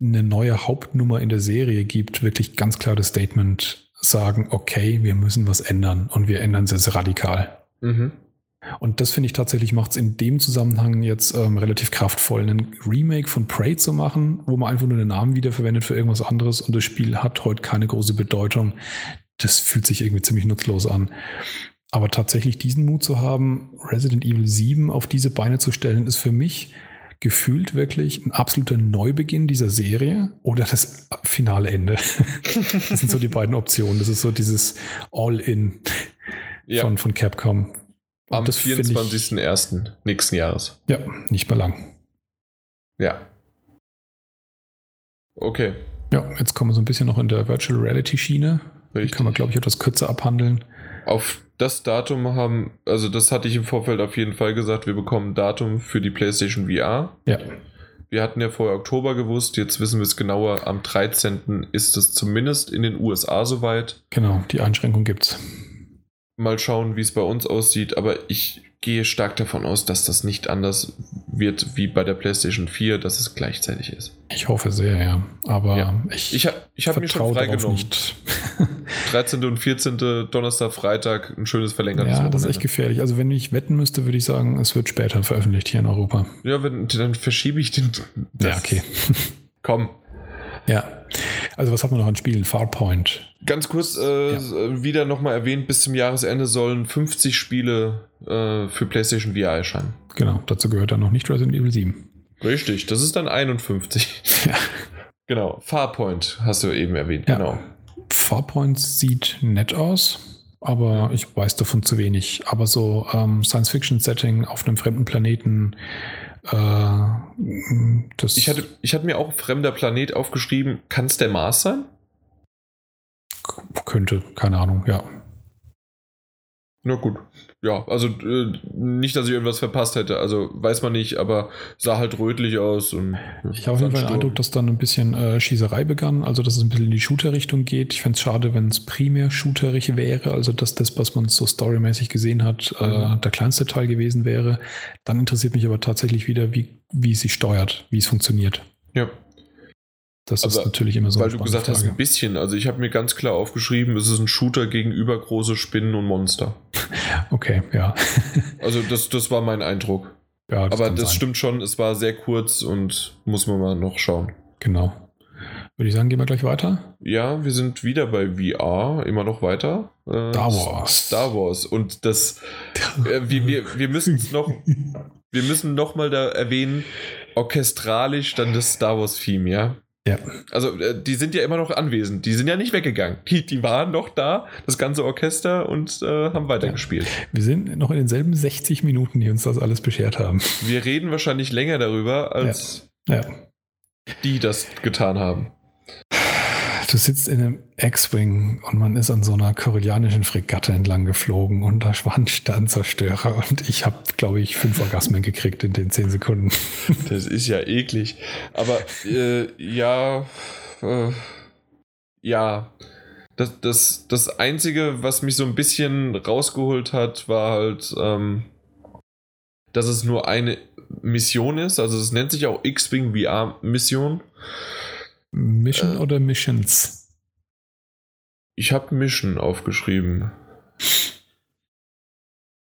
eine neue Hauptnummer in der Serie gibt, wirklich ganz klar das Statement sagen, okay, wir müssen was ändern und wir ändern es radikal. Mhm. Und das finde ich tatsächlich macht es in dem Zusammenhang jetzt ähm, relativ kraftvoll, einen Remake von Prey zu machen, wo man einfach nur den Namen wiederverwendet für irgendwas anderes und das Spiel hat heute keine große Bedeutung. Das fühlt sich irgendwie ziemlich nutzlos an. Aber tatsächlich diesen Mut zu haben, Resident Evil 7 auf diese Beine zu stellen, ist für mich gefühlt wirklich ein absoluter Neubeginn dieser Serie oder das finale Ende. das sind so die beiden Optionen. Das ist so dieses All-In Ja, von, von Capcom. Am das find ich- 24.01. nächsten Jahres. Ja, nicht mehr lang. Ja. Okay. Ja, jetzt kommen wir so ein bisschen noch in der Virtual Reality Schiene. Die Richtig. kann man, glaube ich, etwas kürzer abhandeln. Auf das Datum haben, also das hatte ich im Vorfeld auf jeden Fall gesagt, wir bekommen ein Datum für die PlayStation VR. Ja, Wir hatten ja vorher Oktober gewusst, jetzt wissen wir es genauer. Am 13. ist es zumindest in den USA soweit. genau, die Einschränkung gibt's. Mal schauen, wie es bei uns aussieht, aber ich gehe stark davon aus, dass das nicht anders wird wie bei der PlayStation 4, dass es gleichzeitig ist. Ich hoffe sehr, ja. Aber Ja. ich, Ich, ha ich habe mir schon freigenommen. nicht. [laughs] [laughs] 13. und 14. Donnerstag, Freitag, ein schönes verlängertes ja, das ist echt Wochenende. gefährlich. Also wenn ich wetten müsste, würde ich sagen, es wird später veröffentlicht hier in Europa. Ja, wenn, dann verschiebe ich den. Ja, okay. [laughs] Komm. Ja. Also was hat man noch an Spielen? Farpoint. Ganz kurz äh, wieder nochmal erwähnt, bis zum Jahresende sollen 50 Spiele äh, für PlayStation VR erscheinen. Genau, dazu gehört dann noch nicht Resident Evil 7. Richtig, das ist dann 51. Ja. [laughs] Genau, Farpoint hast du eben erwähnt, Ja. genau. Farpoint sieht nett aus, aber ich weiß davon zu wenig. Aber so ähm, Science-Fiction-Setting auf einem fremden Planeten, äh, das Ich hatte, ich hatte mir auch fremder Planet aufgeschrieben. Kann es der Mars sein? könnte, keine Ahnung, ja. Na gut. Ja, also äh, nicht, dass ich irgendwas verpasst hätte. Also weiß man nicht, aber sah halt rötlich aus. Und, Ich habe auf jeden Fall den Eindruck, dass dann ein bisschen äh, Schießerei begann, also dass es ein bisschen in die Shooter-Richtung geht. Ich fände es schade, wenn es primär shooterig wäre, also dass das, was man so storymäßig gesehen hat, äh, Mhm. der kleinste Teil gewesen wäre. Dann interessiert mich aber tatsächlich wieder, wie, wie es sich steuert, wie es funktioniert. Ja, Das ist Aber natürlich immer so weil du gesagt hast, Frage. ein bisschen. Also ich habe mir ganz klar aufgeschrieben, es ist ein Shooter gegenüber große Spinnen und Monster. [laughs] Okay, ja. [laughs] Also das, das war mein Eindruck. ja Aber kann das sein. stimmt schon, es war sehr kurz und muss man mal noch schauen. Genau. Würde ich sagen, gehen wir gleich weiter. Ja, wir sind wieder bei VR, immer noch weiter. Äh, Star Wars. Star Wars. Und das, äh, wir, wir, wir müssen es noch, wir müssen noch mal da erwähnen, orchestralisch dann das Star Wars Theme, ja. Ja. Also, äh, die sind ja immer noch anwesend. Die sind ja nicht weggegangen. Die, die waren noch da, das ganze Orchester, und äh, haben weitergespielt. Wir sind noch in denselben 60 Minuten, die uns das alles beschert haben. Wir reden wahrscheinlich länger darüber, als Ja. die das getan haben. Du sitzt in einem X-Wing und man ist an so einer korellianischen Fregatte entlang geflogen und da waren Sternzerstörer und ich habe, glaube ich, fünf Orgasmen gekriegt in den zehn Sekunden. [laughs] Das ist ja eklig. Aber äh, ja, äh, ja. Das, das, das Einzige, was mich so ein bisschen rausgeholt hat, war halt, ähm, dass es nur eine Mission ist. Also es nennt sich auch X-Wing VR-Mission. Mission Äh. oder Missions? Ich habe Mission aufgeschrieben.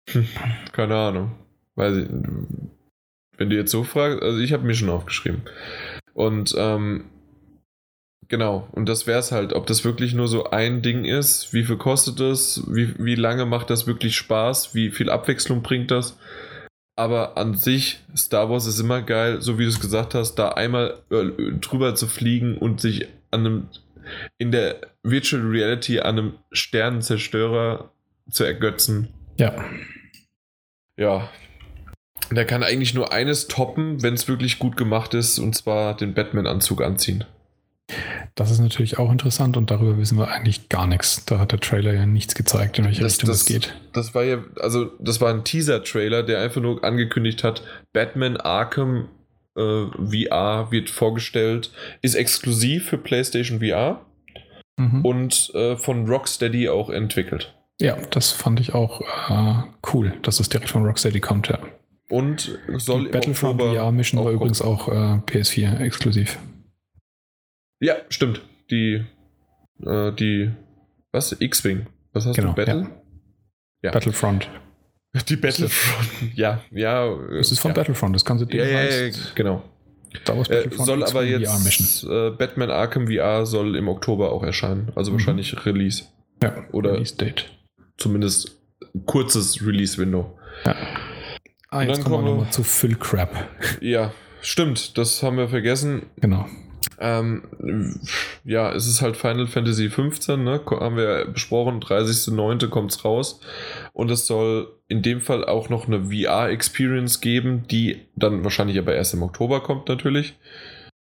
Hm, keine Ahnung. Weiß ich, wenn du jetzt so fragst, also ich habe Mission aufgeschrieben. Und ähm, genau, und das wäre es halt, ob das wirklich nur so ein Ding ist, wie viel kostet das, wie, wie lange macht das wirklich Spaß, wie viel Abwechslung bringt das. Aber an sich, Star Wars ist immer geil, so wie du es gesagt hast, da einmal äh, drüber zu fliegen und sich an einem, in der Virtual Reality an einem Sternenzerstörer zu ergötzen. Ja. Ja. Der kann eigentlich nur eines toppen, wenn es wirklich gut gemacht ist, und zwar den Batman-Anzug anziehen. Das ist natürlich auch interessant und darüber wissen wir eigentlich gar nichts. Da hat der Trailer ja nichts gezeigt, in welche Das- Richtung das- es geht. Das war ja, also das war ein Teaser-Trailer, der einfach nur angekündigt hat, Batman Arkham äh, VR wird vorgestellt, ist exklusiv für PlayStation VR Mhm. und äh, von Rocksteady auch entwickelt. Ja, das fand ich auch äh, cool, dass es direkt von Rocksteady kommt, ja. Und soll Die Battlefront VR Mission war übrigens auch äh, PS4 exklusiv. Ja, stimmt. Die, äh, die, was? X-Wing. Was hast Genau, du? Battle? Ja. Battlefront. Die Battlefront. [laughs] Ja, ja. Es ist von ja. Battlefront, das ganze Ding Ja, ja, ja, genau. Star Wars Äh, Battlefront soll aber jetzt äh, Batman Arkham VR soll im Oktober auch erscheinen. Also Mhm. wahrscheinlich Release. Ja, oder- Release Date. Zumindest ein kurzes Release-Window. Ah, Und jetzt dann kommen wir nochmal zu Phil Crab. Ja, stimmt. Das haben wir vergessen. Genau. Ähm, ja, es ist halt Final Fantasy 15, ne? Haben wir ja besprochen. 30.09. kommt es raus. Und es soll in dem Fall auch noch eine VR-Experience geben, die dann wahrscheinlich aber erst im Oktober kommt, natürlich.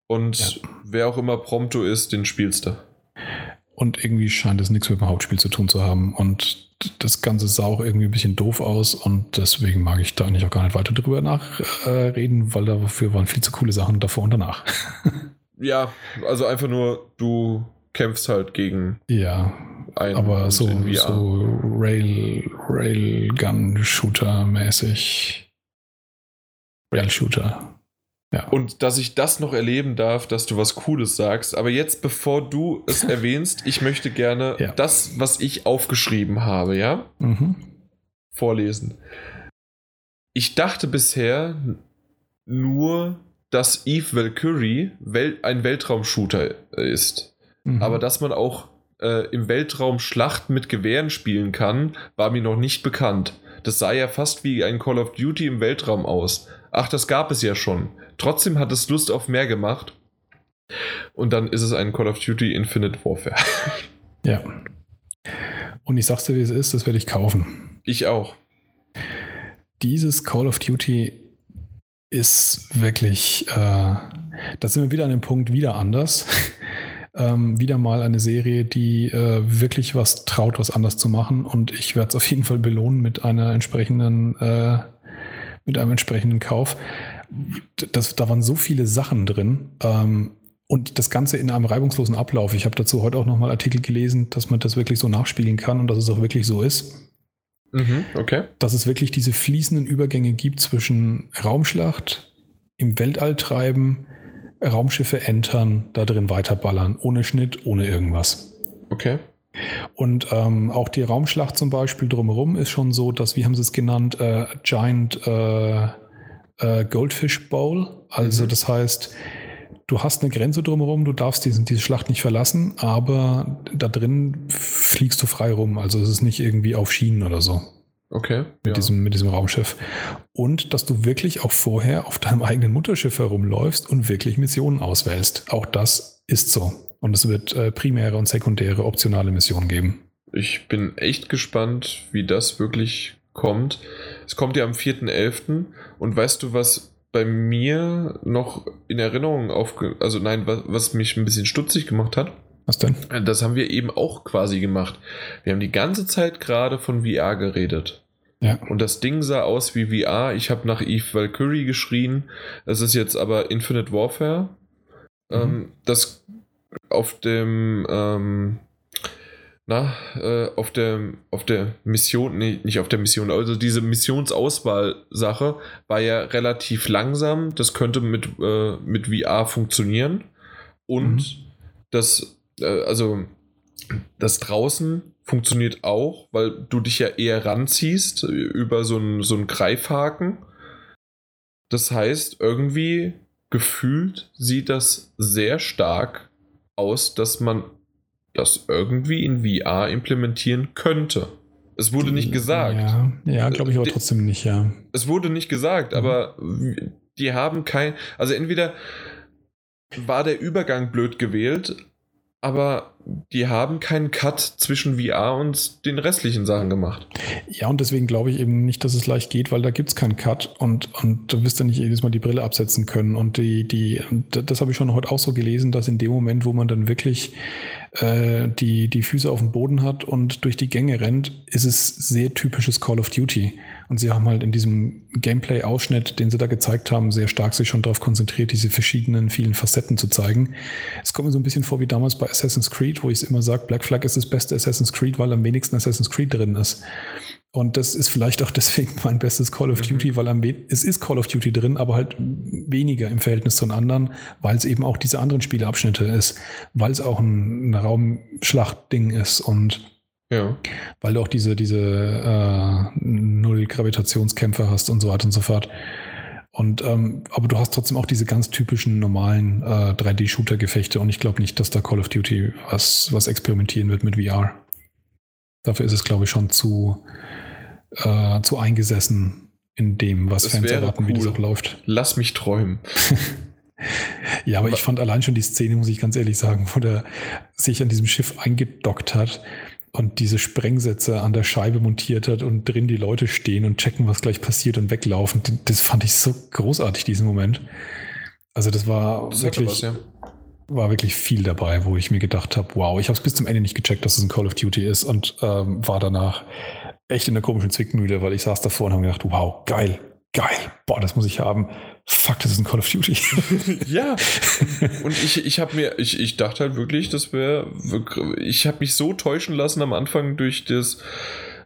Und wer auch immer Prompto ist, den spielst du. Und irgendwie scheint es nichts mit dem Hauptspiel zu tun zu haben. Und das Ganze sah auch irgendwie ein bisschen doof aus. Und deswegen mag ich da eigentlich auch gar nicht weiter drüber nachreden, weil dafür waren viel zu coole Sachen davor und danach. [laughs] Ja, also einfach nur, du kämpfst halt gegen ja, einen aber so, so Rail, Railgun-Shooter-mäßig. Rail-Shooter. Ja. Und dass ich das noch erleben darf, dass du was Cooles sagst. Aber jetzt, bevor du es [laughs] erwähnst, ich möchte gerne Ja. das, was ich aufgeschrieben habe, ja, Mhm. vorlesen. Ich dachte bisher nur, dass Eve Valkyrie Wel ein Weltraumshooter ist. Mhm. Aber dass man auch äh, im Weltraum Schlachten mit Gewehren spielen kann, war mir noch nicht bekannt. Das sah ja fast wie ein Call of Duty im Weltraum aus. Ach, das gab es ja schon. Trotzdem hat es Lust auf mehr gemacht. Und dann ist es ein Call of Duty Infinite Warfare. [laughs] Ja. Und ich sag's dir, wie es ist, das werde ich kaufen. Ich auch. Dieses Call of Duty ist wirklich, äh, da sind wir wieder an dem Punkt wieder anders. [laughs] ähm, wieder mal eine Serie, die äh, wirklich was traut, was anders zu machen. Und ich werde es auf jeden Fall belohnen mit einer entsprechenden, äh, mit einem entsprechenden Kauf. Das, da waren so viele Sachen drin. Ähm, und das Ganze in einem reibungslosen Ablauf. Ich habe dazu heute auch nochmal Artikel gelesen, dass man das wirklich so nachspielen kann und dass es auch wirklich so ist Mhm, okay. dass es wirklich diese fließenden Übergänge gibt zwischen Raumschlacht, im Weltall treiben, Raumschiffe entern, da drin weiterballern, ohne Schnitt, ohne irgendwas. Okay. Und ähm, auch die Raumschlacht zum Beispiel drumherum ist schon so, dass, wie haben sie es genannt, äh, Giant äh, äh, Goldfish Bowl. Also Mhm. das heißt, du hast eine Grenze drumherum, du darfst diesen, diese Schlacht nicht verlassen, aber da drin fliegst du frei rum. Also es ist nicht irgendwie auf Schienen oder so Okay. mit, ja. diesem, mit diesem Raumschiff. Und dass du wirklich auch vorher auf deinem eigenen Mutterschiff herumläufst und wirklich Missionen auswählst. Auch das ist so. Und es wird äh, primäre und sekundäre optionale Missionen geben. Ich bin echt gespannt, wie das wirklich kommt. Es kommt ja am 4.11. Und weißt du, was bei mir noch in Erinnerung aufge... Also nein, was, was mich ein bisschen stutzig gemacht hat? Was denn? Das haben wir eben auch quasi gemacht. Wir haben die ganze Zeit gerade von VR geredet. Ja. Und das Ding sah aus wie VR. Ich habe nach Eve Valkyrie geschrien. Es ist jetzt aber Infinite Warfare. Mhm. Ähm, das auf dem, ähm, na, äh, auf der, auf der Mission, nee, nicht auf der Mission, also diese Missionsauswahl-Sache war ja relativ langsam. Das könnte mit, äh, mit VR funktionieren. Und Mhm. das, äh, also das draußen funktioniert auch, weil du dich ja eher ranziehst über so einen so einen Greifhaken. Das heißt, irgendwie gefühlt sieht das sehr stark aus, dass man das irgendwie in VR implementieren könnte. Es wurde nicht gesagt. Ja, ja glaube ich aber trotzdem nicht, ja. Es wurde nicht gesagt, Mhm. aber die haben kein. Also entweder war der Übergang blöd gewählt, aber die haben keinen Cut zwischen VR und den restlichen Sachen gemacht. Ja, und deswegen glaube ich eben nicht, dass es leicht geht, weil da gibt es keinen Cut und, und du wirst ja nicht jedes Mal die Brille absetzen können. Und die, die, und das habe ich schon heute auch so gelesen, dass in dem Moment, wo man dann wirklich äh, die, die Füße auf dem Boden hat und durch die Gänge rennt, ist es sehr typisches Call of Duty. Und sie haben halt in diesem Gameplay-Ausschnitt, den sie da gezeigt haben, sehr stark sich schon darauf konzentriert, diese verschiedenen, vielen Facetten zu zeigen. Es kommt mir so ein bisschen vor wie damals bei Assassin's Creed, wo ich es immer sage, Black Flag ist das beste Assassin's Creed, weil am wenigsten Assassin's Creed drin ist. Und das ist vielleicht auch [laughs] deswegen mein bestes Call of Duty, weil am es ist Call of Duty drin, aber halt weniger im Verhältnis zu den anderen, weil es eben auch diese anderen Spieleabschnitte ist, weil es auch ein, ein Raumschlachtding ist und Ja. weil du auch diese, diese äh, Null-Gravitationskämpfe hast und so weiter und so fort. Und ähm, aber du hast trotzdem auch diese ganz typischen normalen äh, 3D-Shooter-Gefechte und ich glaube nicht, dass da Call of Duty was, was experimentieren wird mit VR. Dafür ist es, glaube ich, schon zu, äh, zu eingesessen in dem, was Das Fans erwarten, wie das cool. auch läuft. Lass mich träumen. [laughs] Ja, aber Aber- ich fand allein schon die Szene, muss ich ganz ehrlich sagen, wo der sich an diesem Schiff eingedockt hat und diese Sprengsätze an der Scheibe montiert hat und drin die Leute stehen und checken, was gleich passiert und weglaufen. Das fand ich so großartig, diesen Moment. Also das war Das wirklich, was, ja. war wirklich viel dabei, wo ich mir gedacht habe, wow, ich habe es bis zum Ende nicht gecheckt, dass es ein Call of Duty ist und ähm, war danach echt in der komischen Zwickmühle, weil ich saß davor und habe gedacht, wow, geil, geil, boah, das muss ich haben. Fuck, das ist ein Call of Duty. [laughs] ja. Und ich, ich habe mir, ich, ich dachte halt wirklich, das wäre, ich habe mich so täuschen lassen am Anfang durch das,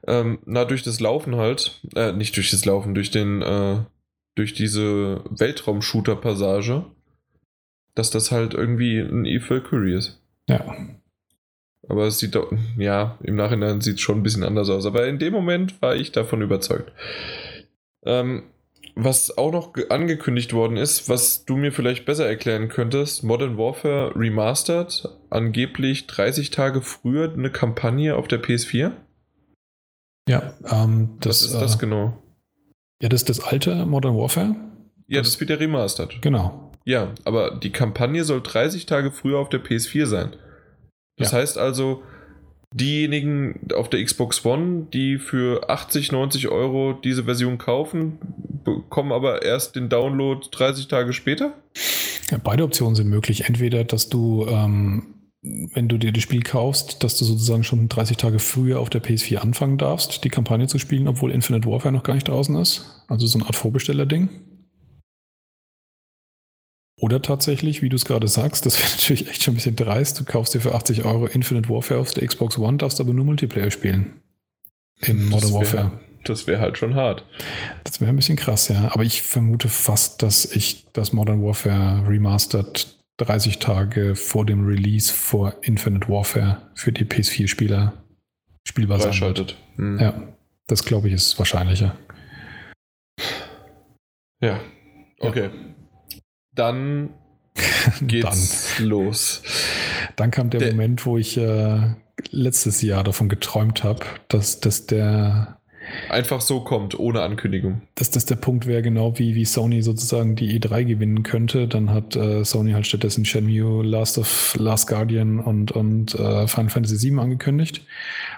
ähm, na, durch das Laufen halt, äh, nicht durch das Laufen, durch den, äh, durch diese Weltraum-Shooter-Passage, dass das halt irgendwie ein Eve Valkyrie ist. ja. Aber es sieht doch, ja, im Nachhinein sieht es schon ein bisschen anders aus. Aber in dem Moment war ich davon überzeugt. Ähm, was auch noch ge- angekündigt worden ist, was du mir vielleicht besser erklären könntest, Modern Warfare Remastered, angeblich 30 Tage früher eine Kampagne auf der PS4. Ja, ähm, Was das, ist das äh, genau? ja, das ist das alte Modern Warfare. Ja, das- das wird ja remastered. Genau. Ja, aber die Kampagne soll 30 Tage früher auf der PS4 sein. Das Ja. heißt also, diejenigen auf der Xbox One, die für 80, 90 Euro diese Version kaufen, bekommen aber erst den Download 30 Tage später? Ja, beide Optionen sind möglich. Entweder, dass du, ähm, wenn du dir das Spiel kaufst, dass du sozusagen schon 30 Tage früher auf der PS4 anfangen darfst, die Kampagne zu spielen, obwohl Infinite Warfare noch gar nicht draußen ist. Also so eine Art Vorbesteller-Ding. Oder tatsächlich, wie du es gerade sagst, das wäre [laughs] natürlich echt schon ein bisschen dreist. Du kaufst dir für 80 Euro Infinite Warfare auf der Xbox One, darfst aber nur Multiplayer spielen. In Modern wär- Warfare. Das wäre halt schon hart. Das wäre ein bisschen krass, ja. Aber ich vermute fast, dass ich das Modern Warfare Remastered 30 Tage vor dem Release vor Infinite Warfare für die PS4-Spieler spielbar sein wird. Hm. Ja, das glaube ich ist wahrscheinlicher. ja. Okay. [laughs] Dann geht's los. Dann, dann kam der Der- Moment, wo ich äh, letztes Jahr davon geträumt habe, dass, dass der Einfach so kommt, ohne Ankündigung. dass das der Punkt wäre, genau wie, wie Sony sozusagen die E3 gewinnen könnte. Dann hat äh, Sony halt stattdessen Shenmue, Last of Last Guardian und, und äh, Final Fantasy VII angekündigt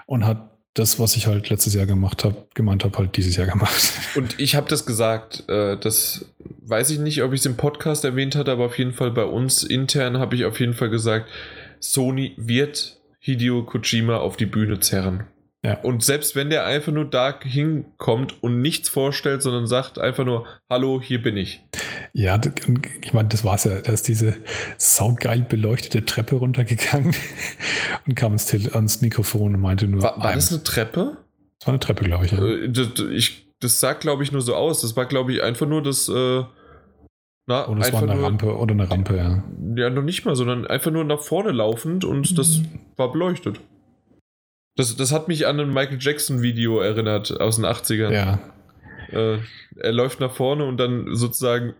und hat das, was ich halt letztes Jahr gemacht habe, gemeint habe, halt dieses Jahr gemacht. Und ich habe das gesagt, äh, das weiß ich nicht, ob ich es im Podcast erwähnt hatte, aber auf jeden Fall bei uns intern habe ich auf jeden Fall gesagt, Sony wird Hideo Kojima auf die Bühne zerren. Ja. Und selbst wenn der einfach nur da hinkommt und nichts vorstellt, sondern sagt einfach nur, hallo, hier bin ich. Ja, ich meine, das war's ja. Da ist diese saugeil beleuchtete Treppe runtergegangen [laughs] und kam ans, ans Mikrofon und meinte nur, War, war das eine Treppe? das war eine Treppe, glaube ich. Ja. Äh, Das, ich, das sah, glaube ich, nur so aus. Das war, glaube ich, einfach nur das. Äh, na, Oder es war eine nur, Rampe oder eine Rampe, ja. Ja, noch nicht mal, sondern einfach nur nach vorne laufend und das war beleuchtet. Das, das hat mich an ein Michael Jackson-Video erinnert aus den 80ern. Ja, Äh, er läuft nach vorne und dann sozusagen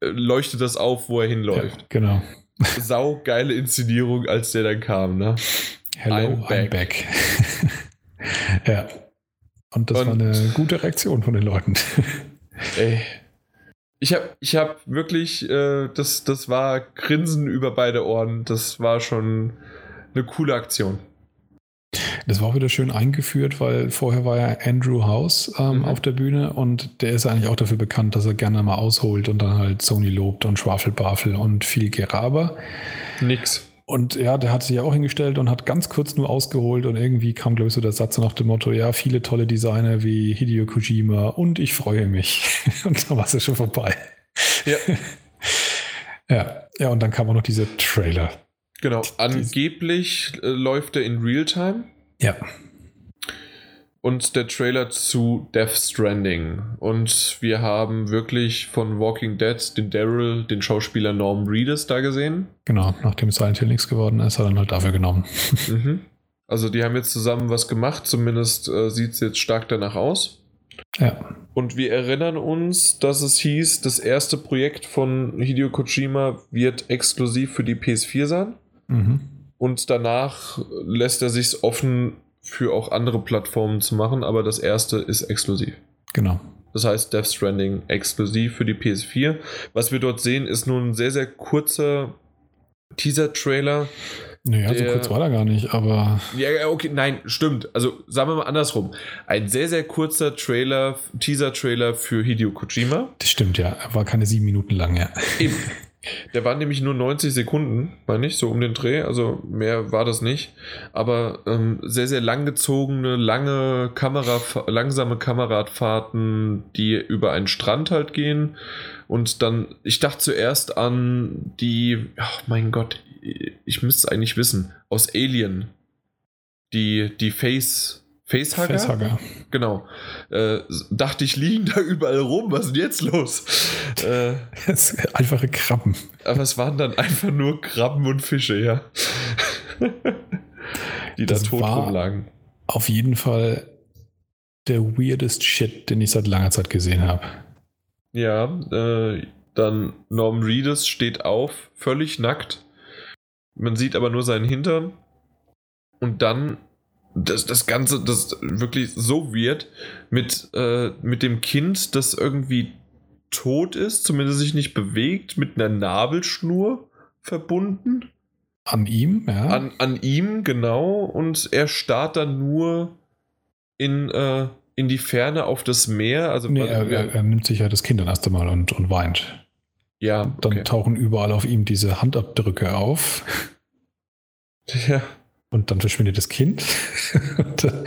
äh, leuchtet das auf, wo er ja hinläuft. genau. [laughs] Sau geile Inszenierung, als der dann kam, ne? Hello, I'm I'm back. back. [laughs] ja. Und das Und- war eine gute Reaktion von den Leuten. Ey. [laughs] Ich habe ich hab wirklich, äh, das, das war Grinsen über beide Ohren. Das war schon eine coole Aktion. Das war auch wieder schön eingeführt, weil vorher war ja Andrew House ähm, Mhm. auf der Bühne und der ist eigentlich auch dafür bekannt, dass er gerne mal ausholt und dann halt Sony lobt und Schwafelbafel und viel Geraber. Nix. Und ja, der hat sich ja auch hingestellt und hat ganz kurz nur ausgeholt und irgendwie kam, glaube ich, so der Satz nach dem Motto, ja, viele tolle Designer wie Hideo Kojima und ich freue mich. [laughs] Und dann war es ja schon vorbei. Ja. [laughs] Ja, ja, und dann kam auch noch dieser Trailer. Genau. Angeblich äh, läuft er in Realtime. Ja, und der Trailer zu Death Stranding. Und wir haben wirklich von Walking Dead den Daryl, den Schauspieler Norm Reedus da gesehen. genau. Nachdem Silent Hill nichts geworden ist, hat er ihn halt dafür genommen. [laughs] Mhm. Also die haben jetzt zusammen was gemacht, zumindest äh, sieht es jetzt stark danach aus. Ja, Und wir erinnern uns, dass es hieß, das erste Projekt von Hideo Kojima wird exklusiv für die PS4 sein. mhm. Und danach lässt er sich offen für auch andere Plattformen zu machen, aber das erste ist exklusiv. genau. Das heißt Death Stranding exklusiv für die PS4. Was wir dort sehen, ist nun ein sehr, sehr kurzer Teaser-Trailer. Naja, so Der- kurz war er gar nicht, aber Ja, ja, okay, nein, stimmt. Also sagen wir mal andersrum. Ein sehr, sehr kurzer Trailer, Teaser-Trailer für Hideo Kojima. das stimmt ja. Er war keine sieben Minuten lang, ja. Eben. [laughs] Der war nämlich nur 90 Sekunden, meine ich, so um den Dreh. Also mehr war das nicht. Aber ähm, sehr, sehr langgezogene, lange Kamera, langsame Kameradfahrten, die über einen Strand halt gehen. Und dann, ich dachte zuerst an die, ach mein Gott, ich müsste es eigentlich wissen, aus Alien. Die, die Face, Facehugger? Facehugger. Genau. Äh, dachte ich, liegen da überall rum. Was ist denn jetzt los? Äh, [laughs] Einfache Krabben. aber es waren dann einfach nur Krabben und Fische, ja. Die da Das tot war- rumlagen. Auf jeden Fall der weirdest Shit, den ich seit langer Zeit gesehen habe. Ja, äh, dann Norm Reedus steht auf, völlig nackt. Man sieht aber nur seinen Hintern. Und dann das, das Ganze, das wirklich so wird, mit, äh, mit dem Kind, das irgendwie tot ist, zumindest sich nicht bewegt, mit einer Nabelschnur verbunden. An ihm, ja. An, an ihm, genau. Und er starrt dann nur in, äh, in die Ferne auf das Meer. Also, nee, er, er, er nimmt sich ja das Kind dann erst einmal und, und weint. ja, Dann okay. tauchen überall auf ihm diese Handabdrücke auf ja. Und dann verschwindet das Kind. [laughs] und, äh,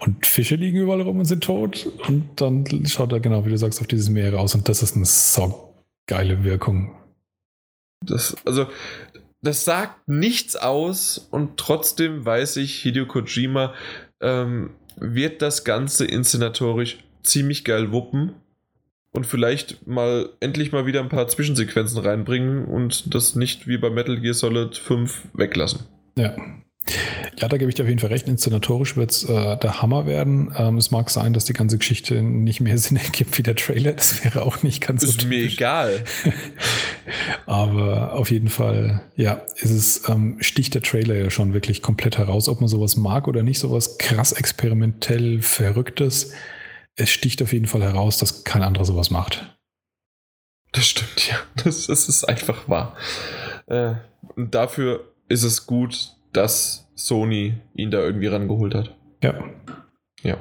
und Fische liegen überall rum und sind tot. Und dann schaut er genau, wie du sagst, auf dieses Meer raus. Und das ist eine saugeile Wirkung. Das, also, das sagt nichts aus und trotzdem weiß ich, Hideo Kojima ähm, wird das Ganze inszenatorisch ziemlich geil wuppen und vielleicht mal endlich mal wieder ein paar Zwischensequenzen reinbringen und das nicht wie bei Metal Gear Solid 5 weglassen. Ja. Ja, da gebe ich dir auf jeden Fall recht. Inszenatorisch wird es äh, der Hammer werden. Ähm, es mag sein, dass die ganze Geschichte nicht mehr [laughs] Sinn ergibt wie der Trailer. Das wäre auch nicht ganz Ist so mir typisch. egal. [laughs] Aber auf jeden Fall, ja, ist es, ähm, sticht der Trailer ja schon wirklich komplett heraus, ob man sowas mag oder nicht, sowas krass experimentell Verrücktes. Es sticht auf jeden Fall heraus, dass kein anderer sowas macht. Das stimmt, ja. Das, das ist einfach wahr. Äh, dafür ist es gut, dass Sony ihn da irgendwie rangeholt hat. Ja. Ja.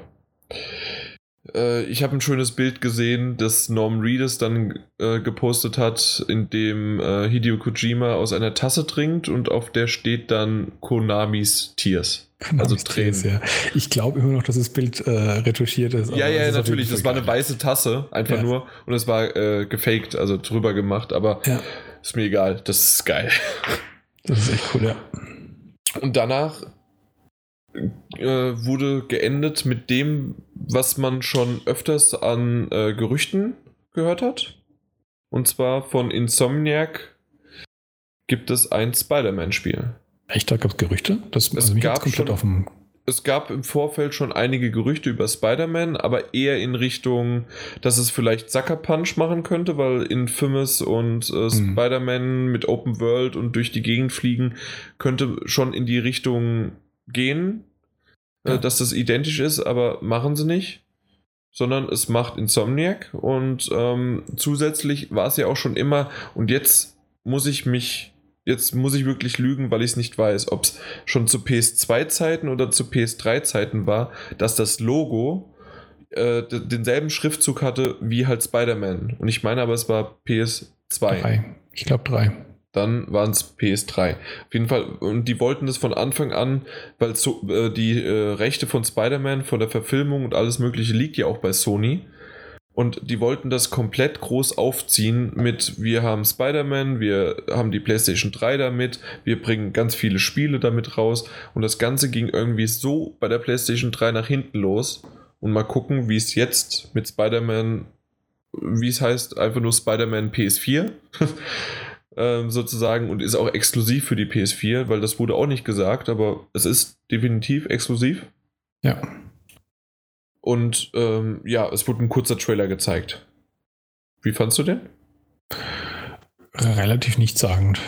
Äh, ich habe ein schönes Bild gesehen, das Norm Reedus dann äh, gepostet hat, in dem äh, Hideo Kojima aus einer Tasse trinkt und auf der steht dann Konamis Tears. Also Tränen. Ja. Ich glaube immer noch, dass das Bild äh, retuschiert ist. Ja, ja, ist natürlich. Das war eine weiße Tasse, einfach Ja. nur. Und es war äh, gefaked, also drüber gemacht, aber Ja, ist mir egal. Das ist geil. das ist echt cool, ja. Und danach äh, wurde geendet mit dem, was man schon öfters an äh, Gerüchten gehört hat. Und zwar von Insomniac gibt es ein Spider-Man-Spiel. Echt, da gab es Gerüchte? Das Es also mich gab komplett schon- auf dem. Es gab im Vorfeld schon einige Gerüchte über Spider-Man, aber eher in Richtung, dass es vielleicht Sucker Punch machen könnte, weil Infamous und äh, Mhm. Spider-Man mit Open World und durch die Gegend fliegen könnte schon in die Richtung gehen. äh, Ja. dass das identisch ist, aber machen sie nicht. Sondern es macht Insomniac und ähm, zusätzlich war es ja auch schon immer, und jetzt muss ich mich, jetzt muss ich wirklich lügen, weil ich es nicht weiß, ob es schon zu PS2-Zeiten oder zu PS3-Zeiten war, dass das Logo äh, denselben Schriftzug hatte wie halt Spider-Man. Und ich meine aber, es war PS2. Drei. Ich glaube drei. Dann waren es PS3. Auf jeden Fall, und die wollten das von Anfang an, weil so, äh, die äh, Rechte von Spider-Man, von der Verfilmung und alles Mögliche liegt ja auch bei Sony. Und die wollten das komplett groß aufziehen mit, wir haben Spider-Man, wir haben die PlayStation 3 damit, wir bringen ganz viele Spiele damit raus. Und das Ganze ging irgendwie so bei der PlayStation 3 nach hinten los. Und mal gucken, wie es jetzt mit Spider-Man, wie es heißt, einfach nur Spider-Man PS4 [laughs] ähm, sozusagen und ist auch exklusiv für die PS4, weil das wurde auch nicht gesagt, aber es ist definitiv exklusiv. Ja. Und ähm, ja, es wurde ein kurzer Trailer gezeigt. Wie fandst du den? Relativ nichtssagend.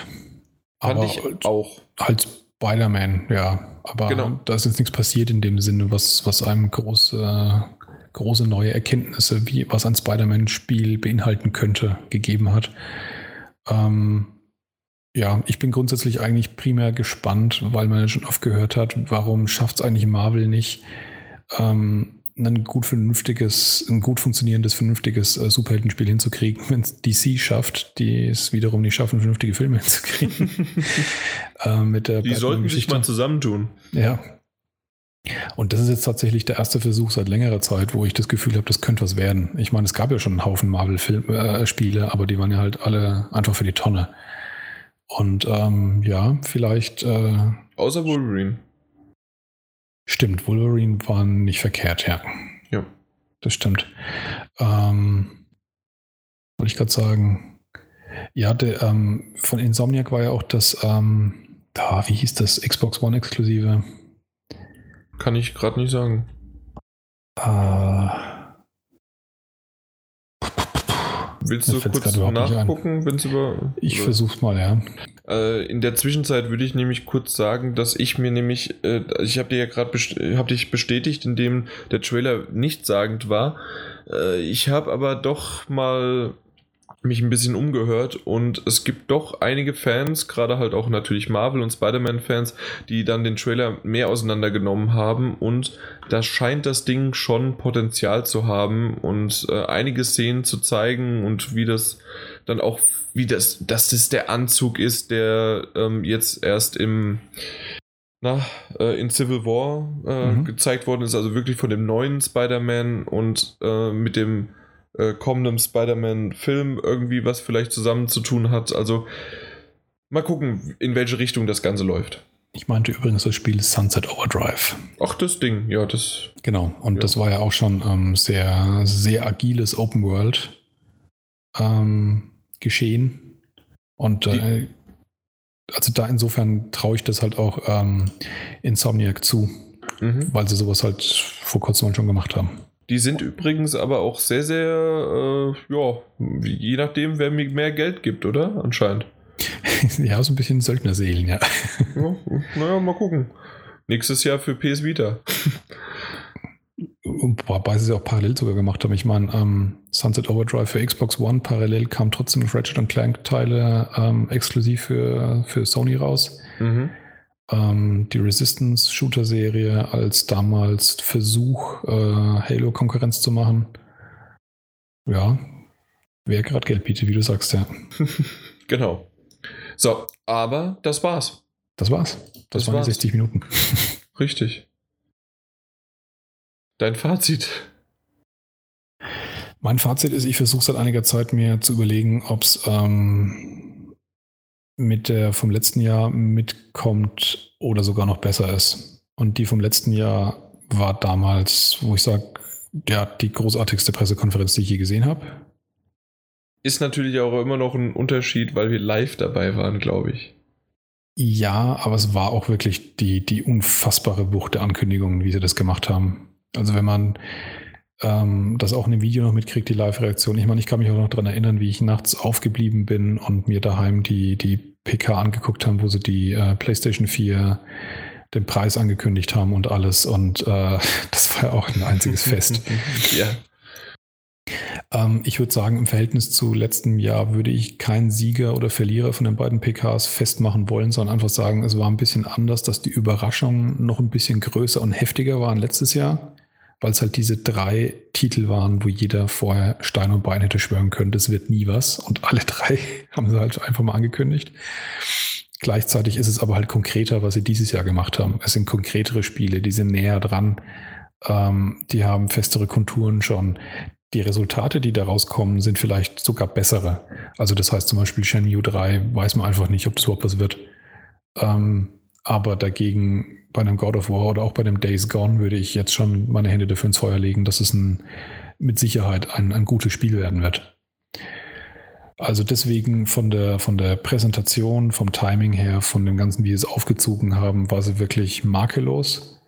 Fand Aber ich halt, auch. halt Spider-Man, ja. Aber Genau. da ist jetzt nichts passiert in dem Sinne, was, was einem große, große neue Erkenntnisse, wie was ein Spider-Man-Spiel beinhalten könnte, gegeben hat. Ähm, ja, ich bin grundsätzlich eigentlich primär gespannt, weil man ja schon oft gehört hat, warum schafft es eigentlich Marvel nicht, ähm, ein gut vernünftiges, ein gut funktionierendes, vernünftiges äh, Superheldenspiel hinzukriegen, wenn es DC schafft, die es wiederum nicht schaffen, vernünftige Filme [laughs] hinzukriegen. [laughs] äh, mit der Die sollten sich mal zusammentun. Ja. Und das ist jetzt tatsächlich der erste Versuch seit längerer Zeit, wo ich das Gefühl habe, das könnte was werden. Ich meine, es gab ja schon einen Haufen Marvel-Spiele, aber die waren ja halt alle einfach für die Tonne. Und ähm, ja, vielleicht äh, Außer Wolverine. Stimmt, Wolverine war nicht verkehrt, ja. Ja. Das stimmt. Ähm, wollte ich gerade sagen, ja, der, ähm, von Insomniac war ja auch das, ähm, da, wie hieß das, Xbox One exklusive? Kann ich gerade nicht sagen. Äh, Willst du kurz nachgucken, wenn es über. ich versuch's mal, ja. Äh, in der Zwischenzeit würde ich nämlich kurz sagen, dass ich mir nämlich, äh, ich habe dir ja gerade best hab dich bestätigt, indem der Trailer nichtssagend war. Äh, ich habe aber doch mal mich ein bisschen umgehört und es gibt doch einige Fans, gerade halt auch natürlich Marvel und Spider-Man-Fans, die dann den Trailer mehr auseinandergenommen haben und da scheint das Ding schon Potenzial zu haben und äh, einige Szenen zu zeigen und wie das dann auch, wie das, dass das der Anzug ist, der ähm, jetzt erst im na, äh, in Civil War äh, Mhm. gezeigt worden ist, also wirklich von dem neuen Spider-Man und äh, mit dem äh, kommenden Spider-Man-Film irgendwie was vielleicht zusammen zu tun hat. Also mal gucken, in welche Richtung das Ganze läuft. Ich meinte übrigens das Spiel Sunset Overdrive. Ach, das Ding, ja, das. Genau. Und Ja. das war ja auch schon ähm, sehr, sehr agiles Open World ähm, Geschehen. Und äh, also da insofern traue ich das halt auch ähm, Insomniac zu, Mhm. weil sie sowas halt vor kurzem schon gemacht haben. Die sind übrigens aber auch sehr, sehr, äh, ja, je nachdem, wer mir mehr Geld gibt, oder? Anscheinend. [laughs] ja, so ein bisschen Söldnerseelen, ja. Ja, naja, mal gucken. Nächstes Jahr für PS Vita. [laughs] Und Wobei sie es auch parallel sogar gemacht haben. Ich meine, ähm, Sunset Overdrive für Xbox One parallel kam trotzdem noch Ratchet Clank Teile ähm, exklusiv für, für Sony raus. Mhm. Ähm, die Resistance Shooter Serie als damals Versuch, äh, Halo Konkurrenz zu machen. Ja, wer gerade Geld bietet, wie du sagst, ja. [laughs] Genau. So, aber das war's. Das war's. Das, Das waren war's. die 60 Minuten. [laughs] Richtig. Dein Fazit. Mein Fazit ist, ich versuche seit einiger Zeit mir zu überlegen, ob es ähm, mit der vom letzten Jahr mitkommt oder sogar noch besser ist. Und die vom letzten Jahr war damals, wo ich sage, ja, die großartigste Pressekonferenz, die ich je gesehen habe. Ist natürlich auch immer noch ein Unterschied, weil wir live dabei waren, glaube ich. Ja, aber es war auch wirklich die, die unfassbare Wucht der Ankündigungen, wie sie das gemacht haben. Also wenn man ähm, das auch in dem Video noch mitkriegt, die Live-Reaktion. Ich meine, ich kann mich auch noch daran erinnern, wie ich nachts aufgeblieben bin und mir daheim die, die PK angeguckt haben, wo sie die äh, PlayStation 4 den Preis angekündigt haben und alles. Und äh, [laughs] das war ja auch ein einziges [laughs] Fest. ja. Ähm, ich würde sagen, im Verhältnis zu letztem Jahr würde ich keinen Sieger oder Verlierer von den beiden PKs festmachen wollen, sondern einfach sagen, es war ein bisschen anders, dass die Überraschungen noch ein bisschen größer und heftiger waren letztes Jahr, weil es halt diese drei Titel waren, wo jeder vorher Stein und Bein hätte schwören können, das wird nie was. Und alle drei [laughs] haben sie halt einfach mal angekündigt. Gleichzeitig ist es aber halt konkreter, was sie dieses Jahr gemacht haben. Es sind konkretere Spiele, die sind näher dran. Ähm, die haben festere Konturen schon die Resultate, die daraus kommen, sind vielleicht sogar bessere. Also das heißt zum Beispiel Shenmue 3 weiß man einfach nicht, ob das überhaupt was wird. Ähm, aber dagegen bei einem God of War oder auch bei einem Days Gone würde ich jetzt schon meine Hände dafür ins Feuer legen, dass es ein, mit Sicherheit ein, ein gutes Spiel werden wird. Also deswegen von der, von der Präsentation, vom Timing her, von dem Ganzen, wie sie es aufgezogen haben, war sie wirklich makellos.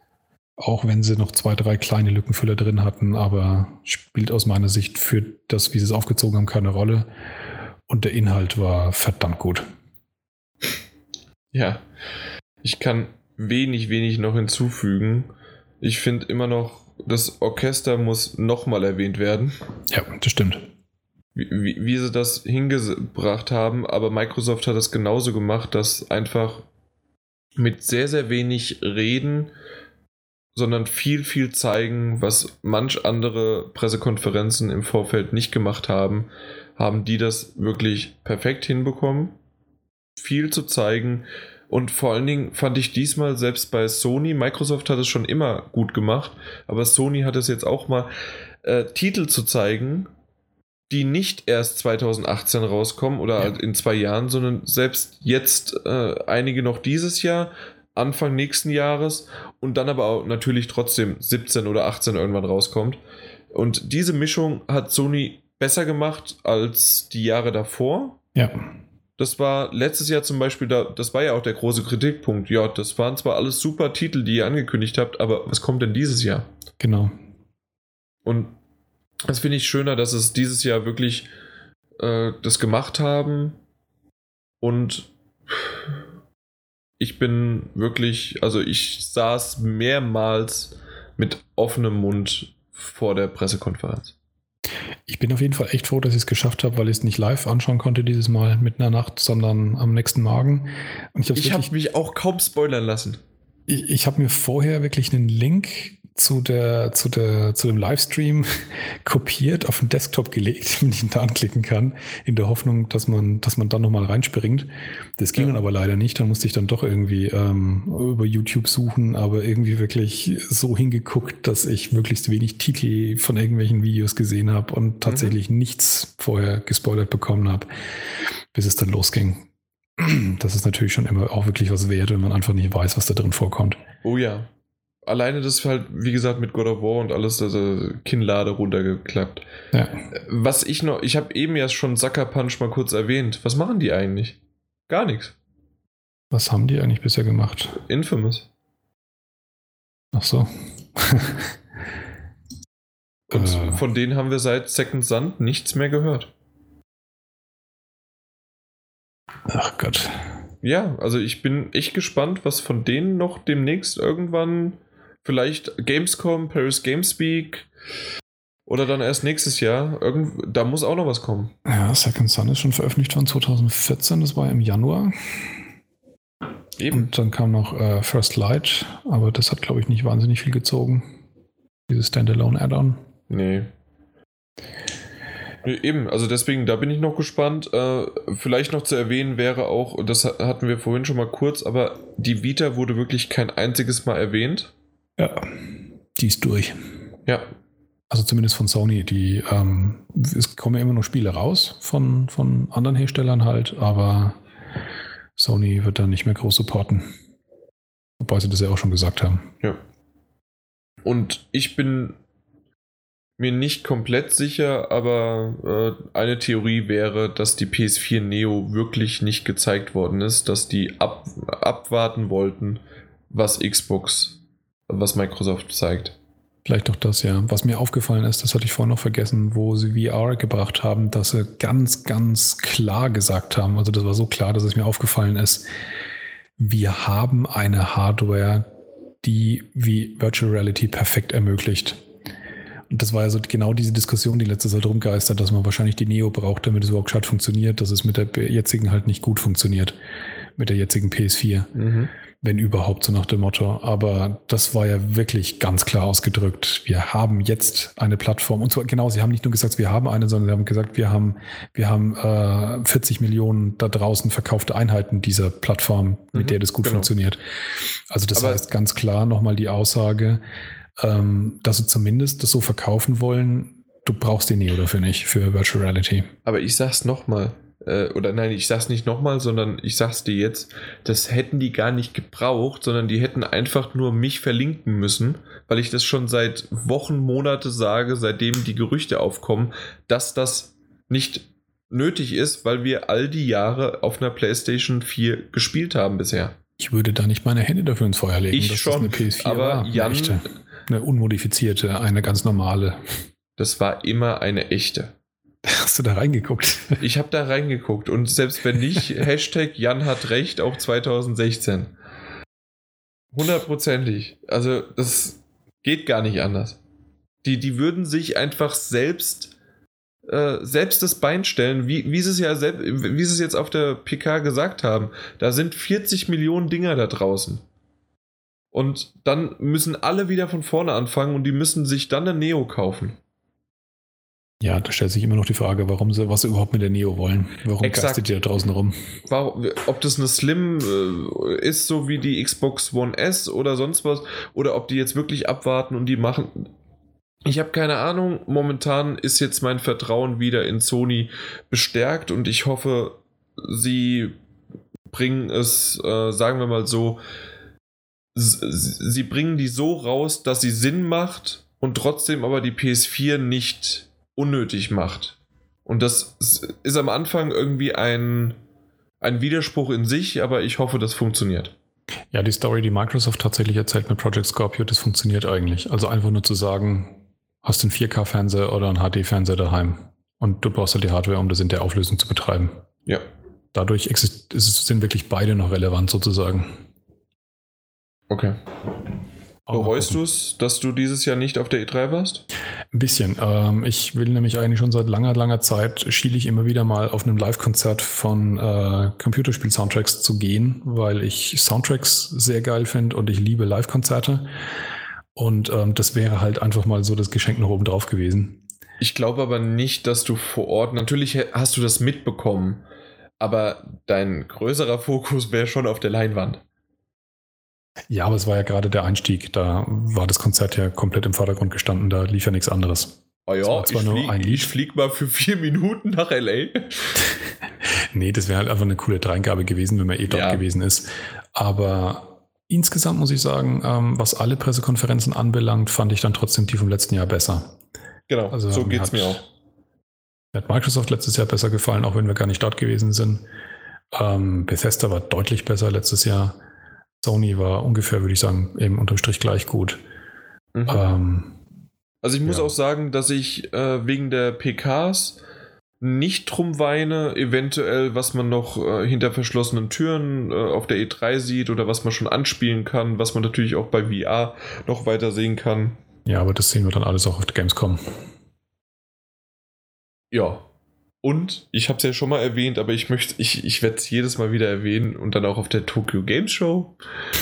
Auch wenn sie noch zwei, drei kleine Lückenfüller drin hatten, aber spielt aus meiner Sicht für das, wie sie es aufgezogen haben, keine Rolle. Und der Inhalt war verdammt gut. Ja, ich kann wenig, wenig noch hinzufügen. Ich finde immer noch, das Orchester muss nochmal erwähnt werden. Ja, das stimmt. Wie, wie, wie sie das hingebracht haben, aber Microsoft hat das genauso gemacht, dass einfach mit sehr, sehr wenig Reden sondern viel, viel zeigen, was manch andere Pressekonferenzen im Vorfeld nicht gemacht haben, haben die das wirklich perfekt hinbekommen. Viel zu zeigen. Und vor allen Dingen fand ich diesmal selbst bei Sony, Microsoft hat es schon immer gut gemacht, aber Sony hat es jetzt auch mal, äh, Titel zu zeigen, die nicht erst 2018 rauskommen oder ja. in zwei Jahren, sondern selbst jetzt äh, einige noch dieses Jahr, Anfang nächsten Jahres und dann aber auch natürlich trotzdem 17 oder 18 irgendwann rauskommt. Und diese Mischung hat Sony besser gemacht als die Jahre davor. Ja. Das war letztes Jahr zum Beispiel, da, das war ja auch der große Kritikpunkt. Ja, das waren zwar alles super Titel, die ihr angekündigt habt, aber was kommt denn dieses Jahr? Genau. Und das finde ich schöner, dass es dieses Jahr wirklich äh, das gemacht haben und ich bin wirklich, also ich saß mehrmals mit offenem Mund vor der Pressekonferenz. Ich bin auf jeden Fall echt froh, dass ich es geschafft habe, weil ich es nicht live anschauen konnte dieses Mal mitten in der Nacht, sondern am nächsten Morgen. Und ich habe mich auch kaum spoilern lassen. Ich, ich habe mir vorher wirklich einen Link zu, der, zu, der, zu dem Livestream [laughs] kopiert, auf den Desktop gelegt, [laughs] damit ich ihn da anklicken kann, in der Hoffnung, dass man, dass man dann nochmal reinspringt. Das ging ja. dann aber leider nicht. Dann musste ich dann doch irgendwie ähm, über YouTube suchen, aber irgendwie wirklich so hingeguckt, dass ich möglichst wenig Titel von irgendwelchen Videos gesehen habe und tatsächlich mhm. nichts vorher gespoilert bekommen habe, bis es dann losging. [clears throat] Das ist natürlich schon immer auch wirklich was wert, wenn man einfach nicht weiß, was da drin vorkommt. Oh ja, alleine das halt, wie gesagt, mit God of War und alles, also Kinnlade runtergeklappt. Ja. Was ich noch, ich habe eben ja schon Sucker Punch mal kurz erwähnt. Was machen die eigentlich? Gar nichts. Was haben die eigentlich bisher gemacht? Infamous. Ach so. [laughs] und äh. von denen haben wir seit Second Sun nichts mehr gehört. Ach Gott. Ja, also ich bin echt gespannt, was von denen noch demnächst irgendwann Vielleicht Gamescom, Paris Gamespeak oder dann erst nächstes Jahr. Irgend, da muss auch noch was kommen. Ja, Second Sun ist schon veröffentlicht von 2014, das war im Januar. Eben. Und dann kam noch äh, First Light, aber das hat, glaube ich, nicht wahnsinnig viel gezogen. Dieses Standalone Add-on. Nee. nee. Eben, also deswegen, da bin ich noch gespannt. Äh, vielleicht noch zu erwähnen wäre auch, das hatten wir vorhin schon mal kurz, aber die Vita wurde wirklich kein einziges Mal erwähnt. Ja, die ist durch. Ja. Also zumindest von Sony. Die, ähm, es kommen ja immer noch Spiele raus von, von anderen Herstellern halt, aber Sony wird dann nicht mehr groß supporten. Wobei sie das ja auch schon gesagt haben. Ja. Und ich bin mir nicht komplett sicher, aber äh, eine Theorie wäre, dass die PS4 Neo wirklich nicht gezeigt worden ist, dass die ab, abwarten wollten, was Xbox was Microsoft zeigt. Vielleicht doch das, ja. Was mir aufgefallen ist, das hatte ich vorhin noch vergessen, wo sie VR gebracht haben, dass sie ganz, ganz klar gesagt haben, also das war so klar, dass es mir aufgefallen ist, wir haben eine Hardware, die wie Virtual Reality perfekt ermöglicht. Und das war ja so genau diese Diskussion, die letztes Jahr drum geistert, dass man wahrscheinlich die Neo braucht, damit es überhaupt funktioniert, dass es mit der jetzigen halt nicht gut funktioniert, mit der jetzigen PS4. Mhm wenn überhaupt, so nach dem Motto. Aber das war ja wirklich ganz klar ausgedrückt. Wir haben jetzt eine Plattform. Und zwar genau, sie haben nicht nur gesagt, wir haben eine, sondern sie haben gesagt, wir haben, wir haben äh, 40 Millionen da draußen verkaufte Einheiten dieser Plattform, mit mhm, der das gut genau. funktioniert. Also das Aber heißt ganz klar nochmal die Aussage, ähm, dass sie zumindest das so verkaufen wollen, du brauchst die Neo dafür nicht, für Virtual Reality. Aber ich sag's nochmal, äh, oder nein, ich sag's nicht nochmal, sondern ich sag's dir jetzt, das hätten die gar nicht gebraucht, sondern die hätten einfach nur mich verlinken müssen, weil ich das schon seit Wochen, Monate sage, seitdem die Gerüchte aufkommen, dass das nicht nötig ist, weil wir all die Jahre auf einer PlayStation 4 gespielt haben bisher. Ich würde da nicht meine Hände dafür ins Feuer legen, ich schon, das eine PS4 aber war. Jan, eine, echte, eine unmodifizierte, eine ganz normale. Das war immer eine echte. [laughs] Hast du da reingeguckt? Ich habe da reingeguckt und selbst wenn nicht, [laughs] Hashtag Jan hat recht, auch 2016. Hundertprozentig. Also das geht gar nicht anders. Die, die würden sich einfach selbst, äh, selbst das Bein stellen, wie, wie, sie es ja selbst, wie sie es jetzt auf der PK gesagt haben. Da sind 40 Millionen Dinger da draußen. Und dann müssen alle wieder von vorne anfangen und die müssen sich dann eine Neo kaufen. Ja, da stellt sich immer noch die Frage, warum sie, was sie überhaupt mit der Neo wollen. Warum Exakt. geistet die da draußen rum? Warum, ob das eine Slim äh, ist, so wie die Xbox One S oder sonst was, oder ob die jetzt wirklich abwarten und die machen. Ich habe keine Ahnung. Momentan ist jetzt mein Vertrauen wieder in Sony bestärkt und ich hoffe, sie bringen es, äh, sagen wir mal so, sie bringen die so raus, dass sie Sinn macht und trotzdem aber die PS4 nicht unnötig macht. Und das ist am Anfang irgendwie ein, ein Widerspruch in sich, aber ich hoffe, das funktioniert. Ja, die Story, die Microsoft tatsächlich erzählt mit Project Scorpio, das funktioniert eigentlich. Also einfach nur zu sagen, hast du einen 4K-Fernseher oder einen HD-Fernseher daheim und du brauchst halt die Hardware, um das in der Auflösung zu betreiben. Ja. Dadurch sind wirklich beide noch relevant sozusagen. Okay. Bereust du es, dass du dieses Jahr nicht auf der E3 warst? Ein bisschen. Ähm, ich will nämlich eigentlich schon seit langer, langer Zeit, schiele ich immer wieder mal auf einem Live-Konzert von äh, Computerspiel-Soundtracks zu gehen, weil ich Soundtracks sehr geil finde und ich liebe Live-Konzerte. Und ähm, das wäre halt einfach mal so das Geschenk noch oben drauf gewesen. Ich glaube aber nicht, dass du vor Ort, natürlich hast du das mitbekommen, aber dein größerer Fokus wäre schon auf der Leinwand. Ja, aber es war ja gerade der Einstieg. Da war das Konzert ja komplett im Vordergrund gestanden. Da lief ja nichts anderes. Oh ja, ich flieg, ich flieg mal für vier Minuten nach L.A. [laughs] [laughs] nee, das wäre halt einfach eine coole Dreingabe gewesen, wenn man eh dort ja. gewesen ist. Aber insgesamt muss ich sagen, ähm, was alle Pressekonferenzen anbelangt, fand ich dann trotzdem die vom letzten Jahr besser. Genau, also, so geht es mir auch. Mir hat Microsoft letztes Jahr besser gefallen, auch wenn wir gar nicht dort gewesen sind. Ähm, Bethesda war deutlich besser letztes Jahr. Sony war ungefähr, würde ich sagen, eben unterm Strich gleich gut. Mhm. Ähm, also ich muss ja. auch sagen, dass ich äh, wegen der PKs nicht drum weine, eventuell, was man noch äh, hinter verschlossenen Türen äh, auf der E3 sieht oder was man schon anspielen kann, was man natürlich auch bei VR noch weiter sehen kann. Ja, aber das sehen wir dann alles auch auf der Gamescom. Ja, und ich habe es ja schon mal erwähnt, aber ich möchte, ich, ich werde es jedes Mal wieder erwähnen und dann auch auf der Tokyo Games Show.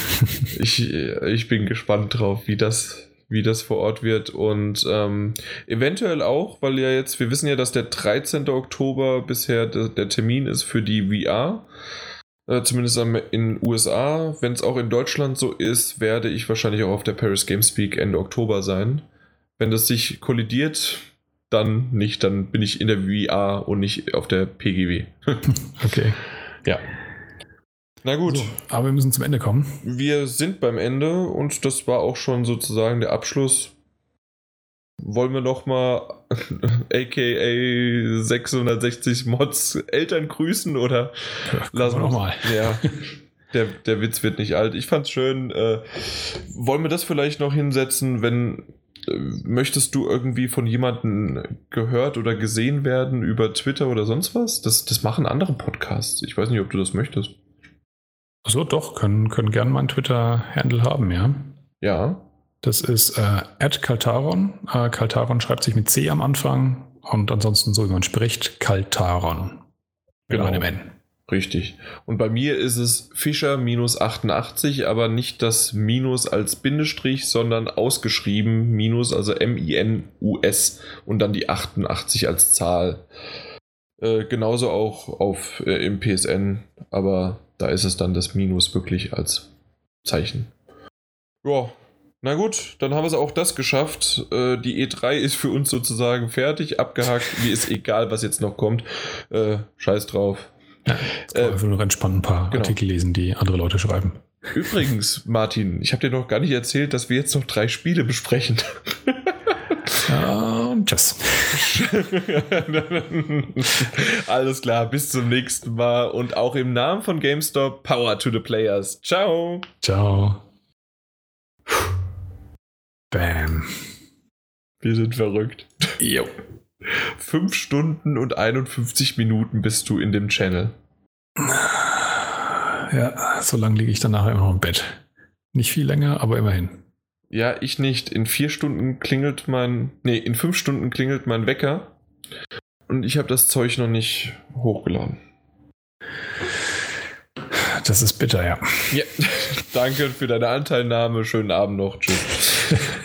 [laughs] ich, ich bin gespannt drauf, wie das, wie das vor Ort wird. Und ähm, eventuell auch, weil ja jetzt, wir wissen ja, dass der 13. Oktober bisher der, der Termin ist für die VR. Äh, zumindest in den USA. Wenn es auch in Deutschland so ist, werde ich wahrscheinlich auch auf der Paris Games Week Ende Oktober sein. Wenn das sich kollidiert, dann nicht, dann bin ich in der VR und nicht auf der PGW. [laughs] okay. Ja. Na gut. So, aber wir müssen zum Ende kommen. Wir sind beim Ende und das war auch schon sozusagen der Abschluss. Wollen wir nochmal aka 660 Mods Eltern grüßen oder ja, lassen wir nochmal? Ja. [laughs] Der, der Witz wird nicht alt. Ich fand's schön. Äh, wollen wir das vielleicht noch hinsetzen, wenn möchtest du irgendwie von jemandem gehört oder gesehen werden über Twitter oder sonst was? Das, das machen andere Podcasts. Ich weiß nicht, ob du das möchtest. So, doch, können, können gerne meinen Twitter-Handle haben, ja. Ja. Das ist äh, Kaltaron. Äh, Kaltaron schreibt sich mit C am Anfang und ansonsten so, wie man spricht, Kaltaron. Mit Genau. Genau. einem N. Richtig. Und bei mir ist es Fischer minus 88, aber nicht das Minus als Bindestrich, sondern ausgeschrieben Minus, also M-I-N-U-S und dann die 88 als Zahl. Äh, genauso auch auf, äh, im PSN, aber da ist es dann das Minus wirklich als Zeichen. Ja, na gut, dann haben wir es auch das geschafft. Äh, die E3 ist für uns sozusagen fertig, abgehakt. Mir ist egal, was jetzt noch kommt. Äh, scheiß drauf. Man einfach nur entspannt ein paar genau. Artikel lesen, die andere Leute schreiben. Übrigens, Martin, ich habe dir noch gar nicht erzählt, dass wir jetzt noch drei Spiele besprechen. [laughs] Und tschüss. [laughs] Alles klar, bis zum nächsten Mal und auch im Namen von GameStop, Power to the Players. Ciao. Ciao. Bam. Wir sind verrückt. Jo. Fünf Stunden und 51 Minuten bist du in dem Channel. Ja, so lange liege ich dann nachher immer noch im Bett. Nicht viel länger, aber immerhin. Ja, ich nicht. In vier Stunden klingelt mein. Nee, in fünf Stunden klingelt mein Wecker. Und ich habe das Zeug noch nicht hochgeladen. Das ist bitter, ja. Ja, [laughs] danke für deine Anteilnahme. Schönen Abend noch. Tschüss. [laughs]